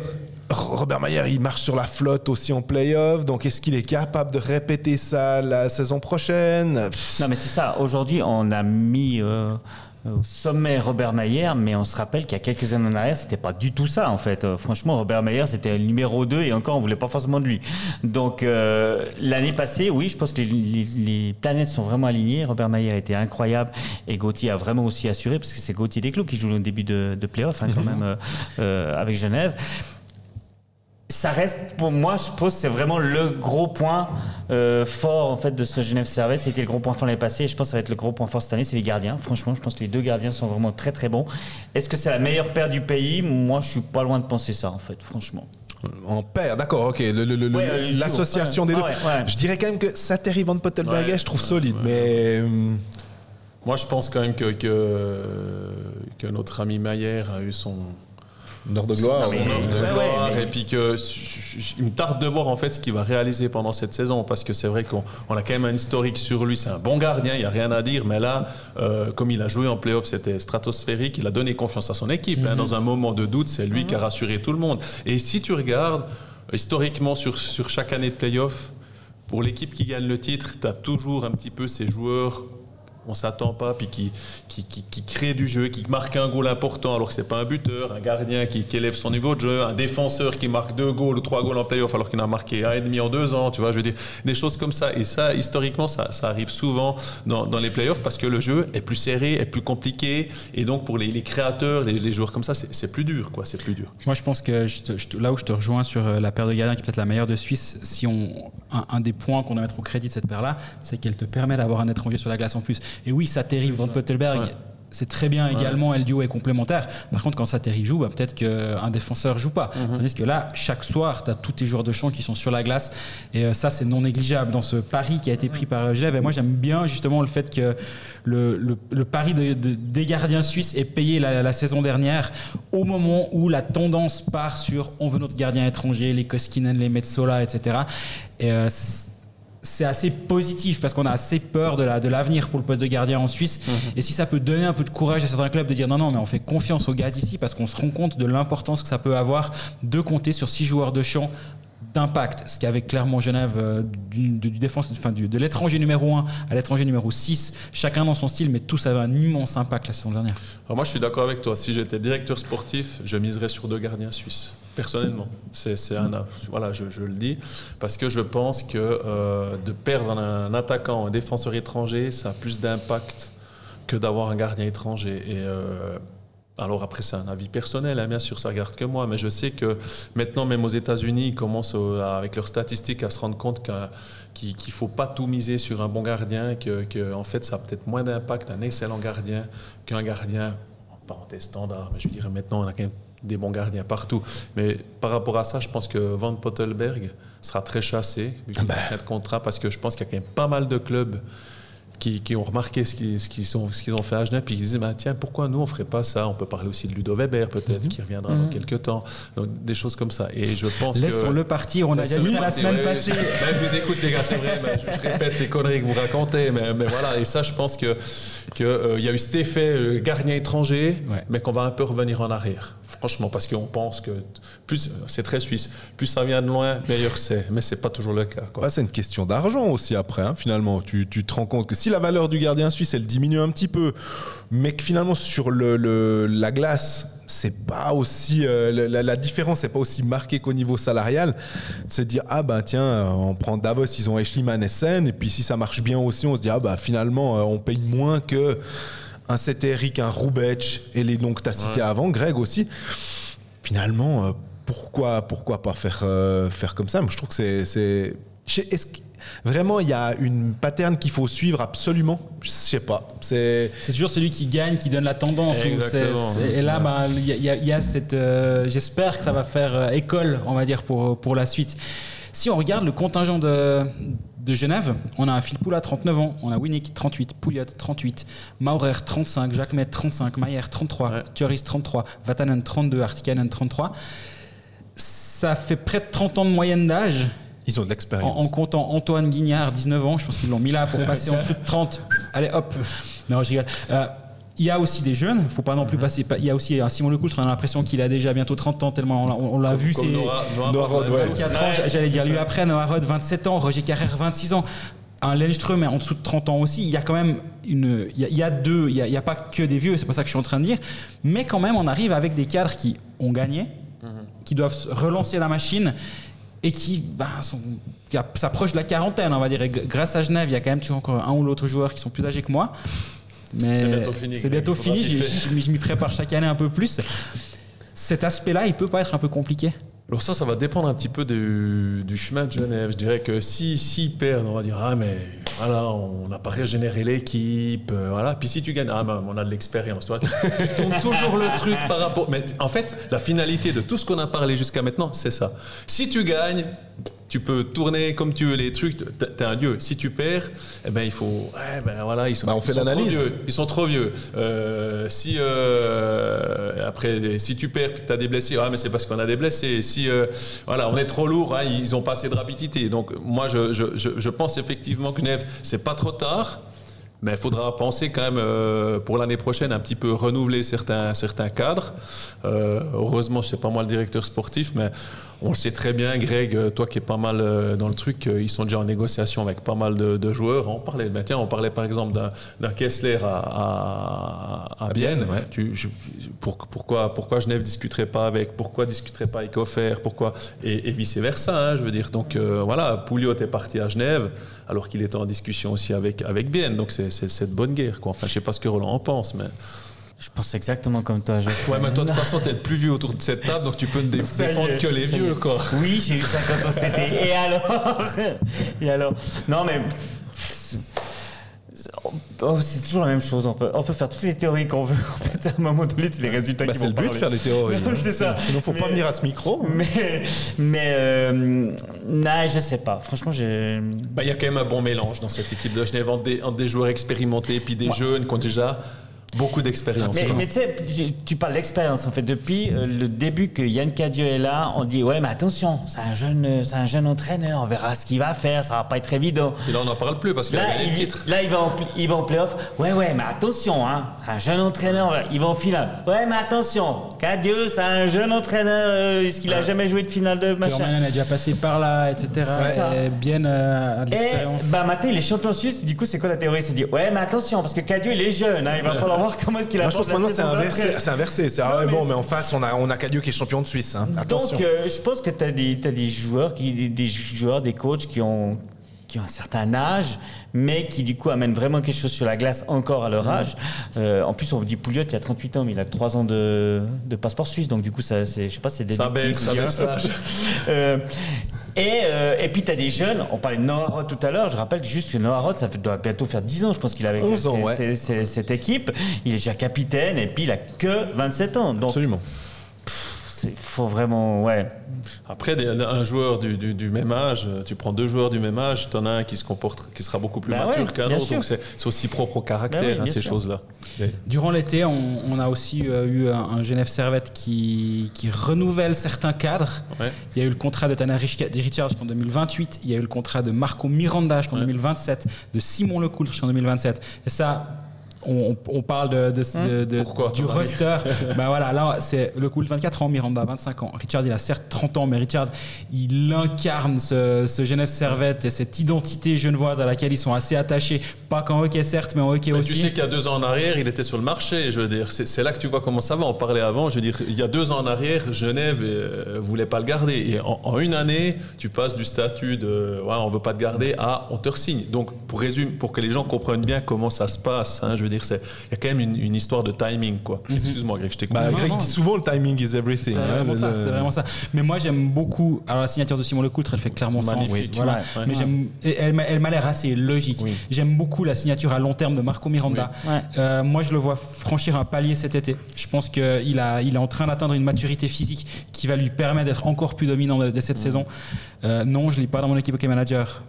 Robert Mayer, il marche sur la flotte aussi en playoff. Donc, est-ce qu'il est capable de répéter ça la saison prochaine? Pff, Non, mais c'est ça. Aujourd'hui, on a mis euh, au sommet Robert Mayer, mais on se rappelle qu'il y a quelques années en arrière, c'était pas du tout ça en fait. Euh, franchement, Robert Mayer, c'était le numéro 2 et encore, on voulait pas forcément de lui. Donc euh, l'année passée, oui, je pense que les, les- les planètes sont vraiment alignées. Robert Mayer était incroyable et Gauthier a vraiment aussi assuré parce que c'est Gauthier Desclos qui joue au début de, de playoff hein, quand même euh, euh, avec Genève. Ça reste pour moi, je pense, que c'est vraiment le gros point euh, fort en fait de ce Genève Servette. C'était le gros point fort l'année passée. Et je pense que ça va être le gros point fort cette année, c'est les gardiens. Franchement, je pense que les deux gardiens sont vraiment très très bons. Est-ce que c'est la meilleure paire du pays? Moi, je suis pas loin de penser ça en fait, franchement. En paire, d'accord, ok. le- le- le- Ouais, euh, le L'association des deux. Ah ouais, ouais. Je dirais quand même que Sateri Van Pottelberger, Ouais, je trouve ouais, solide, ouais. mais. hum, Moi, je pense quand même que, que, que notre ami Mayer a eu son, Une heure de gloire. son mais- heure de ouais, gloire, ouais, mais- et puis que il me tarde de voir en fait ce qu'il va réaliser pendant cette saison. Parce que c'est vrai qu'on on a quand même un historique sur lui. C'est un bon gardien il y a rien à dire. Mais là euh, comme il a joué en playoff c'était stratosphérique. Il a donné confiance à son équipe hein. dans un moment de doute c'est lui qui a rassuré tout le monde. Et si tu regardes historiquement sur, sur chaque année de playoff pour l'équipe qui gagne le titre tu as toujours un petit peu ces joueurs on s'attend pas, puis qui, qui, qui, qui crée du jeu, qui marque un goal important alors que c'est pas un buteur, un gardien qui, élève son niveau de jeu, un défenseur qui marque deux goals ou trois goals en playoff alors qu'il en a marqué un et demi en deux ans, tu vois, je veux dire, des choses comme ça. Et ça, historiquement, ça, ça arrive souvent dans, dans les playoffs parce que le jeu est plus serré, est plus compliqué, et donc pour les, créateurs, les, joueurs comme ça, c'est plus dur, quoi, c'est plus dur. Moi, je pense que là où je te rejoins sur euh, la paire de gardiens qui est peut-être la meilleure de Suisse, si on, un, un des points qu'on doit mettre au crédit de cette paire-là, c'est qu'elle te permet d'avoir un étranger sur la glace en plus. Et oui, ça terrible. Van Pottelberg, Ouais. c'est très bien également, le duo est complémentaire. Par contre, quand Sateri joue, bah, peut-être qu'un défenseur joue pas. Tandis que là, chaque soir, tu as tous tes joueurs de champ qui sont sur la glace. Et euh, ça, c'est non négligeable dans ce pari qui a été pris par euh, Genève. Et moi, j'aime bien justement le fait que le, le- le pari de- de- des gardiens suisses est payé la, la saison dernière au moment où la tendance part sur on veut notre gardien étranger, les Koskinen, les Metsola, etc. Et euh, c'est assez positif parce qu'on a assez peur de la- de l'avenir pour le poste de gardien en Suisse. Et si ça peut donner un peu de courage à certains clubs de dire non, non, mais on fait confiance aux gars d'ici parce qu'on se rend compte de l'importance que ça peut avoir de compter sur six joueurs de champ d'impact, ce qu'avec clairement Genève euh, du, du défense, enfin, de l'étranger numéro 1 à l'étranger numéro 6, chacun dans son style, mais tous avaient un immense impact la saison dernière. Moi, je suis d'accord avec toi. Si j'étais directeur sportif, je miserais sur deux gardiens suisses. Personnellement, c'est un voilà, je, je le dis parce que je pense que euh, de perdre un attaquant, un défenseur étranger, ça a plus d'impact que d'avoir un gardien étranger. Et euh, alors après, c'est un avis personnel, hein, bien sûr, ça regarde que moi, mais je sais que maintenant, même aux États-Unis, ils commencent euh, avec leurs statistiques à se rendre compte qu'il ne faut pas tout miser sur un bon gardien, que, que, en fait, ça a peut-être moins d'impact un excellent gardien qu'un gardien en parenthèse standard. Mais je dirais maintenant, on a quand même des bons gardiens partout. Mais par rapport à ça, je pense que Van Pottelberg sera très chassé, vu qu'il a fin de contrat, parce que je pense qu'il y a quand même pas mal de clubs qui, qui ont remarqué ce qu'ils ce ont, ce qu'ils ont fait à Genève, puis ils disaient, bah, tiens, pourquoi nous, on ne ferait pas ça? On peut parler aussi de Ludo Weber, peut-être, qui reviendra dans quelques temps. Donc, des choses comme ça. Et je pense que... Laissons-le partir, on a déjà dit ça la semaine passée. ouais. Ben, je vous écoute, les gars, c'est vrai. ben, je, je répète les conneries que vous racontez, mais, mais voilà. Et ça, je pense que que euh, y a eu cet effet euh, gardien étranger, Ouais. mais qu'on va un peu revenir en arrière. Franchement, parce qu'on pense que plus c'est très suisse, plus ça vient de loin, meilleur c'est. Mais c'est pas toujours le cas. Bah, c'est une question d'argent aussi après, hein, finalement. Tu, tu te rends compte que si la valeur du gardien suisse, elle diminue un petit peu, mais que finalement sur le, la glace, c'est pas aussi euh, la, différence n'est pas aussi marquée qu'au niveau salarial. C'est dire ah bah tiens, on prend Davos, ils ont Eschliman et et puis si ça marche bien aussi, on se dit ah bah finalement euh, on paye moins que un Eric, un Roubec et les noms que tu as cités avant, Greg aussi. Finalement, euh, pourquoi, pourquoi pas faire, euh, faire comme ça? Moi, je trouve que c'est. c'est- Est-ce que vraiment il y a une pattern qu'il faut suivre absolument? Je sais pas. C'est. C'est toujours celui qui gagne qui donne la tendance. ou Exactement. c'est- c'est- et là, bah, il y, a- il y a- il y a cette. euh, J'espère que ça va faire école, on va dire, pour, pour la suite. Si on regarde le contingent de, de Genève, on a un Phil Poula, 39 ans, on a Winnick, 38, Pouliot, 38, Maurer, 35, Jacquemet, 35, Mayer, 33, Ouais. Thuris, 33, Vatanen, 32, Artikanen, 33. Ça fait près de 30 ans de moyenne d'âge. Ils ont de En, l'expérience. en comptant Antoine Guignard, 19 ans, je pense qu'ils l'ont mis là pour passer en dessous de 30. Allez, hop. Non, je rigole. Euh, il y a aussi des jeunes, faut pas non plus passer. Il y a aussi un Simon Lecoultre, on a l'impression qu'il a déjà bientôt 30 ans, tellement on l'a- on, l'a vu. C'est Noah- Noah Noah Rod, ouais. 24 ans, j'allais dire lui après, Noah Rod, 27 ans, Roger Carrère, 26 ans. un Lenström est en dessous de 30 ans aussi. Il y a quand même une. Il y a, il y a deux. Il n'y a, il y a pas que des vieux, c'est pas ça que je suis en train de dire. Mais quand même, on arrive avec des cadres qui ont gagné, qui doivent relancer la machine et qui ben, s'approchent de la quarantaine, on va dire. Et grâce à Genève, il y a quand même toujours encore un ou l'autre joueur qui sont plus âgés que moi. Mais C'est bientôt fini, C'est bientôt fini. Je, m'y prépare chaque année un peu plus. Cet aspect-là, il peut pas être un peu compliqué. Alors ça, ça va dépendre un petit peu du, du chemin de Genève. Je dirais que si s'ils perdent, on va dire ah mais voilà, on n'a pas régénéré l'équipe, euh, voilà. Puis si tu gagnes, ah ben, on a de l'expérience, toi. Tu tournes toujours le truc par rapport. Mais en fait, la finalité de tout ce qu'on a parlé jusqu'à maintenant, c'est ça. Si tu gagnes, tu peux tourner comme tu veux les trucs. T'es- un dieu. Si tu perds, eh ben il faut, ouais, ben voilà, ils sont, Bah, on ils fait sont trop l'analyse. vieux. Ils sont trop vieux. Euh, si euh, après, si tu perds, que tu as des blessés, ah, mais c'est parce qu'on a des blessés. Si euh, voilà, on est trop lourd, hein, ils ont pas assez de rapidité. Donc moi, je, je, je, pense effectivement que Genève, c'est pas trop tard. Mais il faudra penser quand même euh, pour l'année prochaine un petit peu renouveler certains, certains cadres. Euh, heureusement, je sais pas moi le directeur sportif, mais on le sait très bien, Greg, euh, toi qui es pas mal euh, dans le truc, euh, ils sont déjà en négociation avec pas mal de, de joueurs. On parlait, ben, tiens, on parlait par exemple d'un, Kessler à, à, à Bienne. Bienne, ouais. Tu- je- pour- pourquoi, pourquoi Genève discuterait pas avec Pourquoi discuterait pas avec Offert Pourquoi et, et vice versa, je veux dire. Donc euh, voilà, Pouliot est parti à Genève alors qu'il était en discussion aussi avec avec Bienne. Donc c'est, de bonne guerre, quoi. Enfin, je sais pas ce que Roland en pense, mais Je pense exactement comme toi. Je... ouais, mais toi de toute façon t'es le plus vieux autour de cette table, donc tu peux ne défendre que les vieux, quoi. Oui, j'ai eu 50 ans cet été. Et alors Et alors Non, mais. Oh, c'est toujours la même chose. On peut, on peut faire toutes les théories qu'on veut. En fait, à un moment donné, c'est les résultats Bah, qui c'est le but de faire des théories. hein. C'est ça. Sinon, faut pas venir à ce micro. Mais, mais euh, non, je sais pas. Franchement, j'ai. Bah, il y a quand même un bon mélange dans cette équipe de Genève entre des, entre des joueurs expérimentés puis des jeunes qui ont déjà beaucoup d'expérience. Mais, tu sais, tu- parles d'expérience en fait. Depuis euh, le début que Yann Cadieux est là, on dit ouais, mais attention, c'est un jeune, c'est un jeune entraîneur. On verra ce qu'il va faire. Ça va pas être évident. Et là, on n'en parle plus parce qu'il a Là, gagné le il, titre. là, il va en, il va en playoff. Ouais, ouais, mais attention, hein. C'est un jeune entraîneur. Il va en finale. Ouais, mais attention. Cadieux, c'est un jeune entraîneur. euh, Est-ce qu'il a jamais joué de finale de machin? Thurman est déjà passé par là, etc. Et bien euh, à de Et l'expérience. bah Maté, il est champion suisse. Du coup, c'est quoi la théorie? C'est dit ouais, mais attention, parce que Cadieux, il est jeune. hein, il va falloir voir comment est-ce qu'il Moi, a je pense que maintenant, c'est inversé. C'est inversé. C'est, ah ouais, mais bon, mais en face, on a, on a Cadieux qui est champion de Suisse. hein. Attention. Donc, euh, je pense que tu as des, t'as des joueurs, qui, des- joueurs, des coachs qui ont, qui ont un certain âge, mais qui du coup amènent vraiment quelque chose sur la glace encore à leur âge. Euh, en plus, on dit Pouliot, il a 38 ans, mais il a que 3 ans de, de passeport suisse, donc du coup, ça, c'est, je sais pas, c'est Ça déductible, baisse, ça baisse l'âge. Euh, et, euh, et puis, tu as des jeunes, on parlait de Noah Roth tout à l'heure, je rappelle juste que Noah Roth, ça fait- doit bientôt faire 10 ans, je pense qu'il avait 11 ans, ouais. cette équipe. Il est déjà capitaine, et puis il a que 27 ans. Donc, Absolument. il faut vraiment, ouais. Après, un joueur du, du- du même âge, euh, tu prends deux joueurs du même âge, tu en as un qui se comporte, qui sera beaucoup plus Bah mature ouais, qu'un autre. sûr. Donc c'est c'est aussi propre au caractère, Bah oui, hein, ces choses-là. Durant l'été, on, on a aussi euh, eu un, un Genève Servette qui, qui renouvelle certains cadres. Ouais. Il y a eu le contrat de Tanner Rich- Richards jusqu'en 2028. Il y a eu le contrat de Marco Miranda jusqu'en Ouais. 2027, de Simon Lecoultre jusqu'en 2027. Et ça, on, on parle de, de- de- de- Pourquoi, du roster. ben voilà, là, c'est Lecoultre 24 ans, Miranda 25 ans. Richard, il a certes 30 ans, mais Richard, il incarne ce, ce Genève Servette et cette identité genevoise à laquelle ils sont assez attachés. Pas qu'en hockey, certes, mais en hockey Mais aussi. tu sais qu'il y a deux ans en arrière, il était sur le marché. Je veux dire, c'est c'est là que tu vois comment ça va. On parlait avant. Je veux dire, il y a deux ans en arrière, Genève euh, voulait pas le garder. Et en, en une année, tu passes du statut de ouais, on veut pas te garder à on te signe. Donc, pour résumer, pour que les gens comprennent bien comment ça se passe, hein, je veux dire, c'est il y a quand même une, une histoire de timing, quoi. Excuse-moi, Greg, je t'écoute. Bah, Greg non. dit souvent le timing is everything. C'est hein, vraiment, le- c'est vraiment ça. Mais moi, j'aime beaucoup. Alors, la signature de Simon Lecoultre, elle fait clairement sens. Voilà. ouais, ouais. Mais j'aime, et elle, m'a- elle m'a l'air assez logique. Oui. J'aime beaucoup la signature à long terme de Marco Miranda. Oui. Ouais. Euh, moi, je le vois franchir un palier cet été. Je pense qu'il a, il est en train d'atteindre une maturité physique qui va lui permettre d'être encore plus dominant dès cette saison. Euh, non, je ne l'ai pas dans mon équipe hockey manager.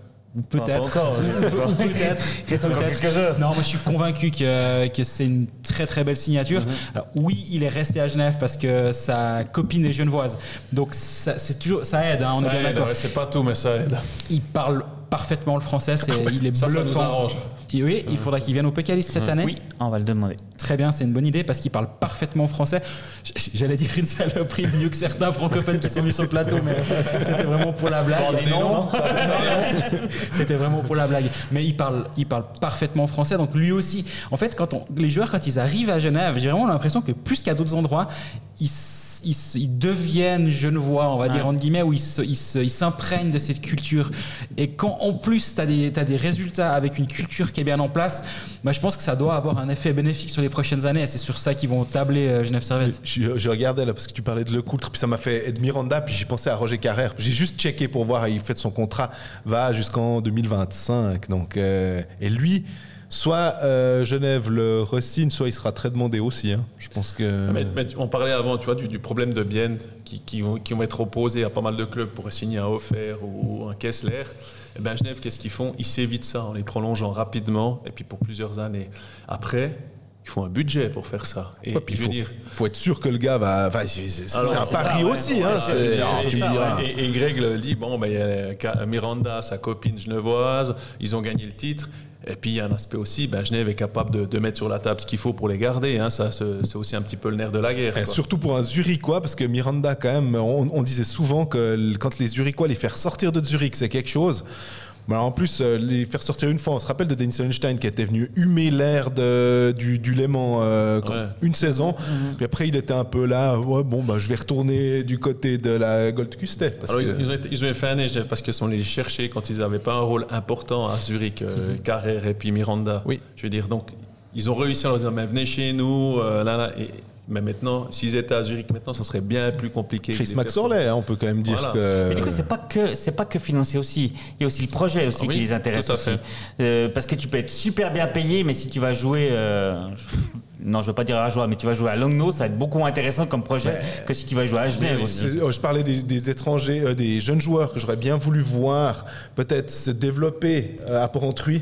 Peut-être. Peut-être. Heures. Non, moi je suis convaincu que, que c'est une très très belle signature. Alors, oui, il est resté à Genève parce que sa copine est genevoise. Donc ça, c'est toujours, ça aide, hein, on Ça est bien d'accord. c'est pas tout, mais ça aide. Il parle parfaitement le français. C'est, il est Ça, ça bluffant. nous arrange. Et oui, il faudra qu'il vienne au Pécaliste cette année. Oui, on va le demander. Très bien, c'est une bonne idée parce qu'il parle parfaitement français. J'allais dire une saloperie mieux que certains francophones qui sont venus sur le plateau, mais c'était vraiment pour la blague. Non C'était vraiment pour la blague. Mais il parle, il parle parfaitement français, donc lui aussi. En fait, quand on, les joueurs, quand ils arrivent à Genève, j'ai vraiment l'impression que plus qu'à d'autres endroits, ils, ils, ils deviennent genevois, on va dire, entre guillemets, où ils s'imprègnent de cette culture. Et quand en plus, tu as des, t'as des résultats avec une culture qui est bien en place, bah, je pense que ça doit avoir un effet bénéfique sur les prochaines années. Et c'est sur ça qu'ils vont tabler euh, Genève Servette. Je, je regardais là parce que tu parlais de Lecoultre, puis ça m'a fait Ed Miranda, puis j'ai pensé à Roger Carrère. J'ai juste checké pour voir, il fait son contrat, va jusqu'en 2025. Donc, euh, et lui, soit euh, Genève le re-signe, soit il sera très demandé aussi. hein. Je pense que. Mais, mais on parlait avant, tu vois, du, du problème de Bienne qui, qui vont, qui vont être opposés à pas mal de clubs pour signer un Offert ou un Kessler. Et ben Genève, qu'est-ce qu'ils font? Ils s'évitent ça en les prolongeant rapidement et puis pour plusieurs années. Après, il faut un budget pour faire ça. Et Ouais, puis il faut, dire, faut être sûr que le gars va. enfin, c'est un pari aussi. Et, Greg le dit, bon, ben, il y a Ka- Miranda, sa copine genevoise, ils ont gagné le titre. Et puis il y a un aspect aussi, ben, Genève est capable de, de mettre sur la table ce qu'il faut pour les garder. hein. Ça, c'est aussi un petit peu le nerf de la guerre. Et quoi. surtout pour un Zurichois, parce que Miranda, quand même, on, on disait souvent que quand les Zurichois les faire sortir de Zurich, c'est quelque chose. Mais alors, en plus, euh, les faire sortir une fois, on se rappelle de Denis Einstein qui était venu humer l'air du, du Léman euh, Ouais. une saison. Puis après, il était un peu là, ouais, bon, bah, je vais retourner du côté de la Gold Custer. Parce Alors, que- ils, ont été, ils ont fait un Genève, parce qu'ils sont allés les chercher quand ils n'avaient pas un rôle important à Zurich, euh, Carrère et puis Miranda. Oui. Je veux dire, donc, ils ont réussi à leur dire, mais venez chez nous, euh, là, là. Et, mais maintenant, s'ils étaient à Zurich maintenant, ça serait bien plus compliqué. Chris Maxorley, hein, on peut quand même dire Voilà. que. Mais du coup, c'est pas que c'est pas que financier aussi. Il y a aussi le projet aussi Ah oui, qui les intéresse tout à aussi. fait. Euh, parce que tu peux être super bien payé, mais si tu vas jouer, euh, non, je veux pas dire à joie, mais tu vas jouer à Longno, ça va être beaucoup moins intéressant comme projet que si tu vas jouer à Genève. oh, Je parlais des, des étrangers, euh, des jeunes joueurs que j'aurais bien voulu voir peut-être se développer euh, à Porrentruy,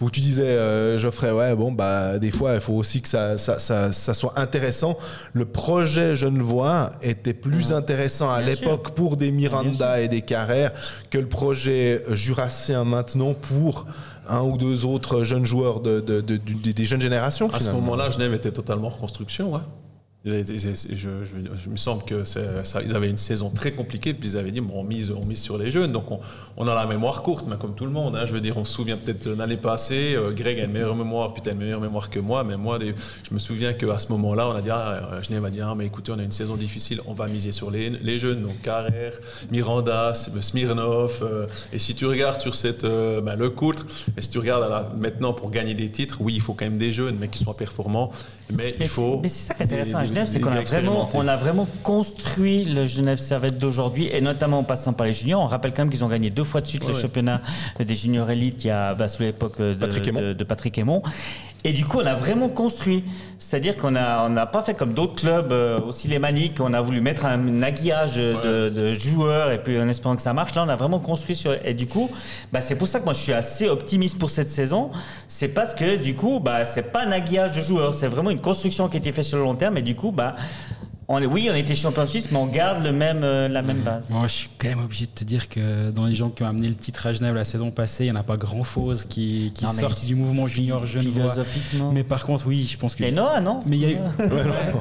où tu disais, euh, Geoffrey, ouais, bon, bah, des fois, il faut aussi que ça, ça, ça- ça soit intéressant. Le projet Genevois était plus intéressant à l'époque pour des Miranda et des Carrères que le projet jurassien maintenant pour un ou deux autres jeunes joueurs de, de- de- du- des jeunes générations. À ce moment-là, Genève était totalement en reconstruction. ouais. Je, je- je me semble que ça- ils avaient une saison très compliquée, puis ils avaient dit bon, on mise, on mise sur les jeunes. Donc on, on a la mémoire courte, mais comme tout le monde. hein. je veux dire, on se souvient peut-être de l'année passée. euh, Greg a une meilleure mémoire, puis tu as une meilleure mémoire que moi. Mais moi, des- je me souviens qu'à ce moment-là, on a dit ah, euh, Genève a dit ah, mais écoutez, on a une saison difficile, on va miser sur les, les jeunes. Donc Carrère, Miranda, Smirnov. euh, et si tu regardes sur cette, euh, ben, le coultre, et si tu regardes la- maintenant pour gagner des titres, oui, il faut quand même des jeunes, mais qui soient performants. Mais, Mais il faut. Mais c'est ça qui est intéressant Genève, c'est qu'on a vraiment, on a vraiment construit le Genève Servette d'aujourd'hui, et notamment en passant par les juniors. On rappelle quand même qu'ils ont gagné deux fois de suite le Ouais. championnat des juniors élites il y a, bah, sous l'époque de Patrick de- de Patrick Aymon. Et du coup, on a vraiment construit. C'est-à-dire qu'on n'a on n'a pas fait comme d'autres clubs, euh, aussi les maniques, on a voulu mettre un aguillage de, de joueurs et puis en espérant que ça marche. Là, on a vraiment construit sur. Et du coup, bah, c'est pour ça que moi, je suis assez optimiste pour cette saison. C'est parce que du coup, bah, c'est pas un aguillage de joueurs, c'est vraiment une construction qui a été faite sur le long terme. Et du coup, bah, on, est- oui, on était champion de Suisse, mais on garde le même, euh, la même base. Moi, je suis quand même obligé de te dire que dans les gens qui ont amené le titre à Genève la saison passée, il n'y en a pas grand-chose qui, qui Non, mais sortent du mouvement junior genevois. Philosophiquement. Mais par contre, oui, je pense que. Et Noah, non Mais il y a eu.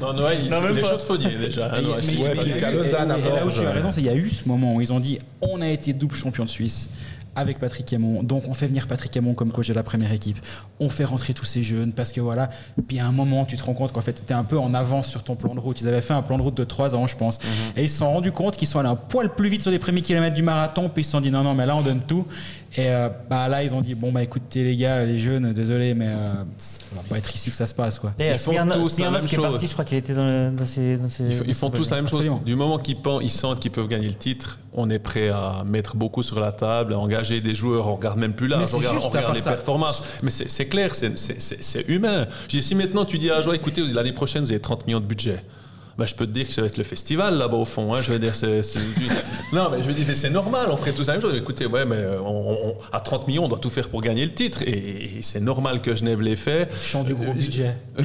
Non, Noël, il, Non, même il est pas. chaude-fonnier déjà. hein, Et- Noël, mais- Ouais, mais il y a puis eu- à Lausanne, à là où tu as ouais. raison, c'est qu'il y a eu ce moment où ils ont dit on a été double champion de Suisse avec Patrick Aymon, donc on fait venir Patrick Aymon comme coach de la première équipe. On fait rentrer tous ces jeunes parce que voilà. Puis à un moment, tu te rends compte qu'en fait, tu un peu en avance sur ton plan de route. Ils avaient fait un plan de route de 3 ans, je pense. Et ils se sont rendus compte qu'ils sont allés un poil plus vite sur les premiers kilomètres du marathon. Puis ils se sont dit non, non, mais là, on donne tout. Et euh, bah, là, ils ont dit bon, bah écoutez, les gars, les jeunes, désolé, mais euh, ça va pas être ici que ça se passe, quoi. Ils font Smirnov- tous la même qui est chose. parti, je crois qu'il était dans, ces, dans ces- Ils, font tous la même chose. Absolument. Du moment qu'ils pen- ils sentent qu'ils peuvent gagner le titre, on est prêt à mettre beaucoup sur la table, à engager des joueurs. On regarde même plus là, on regarde, on les ça. performances. Mais c'est clair, c'est- humain. Si maintenant tu dis à Joie, écoutez, l'année prochaine, vous avez 30 millions de budget. Ben, je peux te dire que ça va être le festival là-bas au fond. hein. Je veux dire, c'est, c'est- non, mais je veux dire, mais c'est normal. On ferait tous la même chose. Écoutez, ouais, mais on- on- à 30 millions, on doit tout faire pour gagner le titre, et, et c'est normal que Genève l'ait fait. Chant du gros budget.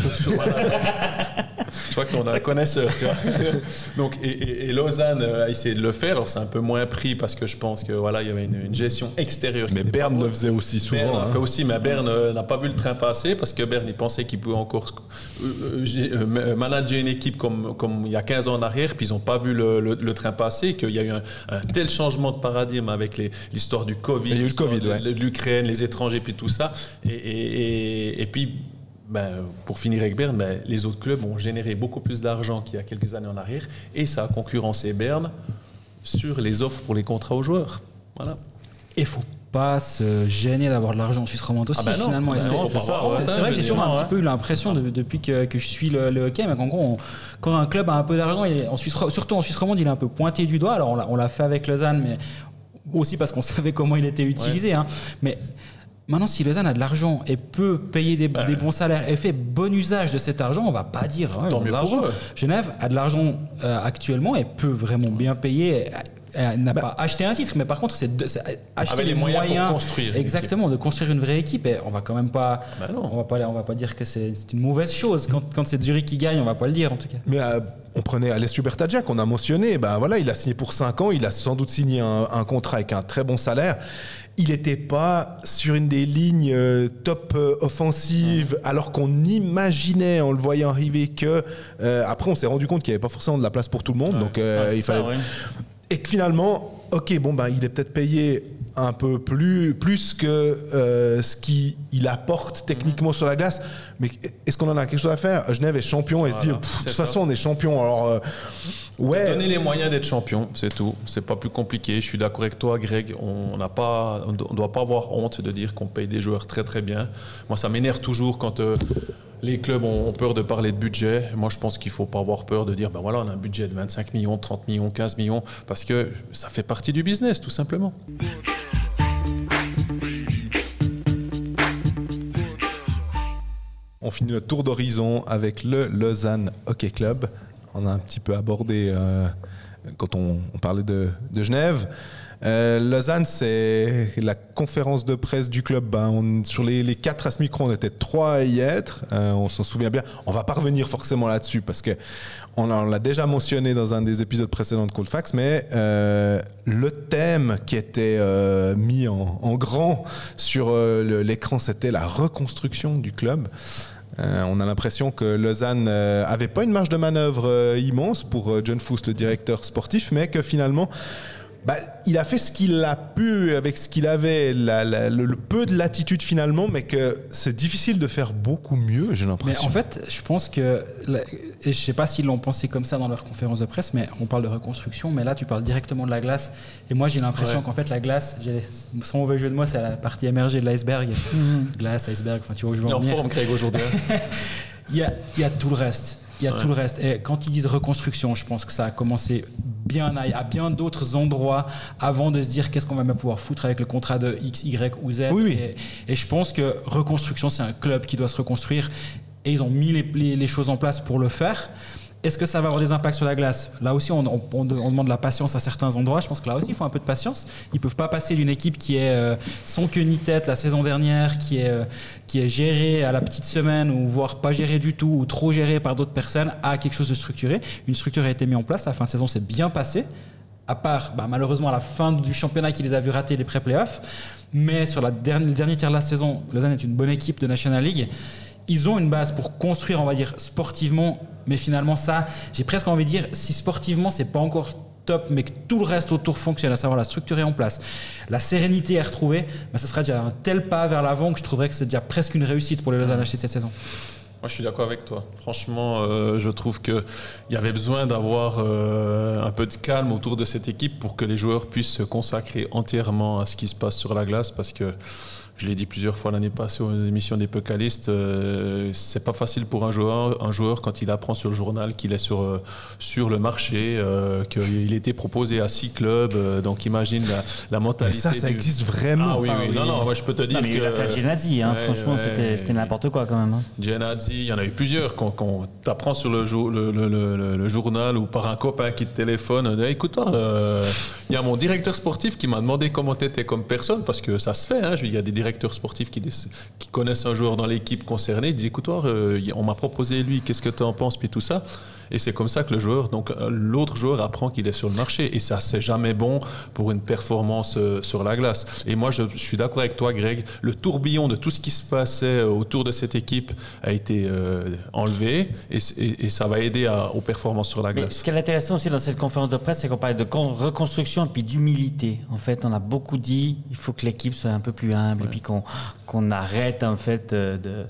Je crois qu'on a un connaisseur, tu vois. Donc, et, et- et Lausanne a essayé de le faire. Alors, c'est un peu moins pris parce que je pense que voilà, il y avait une, une gestion extérieure. Mais Berne le faisait aussi souvent. Berne hein. fait aussi, mais Berne euh, n'a pas vu le train passer parce que Berne, il pensait qu'il pouvait encore euh, euh, euh, manager une équipe comme, comme il y a 15 ans en arrière, puis ils n'ont pas vu le, le- le train passer, qu'il y a eu un, un tel changement de paradigme avec l'histoire du Covid, Il y a eu le l'histoire Covid, de, ouais. de l'Ukraine, les étrangers, puis tout ça. Et, et- et- et puis, ben, pour finir avec Berne, ben, les autres clubs ont généré beaucoup plus d'argent qu'il y a quelques années en arrière, et ça a concurrencé Berne sur les offres pour les contrats aux joueurs. Voilà. Et faut pas se gêner d'avoir de l'argent en Suisse romande aussi, Ah bah non, finalement. Bah c'est- vrai que j'ai toujours un ouais. petit peu eu l'impression de- depuis que, que je suis le, le hockey, mais qu'en gros, on- quand un club a un peu d'argent, surtout en Suisse romande, il est un peu pointé du doigt. Alors on l'a- fait avec Lausanne, mais aussi parce qu'on savait comment il était utilisé. hein. Mais Maintenant, si Lausanne a de l'argent et peut payer des, des bons salaires et fait bon usage de cet argent, on va pas dire. Tant mieux pour eux. Genève a de l'argent euh, actuellement et peut vraiment bien payer. Elle n'a pas acheté un titre, mais par contre, c'est acheter les, les moyens pour moyens. construire Exactement, de construire une vraie équipe. Et on va quand même pas. Bah on va pas, on va pas dire que c'est une mauvaise chose. Quand, quand c'est Zurich qui gagne, on va pas le dire en tout cas. Mais euh, on prenait Alessio Bertaggia qu'on a mentionné. Ben voilà, il a signé pour 5 ans. Il a sans doute signé un, un contrat avec un très bon salaire. Il n'était pas sur une des lignes euh, top euh, offensives, alors qu'on imaginait en le voyant arriver que. euh, après, on s'est rendu compte qu'il n'y avait pas forcément de la place pour tout le monde. Donc euh, Ah, il ça, fallait. ouais. Et que finalement, ok, bon, ben, il est peut-être payé un peu plus, plus que euh, ce qu'il il apporte techniquement sur la glace. Mais est-ce qu'on en a quelque chose à faire? Genève est champion et se dit, de toute façon, on est champion. Alors, euh, ouais. Donner les moyens d'être champion, c'est tout. C'est pas plus compliqué. Je suis d'accord avec toi, Greg. On n'a pas, on doit pas avoir honte de dire qu'on paye des joueurs très très bien. Moi, ça m'énerve toujours quand euh, les clubs ont, peur de parler de budget. Moi, je pense qu'il faut pas avoir peur de dire, ben voilà, on a un budget de 25 millions, 30 millions, 15 millions, parce que ça fait partie du business, tout simplement. On finit notre tour d'horizon avec le Lausanne Hockey Club. On a un petit peu abordé euh, quand on, parlait de Genève. Euh, Lausanne, c'est la conférence de presse du club. On- sur les, quatre à ce micro, on était trois à y être. Euh, on s'en souvient bien. On va pas revenir forcément là-dessus parce que on, l'a- déjà mentionné dans un des épisodes précédents de Colfax. Mais euh, le thème qui était mis en, grand sur l'écran, c'était la reconstruction du club. On a l'impression que Lausanne euh, avait pas une marge de manœuvre immense pour John Fuss, le directeur sportif, mais que finalement, bah, il a fait ce qu'il a pu avec ce qu'il avait, la- la- le, le peu de latitude finalement, mais que c'est difficile de faire beaucoup mieux, j'ai Mais l'impression. en fait, je pense que, et je sais pas s'ils l'ont pensé comme ça dans leur conférence de presse, mais on parle de reconstruction, mais là tu parles directement de la glace, et moi j'ai l'impression Ouais. qu'en fait la glace, sans mauvais jeu de moi, c'est la partie émergée de l'iceberg. Glace, iceberg, enfin tu vois où je veux Il est en en venir. forme, Greg, aujourd'hui. hein. Il y a, il y a tout le reste. Il y a tout le reste. Et quand ils disent reconstruction, je pense que ça a commencé bien à, à bien d'autres endroits avant de se dire qu'est-ce qu'on va même pouvoir foutre avec le contrat de X, Y ou Z. Oui, oui. Et, et je pense que reconstruction, c'est un club qui doit se reconstruire et ils ont mis les, les- les choses en place pour le faire. Est-ce que ça va avoir des impacts sur la glace? Là aussi, on, on- on demande de la patience à certains endroits. Je pense que là aussi, il faut un peu de patience. Ils peuvent pas passer d'une équipe qui est euh, sans queue ni tête la saison dernière, qui est, euh, qui est gérée à la petite semaine, ou voire pas gérée du tout, ou trop gérée par d'autres personnes, à quelque chose de structuré. Une structure a été mise en place. La fin de saison s'est bien passée. À part, bah, malheureusement, à la fin du championnat qui les a vus rater les pré-playoffs. Mais sur le dernier tiers de la saison, Lausanne est une bonne équipe de National League. Ils ont une base pour construire, on va dire, sportivement. Mais finalement, ça, j'ai presque envie de dire, si sportivement, c'est pas encore top, mais que tout le reste autour fonctionne, à savoir la structure est en place, la sérénité est retrouvée, bah, ça sera déjà un tel pas vers l'avant que je trouverais que c'est déjà presque une réussite pour les Lausanne acheter cette saison. Moi, je suis d'accord avec toi. Franchement, euh, je trouve qu'il y avait besoin d'avoir euh, un peu de calme autour de cette équipe pour que les joueurs puissent se consacrer entièrement à ce qui se passe sur la glace parce que. Je l'ai dit plusieurs fois l'année passée aux émissions des Pécalistes, euh, c'est pas facile pour un joueur, un joueur quand il apprend sur le journal qu'il est sur, euh, sur le marché, euh, qu'il était proposé à six clubs, euh, donc imagine la, la Mais mentalité. ça, ça du- existe vraiment. Ah oui, oui, non, non, moi je peux te dire Non, mais il y a eu que. l'affaire Genadzi, hein. Ouais, franchement, ouais. c'était c'était n'importe quoi quand même. hein. Genadzi, il y en a eu plusieurs. Quand, quand tu apprends sur le, jour- le, le- le- le- le journal ou par un copain qui te téléphone, eh, écoute, euh, il y a mon directeur sportif qui m'a demandé comment tu étais comme personne, parce que ça se fait. hein. Je- Il y a des directeurs qui, qui connaissent un joueur dans l'équipe concernée, ils disent écoute, euh, on m'a proposé lui, qu'est-ce que tu en penses, puis tout ça. Et c'est comme ça que le joueur, donc euh, l'autre joueur apprend qu'il est sur le marché. Et ça, c'est jamais bon pour une performance euh, sur la glace. Et moi, je, je suis d'accord avec toi, Greg. Le tourbillon de tout ce qui se passait euh, autour de cette équipe a été euh, enlevé et, c- et- et ça va aider à- aux performances sur la Mais glace. ce qui est intéressant aussi dans cette conférence de presse, c'est qu'on parlait de con- reconstruction et puis d'humilité. En fait, on a beaucoup dit il faut que l'équipe soit un peu plus humble et puis qu'on qu'on arrête en fait de,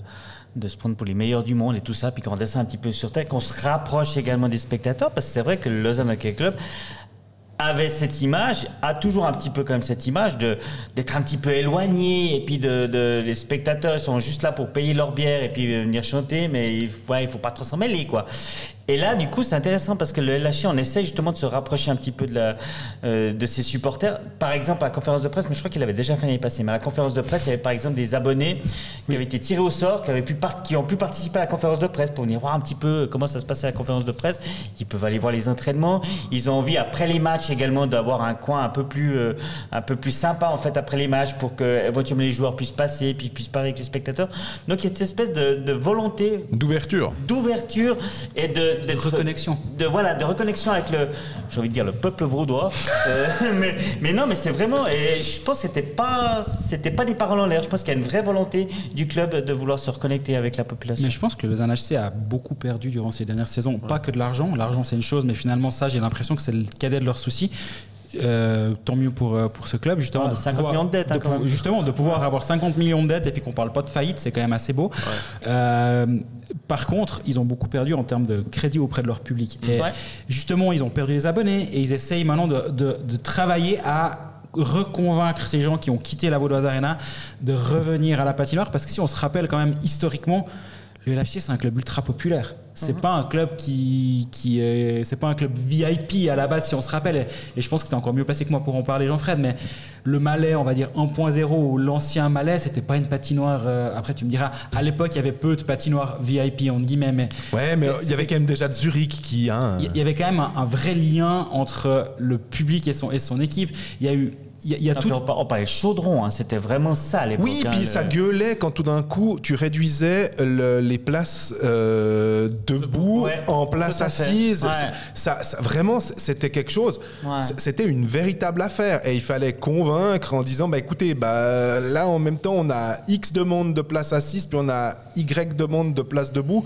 de se prendre pour les meilleurs du monde et tout ça, puis qu'on descend un petit peu sur terre, qu'on se rapproche également des spectateurs, parce que c'est vrai que le Lausanne Hockey Club avait cette image, a toujours un petit peu même cette image de d'être un petit peu éloigné et puis de, les spectateurs sont juste là pour payer leur bière et puis venir chanter mais il ouais, il faut pas trop s'en mêler quoi. Et là du coup c'est intéressant parce que le LHC on essaie justement de se rapprocher un petit peu de la euh, de ses supporters. Par exemple à la conférence de presse, mais je crois qu'il avait déjà fait l'année passée, mais à la conférence de presse il y avait par exemple des abonnés qui avaient été tirés au sort, qui avaient pu part- qui ont pu participer à la conférence de presse pour venir voir un petit peu comment ça se passait à la conférence de presse. Ils peuvent aller voir les entraînements. Ils ont envie après les matchs également d'avoir un coin un peu plus euh, un peu plus sympa en fait après les matchs pour que éventuellement les joueurs puissent passer puis puissent parler avec les spectateurs. Donc il y a cette espèce de, de volonté D'ouverture. d'ouverture et de d'être- reconnexion. de voilà de reconnexion avec le j'ai envie de dire le peuple vaudois Euh, mais, mais non mais c'est vraiment et je pense que c'était pas c'était pas des paroles en l'air je pense qu'il y a une vraie volonté du club de vouloir se reconnecter avec la population Mais je pense que le Lausanne HC a beaucoup perdu durant ces dernières saisons. Pas que de l'argent. L'argent, c'est une chose, mais finalement, ça, j'ai l'impression que c'est le cadet de leurs soucis. Euh, tant mieux pour, euh, pour ce club, justement. Ouais, de 50 pouvoir- millions de dettes, hein, de quand pou- même. Justement, de pouvoir avoir 50 millions de dettes et puis qu'on parle pas de faillite, c'est quand même assez beau. Euh, par contre, ils ont beaucoup perdu en termes de crédit auprès de leur public. Et justement, ils ont perdu les abonnés et ils essayent maintenant de, de- de travailler à reconvaincre ces gens qui ont quitté la Vaudoise Arena de revenir à la patinoire parce que si on se rappelle quand même historiquement le LHC c'est un club ultra populaire c'est pas un club qui, qui est c'est pas un club VIP à la base si on se rappelle et, et je pense que tu es encore mieux placé que moi pour en parler Jean-Fred mais le Malais on va dire 1.0 ou l'ancien Malais c'était pas une patinoire euh, après tu me diras à l'époque il y avait peu de patinoires VIP entre guillemets mais Ouais, mais il y avait quand même déjà Zurich qui. Hein, il y avait quand même un, un vrai lien entre le public et son, et son équipe. Il y a eu. Il y a, y a Non, tout. on, par- on parlait de chaudron hein, c'était vraiment ça à l'époque Oui, hein, puis le- ça gueulait quand tout d'un coup tu réduisais le- les places euh, debout Ouais, en place tout à fait. assise. Ouais. Ça, ça- vraiment, c'était quelque chose. Ouais. C'était une véritable affaire et il fallait convaincre en disant bah écoutez, bah là en même temps on a X demandes de place assise puis on a Y demandes de place debout.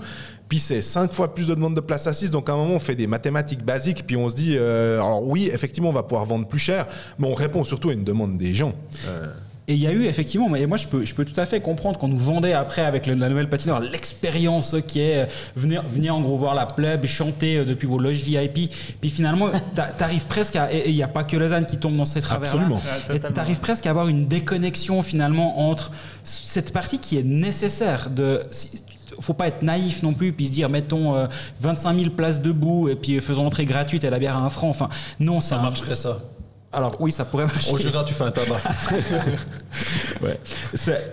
Puis c'est cinq fois plus de demandes de place assise. Donc à un moment, on fait des mathématiques basiques. Puis on se dit, euh, alors oui, effectivement, on va pouvoir vendre plus cher. Mais on répond surtout à une demande des gens. Et il y a eu effectivement, mais moi je peux, je peux tout à fait comprendre qu'on nous vendait après avec la nouvelle patinoire l'expérience qui est euh, venir, venir en gros voir la pleb, chanter euh, depuis vos loges VIP. Puis finalement, t'a- t'arrives presque à. Et il n'y a pas que Lausanne qui tombe dans ces travers Absolument. Ouais, t'arrives presque à avoir une déconnexion finalement entre cette partie qui est nécessaire de. si- faut pas être naïf non plus, puis se dire mettons euh, 25 000 places debout et puis faisons entrée gratuite à la bière à un franc. Enfin, non, Ça un. marcherait ça. Alors oui, ça pourrait marcher. Au Jura, tu fais un tabac. Ouais.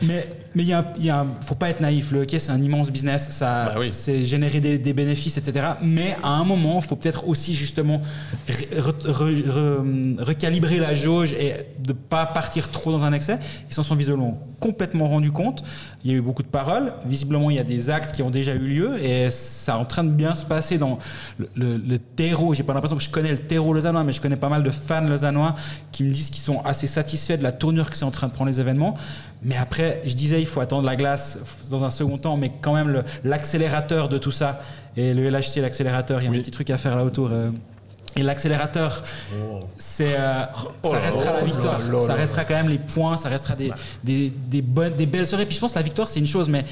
Mais mais il y a, un- il y a un- faut pas être naïf. Le hockey c'est un immense business. Ça, Bah oui. c'est générer des, des bénéfices, etc. Mais à un moment, il faut peut-être aussi justement re- re- re- re- recalibrer la jauge et de pas partir trop dans un excès. Ils s'en sont visiblement complètement rendus compte. Il y a eu beaucoup de paroles. Visiblement, il y a des actes qui ont déjà eu lieu et ça est en train de bien se passer dans le, le, le terreau. J'ai pas l'impression que je connais le terreau lausannois, mais je connais pas mal de fans lausannois qui me disent qu'ils sont assez satisfaits de la tournure que c'est en train de prendre les événements. Mais après, je disais, il faut attendre la glace dans un second temps, mais quand même l'accélérateur de tout ça. Et le LHC, l'accélérateur, il y a un petit truc à faire là autour. euh, et l'accélérateur, c'est, euh, ça restera la victoire. ça restera quand même les points, ça restera des, des, des bonnes, des belles soirées. Puis je pense que la victoire, c'est une chose, mais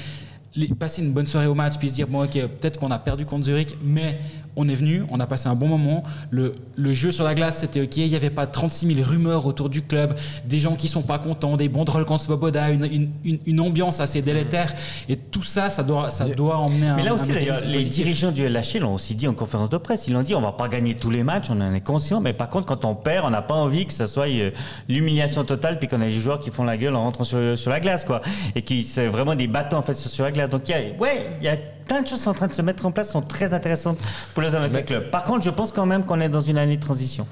les- passer une bonne soirée au match, puis se dire, bon, ok, peut-être qu'on a perdu contre Zurich, mais on est venu, on a passé un bon moment. Le, le jeu sur la glace, c'était ok. Il n'y avait pas 36 000 rumeurs autour du club, des gens qui sont pas contents, des banderoles contre Svoboda, une, une, une, une ambiance assez délétère. Et tout ça, ça doit, ça doit emmener un. Mais là un aussi, d'ailleurs, les positif. dirigeants du LHC l'ont aussi dit en conférence de presse. Ils l'ont dit, on va pas gagner tous les matchs, on en est conscient. Mais par contre, quand on perd, on n'a pas envie que ce soit euh, l'humiliation totale, puis qu'on ait des joueurs qui font la gueule en rentrant sur, sur la glace, quoi. Et qui c'est vraiment des battants en fait sur, sur la glace. Donc y a, ouais, il y a plein de choses sont en train de se mettre en place, sont très intéressantes pour les Hockey Club. Par contre, je pense quand même qu'on est dans une année de transition.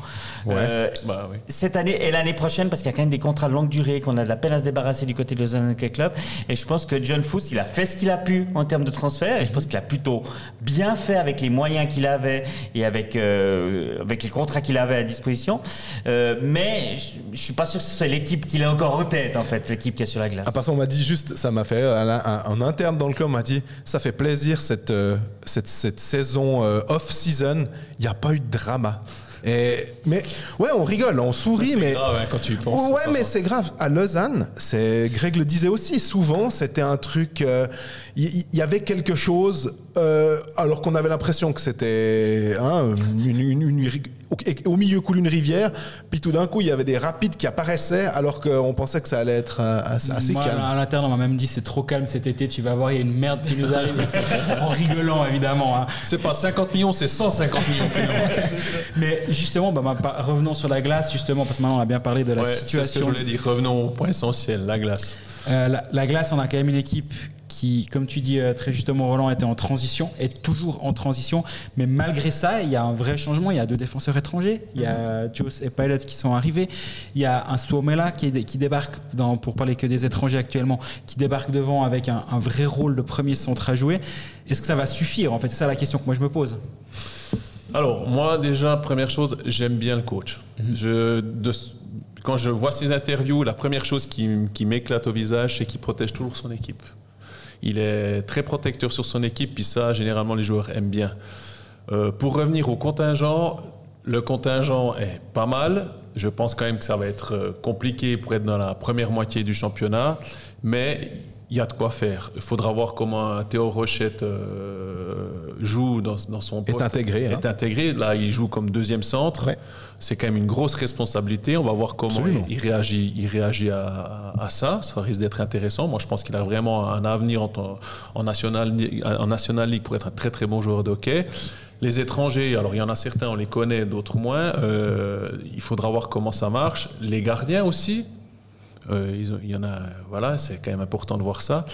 Euh, Bah oui. cette année et l'année prochaine, parce qu'il y a quand même des contrats de longue durée, qu'on a de la peine à se débarrasser du côté de Lausanne Hockey Club. Et je pense que John Fuss, il a fait ce qu'il a pu en termes de transfert, et je pense qu'il a plutôt bien fait avec les moyens qu'il avait et avec, euh, avec les contrats qu'il avait à disposition. Euh, mais je, je suis pas sûr que ce soit l'équipe qu'il a encore en tête, en fait, l'équipe qui est sur la glace. À part ça, on m'a dit juste, ça m'a fait, un- un- en interne dans le club, on m'a dit, ça fait plaisir cette, euh, cette, cette saison euh, off-season, il n'y a pas eu de drama. Et, mais ouais, on rigole, on sourit, C'est mais. grave, hein, quand tu y penses. Ouais, mais c'est grave. À Lausanne, c'est Greg le disait aussi. Souvent, c'était un truc. euh, y, il y avait quelque chose, euh, alors qu'on avait l'impression que c'était hein, une, une- une- au, au milieu coule une rivière. Puis tout d'un coup, il y avait des rapides qui apparaissaient, alors qu'on pensait que ça allait être euh, assez, assez Moi, calme. à l'interne, on m'a même dit c'est trop calme cet été, tu vas voir, il y a une merde qui nous arrive. en rigolant, évidemment. hein. C'est pas 50 millions, c'est 150 millions. Mais justement, bah, revenons sur la glace, justement, parce que maintenant on a bien parlé de la Ouais, c'est ce que je situation. voulais dire. Revenons au point essentiel, la glace. Euh, la, la glace, on a quand même une équipe qui, comme tu dis euh, très justement, Roland, était en transition, est toujours en transition. Mais malgré ça, il y a un vrai changement. Il y a deux défenseurs étrangers. Il y a Jos et Pilot qui sont arrivés. Il y a un Suomela qui, débarque, dans, pour parler que des étrangers actuellement, qui débarque devant avec un, un vrai rôle de premier centre à jouer. Est-ce que ça va suffire En fait, c'est ça la question que moi je me pose. Alors, moi, déjà, première chose, j'aime bien le coach. Je, de- quand je vois ses interviews, la première chose qui m'éclate au visage, c'est qu'il protège toujours son équipe. Il est très protecteur sur son équipe, puis ça, généralement, les joueurs aiment bien. Euh, pour revenir au contingent, le contingent est pas mal. Je pense quand même que ça va être euh, compliqué pour être dans la première moitié du championnat, mais il y a de quoi faire. Il faudra voir comment Théo Rochette euh, joue dans, dans son Est poste. intégré, hein. Est intégré. Là, il joue comme deuxième centre. Ouais. C'est quand même une grosse responsabilité. On va voir comment Absolument. il réagit, il réagit à, à ça. Ça risque d'être intéressant. Moi, je pense qu'il a vraiment un avenir en, en, national, en National League pour être un très très bon joueur de hockey. Les étrangers, alors il y en a certains, on les connaît, d'autres moins. Euh, il faudra voir comment ça marche. Les gardiens aussi. Euh, ils ont- il y en a, voilà, c'est quand même important de voir ça.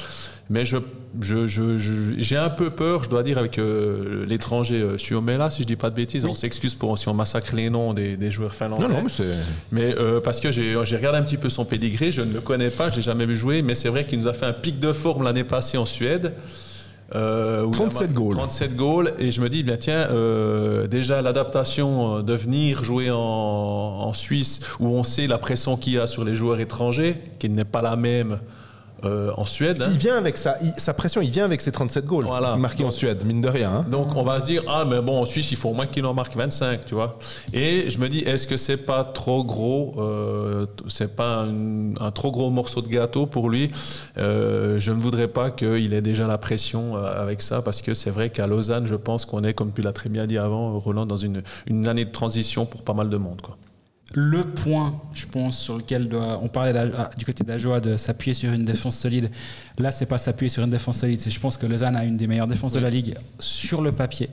Mais je, je, je- j'ai un peu peur, je dois dire, avec euh, l'étranger euh, Suomela, si je dis pas de bêtises. On s'excuse pour si on massacre les noms des, des joueurs finlandais. Non, non, mais c'est. Mais euh, parce que j'ai j'ai regardé un petit peu son pédigré, je ne le connais pas, je l'ai jamais vu jouer, mais c'est vrai qu'il nous a fait un pic de forme l'année passée en Suède. Euh, où il a 37 marqué goals. 37 goals. Et je me dis, bien tiens, euh, déjà l'adaptation euh, de venir jouer en, en Suisse, où on sait la pression qu'il y a sur les joueurs étrangers, qui n'est pas la même euh, en Suède. hein. Il vient avec sa, il- sa pression, il vient avec ses 37 goals Voilà. marqués en Suède, mine de rien. hein. Donc on va se dire ah mais bon en Suisse il faut au moins qu'il en marque 25 tu vois et je me dis est-ce que c'est pas trop gros euh, c'est pas un, un trop gros morceau de gâteau pour lui? Euh, je ne voudrais pas qu'il ait déjà la pression avec ça parce que c'est vrai qu'à Lausanne je pense qu'on est comme tu l'as très bien dit avant Roland dans une, une année de transition pour pas mal de monde quoi. Le point, je pense, sur lequel doit- on parlait ah, du côté d'Ajoa de s'appuyer sur une défense solide. Là, c'est pas s'appuyer sur une défense solide. C'est, je pense que Lausanne a une des meilleures défenses de la ligue sur le papier.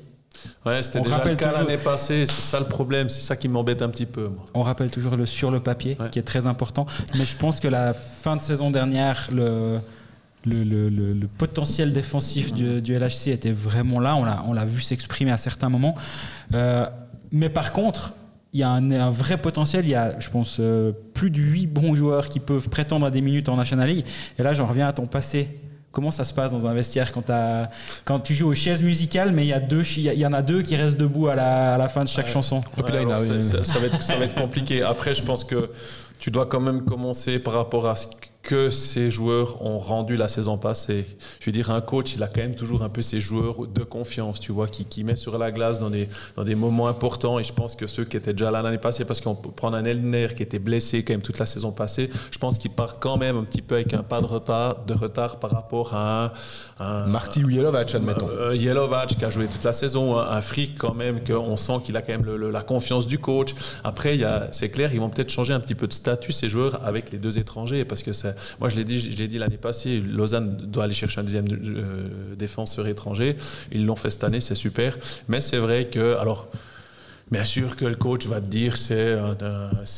Ouais, c'était On déjà rappelle le cas toujours- l'année passée, c'est ça le problème, c'est ça qui m'embête un petit peu. Moi. On rappelle toujours le sur le papier, Ouais. qui est très important. Mais je pense que la fin de saison dernière, le, le, le- le- le potentiel défensif du, du LHC était vraiment là. On l'a, on l'a vu s'exprimer à certains moments. Euh, mais par contre, il y a un, un vrai potentiel. Il y a, je pense, euh, plus de 8 bons joueurs qui peuvent prétendre à des minutes en National League. Et là, j'en reviens à ton passé. Comment ça se passe dans un vestiaire quand, tu joues aux chaises musicales, mais il y, a deux, il y en a deux qui restent debout à la, à la fin de chaque chanson là, alors, a ça va être, ça va être compliqué. Après, je pense que tu dois quand même commencer par rapport à ce que ces joueurs ont rendu la saison passée. Je veux dire, un coach, il a quand même toujours un peu ses joueurs de confiance, tu vois, qui, qui met sur la glace dans des, dans des moments importants. Et je pense que ceux qui étaient déjà là l'année passée, parce qu'on peut prendre un Elner qui était blessé quand même toute la saison passée, je pense qu'il part quand même un petit peu avec un pas de retard, de retard par rapport à un, un- Marty Ujlovac, admettons. euh, Jelovac qui a joué toute la saison, un, un fric quand même, qu'on sent qu'il a quand même le- le- la confiance du coach. Après, c'est clair, ils vont peut-être changer un petit peu de statut, ces joueurs, avec les deux étrangers, parce que ça- moi je l'ai dit, je dit l'année passée, Lausanne doit aller chercher un deuxième euh, défenseur étranger. Ils l'ont fait cette année, c'est super. Mais c'est vrai que, alors, Bien sûr que le coach va te dire c'est un,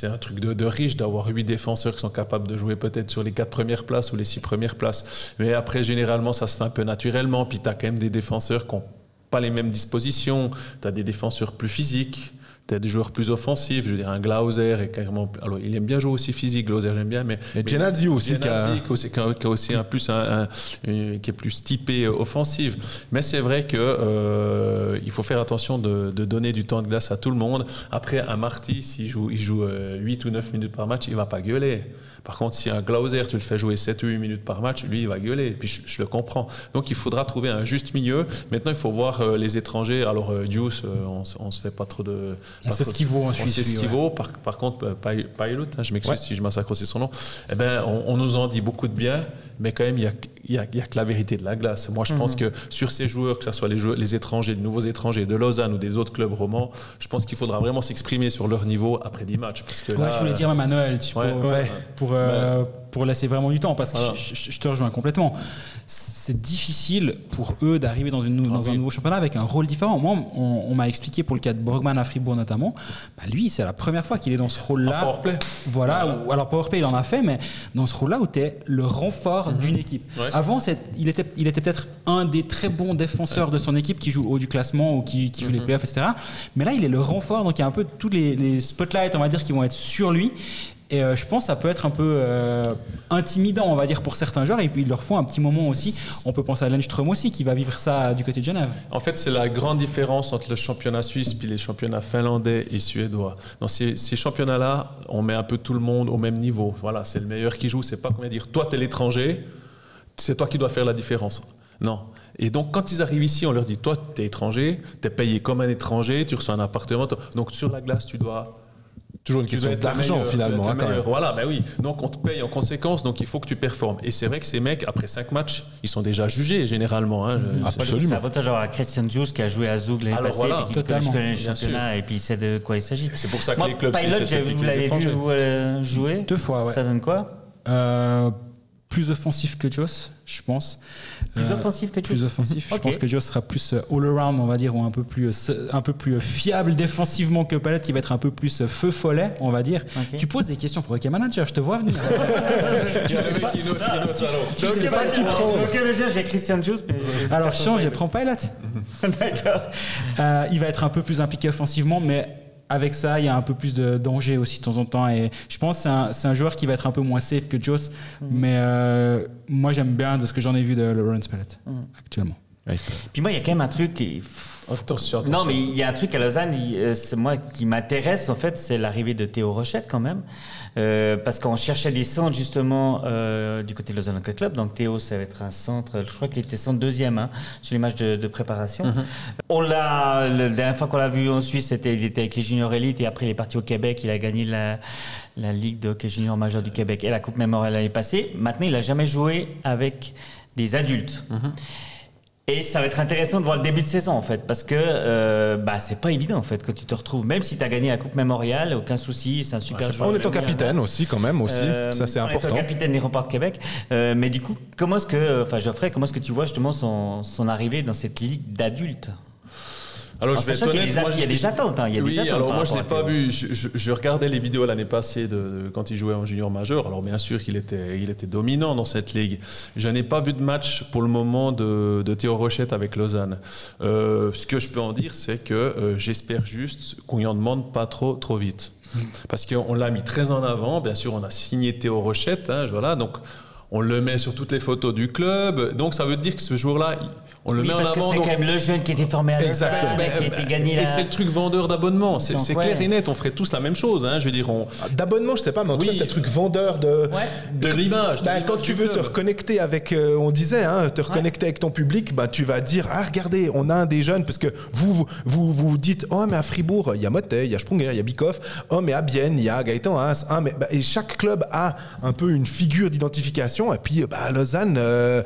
un truc de, de riche d'avoir huit défenseurs qui sont capables de jouer peut-être sur les quatre premières places ou les six premières places. Mais après, généralement, ça se fait un peu naturellement. Puis tu as quand même des défenseurs qui n'ont pas les mêmes dispositions. Tu as des défenseurs plus physiques. Des joueurs plus offensifs. Je veux dire, un Glauser est carrément. Alors, il aime bien jouer aussi physique, Glauser, j'aime bien. Mais, Et Genadzi aussi, qui a- Genadzi, qui a aussi, un plus un, qui est plus typé euh, offensive. Mais c'est vrai que euh, il faut faire attention de, de donner du temps de glace à tout le monde. Après, un Marty, s'il joue, il joue euh, 8 ou 9 minutes par match, il va pas gueuler. Par contre, si un Glauser, tu le fais jouer 7 ou 8 minutes par match, lui, il va gueuler. Et puis, je, je le comprends. Donc, il faudra trouver un juste milieu. Maintenant, il faut voir euh, les étrangers. Alors, euh, Deuce, euh, on, on se fait pas trop de. On pas sait ce qu'il vaut en On Suisse, sait ce qu'il vaut. Par, par contre, euh, Pai- Pailut, hein, je m'excuse Ouais. si je massacre aussi son nom, eh ben, on, on nous en dit beaucoup de bien, mais quand même, il n'y a, il y a- a que la vérité de la glace. Moi, je Mhm. pense que sur ces joueurs, que ce soit les, joueurs- les étrangers, les nouveaux étrangers de Lausanne ou des autres clubs romans, je pense qu'il faudra vraiment s'exprimer sur leur niveau après 10 matchs. Parce que Ouais, là, je voulais dire même à Noël, tu Ouais, pour, ouais. pour, euh, pour laisser vraiment du temps, parce que Voilà. je, je- je te rejoins complètement. C'est difficile pour eux d'arriver dans, une un nouveau championnat avec un rôle différent. Moi, on, on m'a expliqué pour le cas de Borgman à Fribourg notamment, bah lui, c'est la première fois qu'il est dans ce rôle-là. powerplay. Voilà, Voilà. ou- alors Powerplay il en a fait, mais dans ce rôle-là où tu es le renfort d'une équipe. Ouais. Avant, il était, il était peut-être un des très bons défenseurs de son équipe qui joue au haut du classement ou qui, qui joue les playoffs, etc. Mais là, il est le renfort, donc il y a un peu tous les, les spotlights, on va dire, qui vont être sur lui. Et euh, je pense que ça peut être un peu euh, intimidant, on va dire, pour certains joueurs. Et puis, il leur faut un petit moment aussi. On peut penser à Lenström aussi, qui va vivre ça du côté de Genève. En fait, c'est la grande différence entre le championnat suisse puis les championnats finlandais et suédois. Dans ces, ces championnats-là, on met un peu tout le monde au même niveau. Voilà, c'est le meilleur qui joue. C'est pas comment dire, toi, t'es l'étranger, c'est toi qui dois faire la différence. Non. Et donc, quand ils arrivent ici, on leur dit, toi, t'es étranger, t'es payé comme un étranger, tu reçois un appartement. Donc, sur la glace, tu dois Toujours une tu question d'argent finalement. hein, quand même. Voilà, mais oui. Donc on te paye en conséquence, donc il faut que tu performes. Et c'est vrai que ces mecs, après 5 matchs, ils sont déjà jugés généralement. hein. Mm-hmm. C'est- C'est l'avantage d'avoir Christian Juice qui a joué à Zoug l'année passée, voilà, et qui totalement, connaît le championnat et puis il sait de quoi il s'agit. C'est pour ça que Moi, les clubs Pilot, vous l'avez vu euh, jouer Deux fois, ouais. Ça donne quoi? Euh, plus offensif que Joss, je pense. Plus Euh, offensif que plus Juice offensif. Je Ok. pense que Joss sera plus euh, all-around, on va dire, ou un peu plus, euh, un peu plus fiable défensivement que Palette, qui va être un peu plus feu follet, on va dire. Tu poses des questions pour Hockey Manager, je te vois venir. Tu sais pas qui note, qui note alors. tu sais pas qui prend. J'ai Christian Juice, mais. Alors change et prends Pilot. D'accord. Euh, il va être un peu plus impliqué offensivement, mais avec ça, il y a un peu plus de danger aussi de temps en temps. Et je pense que c'est un, joueur qui va être un peu moins safe que Joss. Mais euh, moi, j'aime bien de ce que j'en ai vu de Lawrence Pellet actuellement. Puis moi, il y a quand même un truc. Attention, attention. Non, mais il y a un truc à Lausanne, il- euh, c'est moi qui m'intéresse en fait, c'est l'arrivée de Théo Rochette quand même, Euh, parce qu'on cherchait des centres justement euh, du côté de Lausanne Hockey Club. Donc Théo, ça va être un centre. Je crois qu'il était centre deuxième hein, sur les matchs de, de préparation. On l'a la dernière fois qu'on l'a vu en Suisse, c'était il était avec les juniors élites et après il est parti au Québec. Il a gagné la, la Ligue de hockey junior majeur du Québec et la Coupe Mémorial l'année passée. Maintenant, il a jamais joué avec des adultes. Et ça va être intéressant de voir le début de saison en fait, parce que euh, bah, c'est pas évident en fait que tu te retrouves, même si tu as gagné la Coupe Mémorial, aucun souci, c'est un super joueur. On est ton Mémorial. capitaine aussi, quand même, aussi. Euh, ça, c'est on important. est au capitaine des remparts de Québec. Euh, mais du coup, comment est-ce que, enfin Geoffrey, comment est-ce que tu vois justement son, son arrivée dans cette ligue d'adultes? Alors, En je vais être sachant qu'il y a honnête, a- il y a des attentes, hein, il y a des oui, attentes alors moi je à pas vu. Je, je- je regardais les vidéos l'année passée de, de- quand il jouait en junior majeur. Alors bien sûr qu'il était, il était dominant dans cette ligue. Je n'ai pas vu de match pour le moment de, de Théo Rochette avec Lausanne. Euh, ce que je peux en dire, c'est que euh, j'espère juste qu'on y en demande pas trop trop vite, parce qu'on l'a mis très en avant. Bien sûr, on a signé Théo Rochette. hein, voilà, donc on le met sur toutes les photos du club. Donc ça veut dire que ce jour-là, on le Oui, met en parce que avant. c'est donc- quand même le jeune qui était formé à Exactement. qui a été gagné et la... c'est le truc vendeur d'abonnement. C'est ouais. clair et net. On ferait tous la même chose. Hein. Je veux dire, on, D'abonnement, je sais pas, mais en tout cas, c'est le truc vendeur de. de l'image. Bah, l'image quand tu veux te reconnecter avec, euh, on disait, hein, te reconnecter avec ton public, bah, tu vas dire, ah regardez, on a un des jeunes, parce que vous vous, vous, vous dites, oh mais à Fribourg, il y a Motet, il y a Sprunger, il y a Bikoff, oh mais à Bienne, il y a Gaëtan Haas, ah, mais, bah, et chaque club a un peu une figure d'identification, et puis bah, à Lausanne, euh,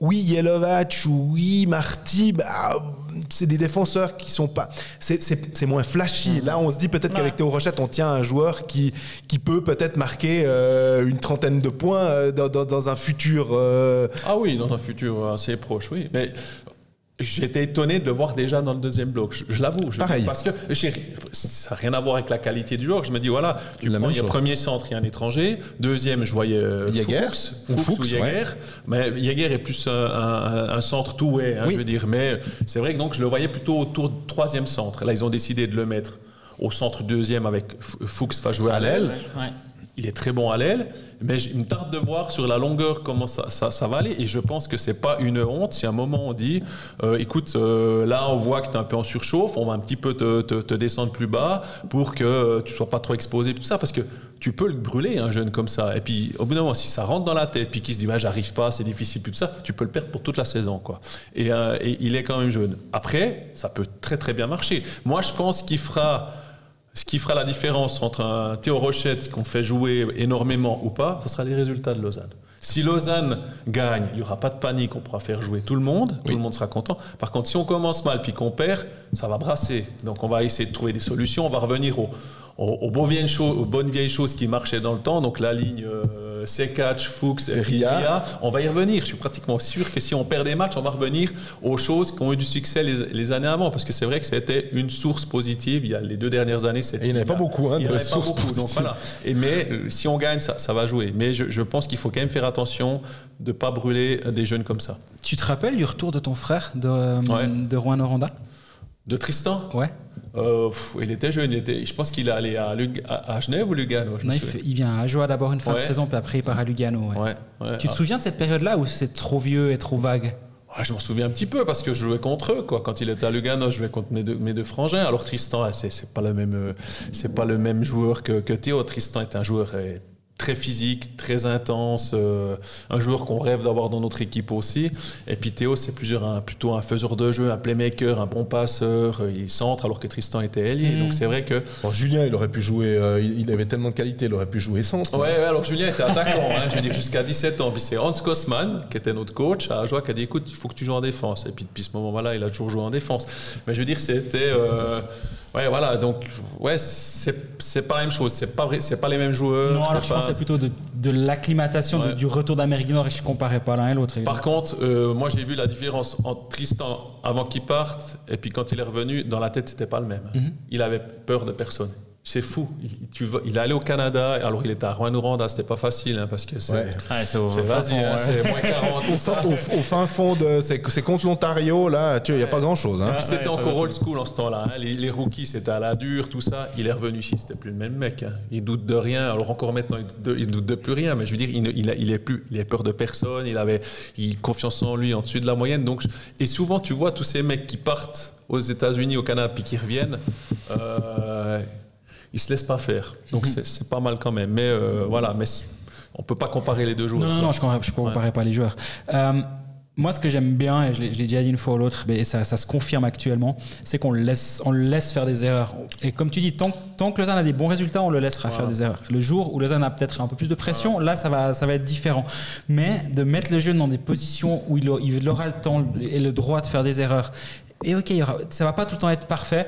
oui, Yelovac, oui, Marty, bah, c'est des défenseurs qui sont pas. C'est- moins flashy. Là, on se dit peut-être qu'avec Théo Rochette, on tient un joueur qui, qui peut peut-être marquer euh, une trentaine de points euh, dans, dans- dans un futur. euh, Ah oui, dans un futur assez proche, oui. Mais J'étais étonné de le voir déjà dans le deuxième bloc, je, je l'avoue. je- Pareil. Parce que ça n'a rien à voir avec la qualité du joueur. Je me dis, voilà, tu La prends, il y a premier centre, il y a un étranger. Deuxième, je voyais euh, Jäger. Fuchs, Ou Fuchs Fuchs, ou Jäger. Mais Jäger est plus un, un- un centre tout-way, hein, Oui. je veux dire. Mais c'est vrai que donc, je le voyais plutôt autour du troisième centre. Là, ils ont décidé de le mettre au centre deuxième avec Fuchs va jouer à l'aile. l'aile. Ouais. Il est très bon à l'aile, mais j- il me tarde de voir sur la longueur comment ça, va aller. Et je pense que c'est pas une honte si à un moment on dit euh, écoute, euh, là on voit que tu es un peu en surchauffe, on va un petit peu te, descendre plus bas pour que euh, tu sois pas trop exposé, tout ça, parce que tu peux le brûler, un jeune comme ça. Et puis au bout d'un moment, si ça rentre dans la tête, puis qu'il se dit bah, j'arrive pas, c'est difficile, tout ça, tu peux le perdre pour toute la saison. Quoi. Et, et il est quand même jeune. Après, ça peut très très bien marcher. Moi je pense qu'il fera. Ce qui fera la différence entre un Théo Rochette qu'on fait jouer énormément ou pas, ce sera les résultats de Lausanne. Si Lausanne gagne, il n'y aura pas de panique, on pourra faire jouer tout le monde, tout le monde sera content. Par contre, si on commence mal puis qu'on perd, ça va brasser. Donc on va essayer de trouver des solutions, on va revenir au- au- aux, bonnes vieilles choses, aux bonnes vieilles choses qui marchaient dans le temps, donc la ligne euh, Fuchs et Ria. Ria, on va y revenir. Je suis pratiquement sûr que si on perd des matchs, on va revenir aux choses qui ont eu du succès les, les années avant, parce que c'est vrai que c'était une source positive. Il y a les deux dernières années, c'était il n'y en avait pas beaucoup, hein, il y de sources positives. voilà. Et mais euh, si on gagne, ça, ça va jouer. Mais je, je pense qu'il faut quand même faire attention de ne pas brûler des jeunes comme ça. Tu te rappelles du retour de ton frère de, euh, Ouais. de Rouen Oranda De Tristan, Ouais. Euh, pff, il était jeune. Il était, je pense qu'il est allé à, Lug- à, à Genève ou Lugano. Je me Non, il, souviens. fait- il vient à Ajoa d'abord une fin de saison, puis après il part à Lugano. ouais. Ouais, ouais. Tu te Ah. souviens de cette période-là où c'est trop vieux et trop vague? Ouais, je m'en souviens un petit peu parce que je jouais contre eux. Quoi. Quand il était à Lugano, je jouais contre mes deux, mes deux frangins. Alors Tristan, ah, c'est, c'est pas le même, euh, c'est pas le même joueur que, que Théo. Tristan est un joueur euh, très physique, très intense, euh, un joueur qu'on rêve d'avoir dans notre équipe aussi. Et puis Théo, c'est plutôt un faiseur de jeu, un playmaker, un bon passeur. euh, Il centre alors que Tristan était ailier. Donc c'est vrai que Bon, Julien, il aurait pu jouer, euh, il avait tellement de qualité, il aurait pu jouer centre. Ouais, ouais, alors Julien était attaquant, hein, je veux dire jusqu'à 17 ans. Puis c'est Hans Kosman, qui était notre coach, à Ajoie, qui a dit écoute, il faut que tu joues en défense. Et puis depuis ce moment-là, il a toujours joué en défense. Mais je veux dire, c'était. euh, ouais, voilà, donc, ouais, c'est pas la même chose. C'est pas, vrai- c'est pas les mêmes joueurs. Non, alors c'est je pensais plutôt de, de l'acclimatation, Ouais. du retour d'Amérique du Nord, et je comparais pas l'un et l'autre. Par contre, euh, moi j'ai vu la différence entre Tristan avant qu'il parte et puis quand il est revenu, dans la tête c'était pas le même. Mhm. Il avait peur de personne. C'est fou. Il, tu vas- il est allé au Canada, alors il était à Rouen-Noranda, c'était pas facile hein, parce que c'est Ouais. C'est hein, ouais. c'est moins 40. tout Au, fin, au- au fin fond de. C'est contre l'Ontario, là, il n'y a pas grand chose. Hein. Puis c'était encore old school en ce temps-là. hein. Les, les rookies, c'était à la dure, tout ça. Il est revenu ici, c'était plus le même mec. hein. Il doute de rien. Alors encore maintenant, il doute de, il doute de plus rien. Mais je veux dire, il, ne- il, a, il est plus, il a peur de personne. Il avait, il confiance en lui, en dessus de la moyenne. Donc, et souvent, tu vois tous ces mecs qui partent aux États-Unis, au Canada, puis qui reviennent. Euh, ils se laissent pas faire. Donc c'est c'est pas mal quand même. Mais euh, voilà, mais on peut pas comparer les deux joueurs. Non, non, non, je comparais, je comparais pas les joueurs. Euh, moi, ce que j'aime bien, et je l'ai déjà dit une fois ou l'autre, mais ça, ça se confirme actuellement, c'est qu'on le laisse, on laisse faire des erreurs. Et comme tu dis, tant, tant que Lausanne a des bons résultats, on le laissera faire des erreurs. Le jour où Lausanne a peut-être un peu plus de pression, là, ça va, ça va être différent. Mais de mettre le jeune dans des positions où il, a- il aura le temps et le droit de faire des erreurs. Et ok, ça va pas tout le temps être parfait,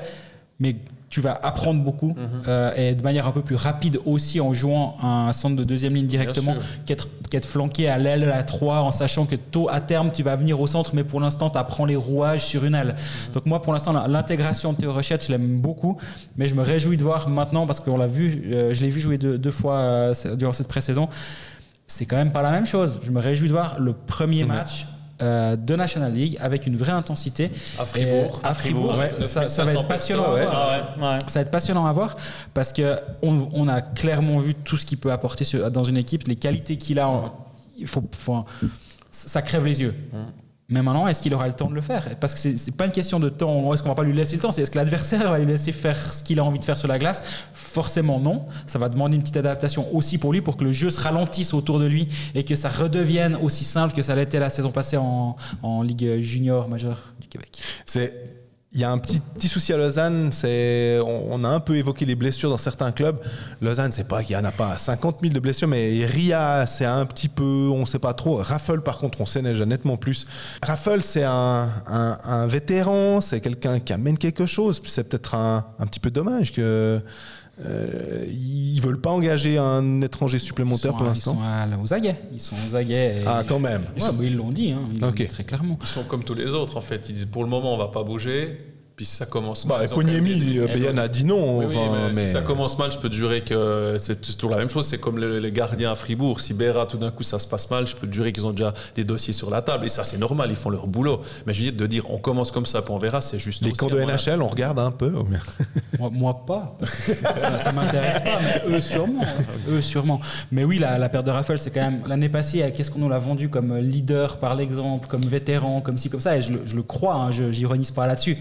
mais tu vas apprendre beaucoup euh, et de manière un peu plus rapide aussi en jouant un centre de deuxième ligne directement qu'être qu'être flanqué à l'aile, à la 3, en sachant que tôt à terme, tu vas venir au centre, mais pour l'instant, tu apprends les rouages sur une aile. Donc moi, pour l'instant, l'intégration de Théo Rochette, je l'aime beaucoup, mais je me réjouis de voir maintenant, parce qu'on l'a vu, euh, je l'ai vu jouer deux, deux fois euh, durant cette pré-saison, c'est quand même pas la même chose. Je me réjouis de voir le premier match euh, de National League avec une vraie intensité. À Fribourg. Et, à Fribourg, ouais. ça, ça- ça va être 9500 passionnant. à personnes, voir. Ah ouais, ouais. Ça va être passionnant à voir parce que on, on a clairement vu tout ce qu'il peut apporter sur- dans une équipe, les qualités qu'il a. en- il faut, faut- ça crève les yeux. Mais maintenant, est-ce qu'il aura le temps de le faire? Parce que c'est c'est pas une question de temps. Est-ce qu'on va pas lui laisser le temps? Est-ce que l'adversaire va lui laisser faire ce qu'il a envie de faire sur la glace? Forcément non. Ça va demander une petite adaptation aussi pour lui, pour que le jeu se ralentisse autour de lui et que ça redevienne aussi simple que ça l'était la saison passée en, en Ligue junior majeure du Québec. Il y a un petit, petit souci à Lausanne, c'est on, a un peu évoqué les blessures dans certains clubs. Lausanne, c'est pas qu'il y en a pas 50 000 de blessures, mais Ria, c'est un petit peu, on sait pas trop. Raffle, par contre, on sait déjà nettement plus. Raffle, c'est un, un- un vétéran, c'est quelqu'un qui amène quelque chose. C'est peut-être un, un petit peu dommage que euh, ils veulent pas engager un étranger supplémentaire Ils sont pour l'instant. Ils sont à- aux aguets. Ils sont aux aguets. et- Ah, quand même. Ouais, bah, ils l'ont dit, hein, ils dit très clairement. Ils sont comme tous les autres en fait. Ils disent pour le moment on va pas bouger. Puis si ça commence Bah, mal. des- euh, Bayern a dit non. Oui, oui, enfin, mais mais- Si ça commence mal, je peux te jurer que c'est toujours la même chose. C'est comme les, les gardiens à Fribourg. Si Béra, tout d'un coup, ça se passe mal, je peux te jurer qu'ils ont déjà des dossiers sur la table. Et ça, c'est normal, ils font leur boulot. Mais je veux dire, de dire on commence comme ça, puis on verra, c'est juste. Les camps de. NHL, on regarde un peu. Moi, moi pas. ça ça m'intéresse pas, mais eux sûrement. Eux sûrement. Mais oui, la, la perte de Raffles, c'est quand même l'année passée. euh, Qu'est-ce qu'on nous l'a vendu comme leader par l'exemple, comme vétéran, comme ci, comme ça? Et je, le- je le crois. hein, je j'ironise pas là-dessus.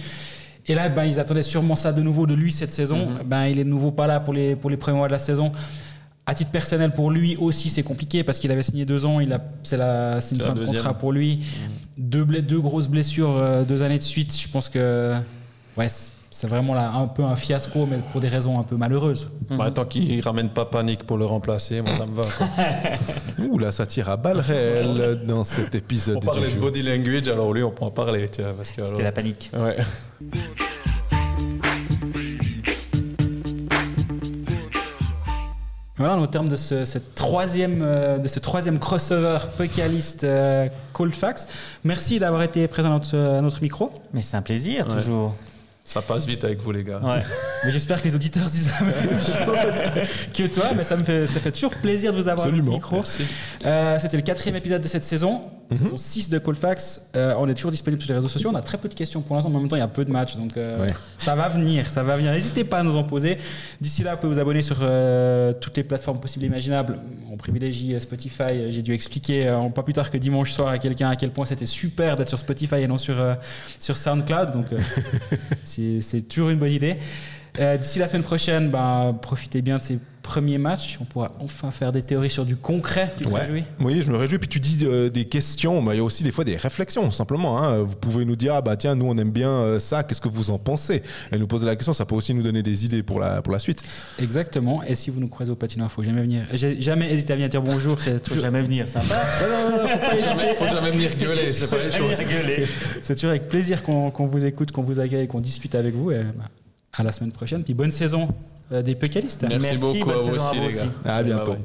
Et là, ben, ils attendaient sûrement ça de nouveau de lui cette saison. Ben, il est de nouveau pas là pour les pour les premiers mois de la saison. À titre personnel, pour lui aussi, c'est compliqué parce qu'il avait signé deux ans. Il a, c'est la, c'est une fin de contrat pour lui. Deux, bla- deux grosses blessures, euh, deux années de suite. Je pense que, ouais, c'est- vraiment là un peu un fiasco, mais pour des raisons un peu malheureuses. Bah, tant qu'ils ramènent pas panique pour le remplacer, moi ça me va. quoi. Ouh, là, ça tire à balles réelles dans cet épisode on du parlait de body language, alors lui on peut en parler, tu vois, parce que alors- C'était la panique. Ouais. Voilà, au terme de ce, cette troisième, euh, de ce troisième crossover Pucalist euh, Cold Facts. Merci d'avoir été présent à notre, à notre micro. Mais c'est un plaisir, Ouais. toujours. Ça passe vite avec vous les gars. Ouais. Mais j'espère que les auditeurs disent la même chose que, que toi. Mais ça me fait, ça fait toujours plaisir de vous avoir Absolument. notre micro. Euh, C'était le quatrième épisode de cette saison, Mhm. saison 6 de Colfax. Euh, on est toujours disponible sur les réseaux sociaux. On a très peu de questions pour l'instant, mais en même temps, il y a peu de matchs. Donc euh, Ouais. ça va venir, ça va venir. N'hésitez pas à nous en poser. D'ici là, vous pouvez vous abonner sur euh, toutes les plateformes possibles et imaginables. On privilégie Spotify. J'ai dû expliquer pas plus tard que dimanche soir à quelqu'un à quel point c'était super d'être sur Spotify et non sur, sur SoundCloud. Donc c'est toujours une bonne idée. D'ici la semaine prochaine, ben, profitez bien de ces premiers matchs. On pourra enfin faire des théories sur du concret. Tu te Ouais. réjouis Oui, je me réjouis. Puis tu dis euh, des questions, mais il y a aussi des fois des réflexions, simplement. hein. Vous pouvez nous dire, ah bah tiens, nous on aime bien euh, ça, qu'est-ce que vous en pensez? Et nous poser la question, ça peut aussi nous donner des idées pour la, pour la suite. Exactement. Et si vous nous croisez au patinoire, faut jamais venir. J'ai jamais hésité à venir dire bonjour. C'est Faut toujours, jamais venir, sympa. Jamais- faut jamais venir gueuler, c'est pas les choses. c'est toujours avec plaisir qu'on vous écoute, qu'on vous accueille, qu'on discute avec vous. Et, bah, à la semaine prochaine. Puis bonne saison des Pécalistes. Merci, Merci, beaucoup bonne à vous saison à aussi vous les gars. aussi. À bientôt.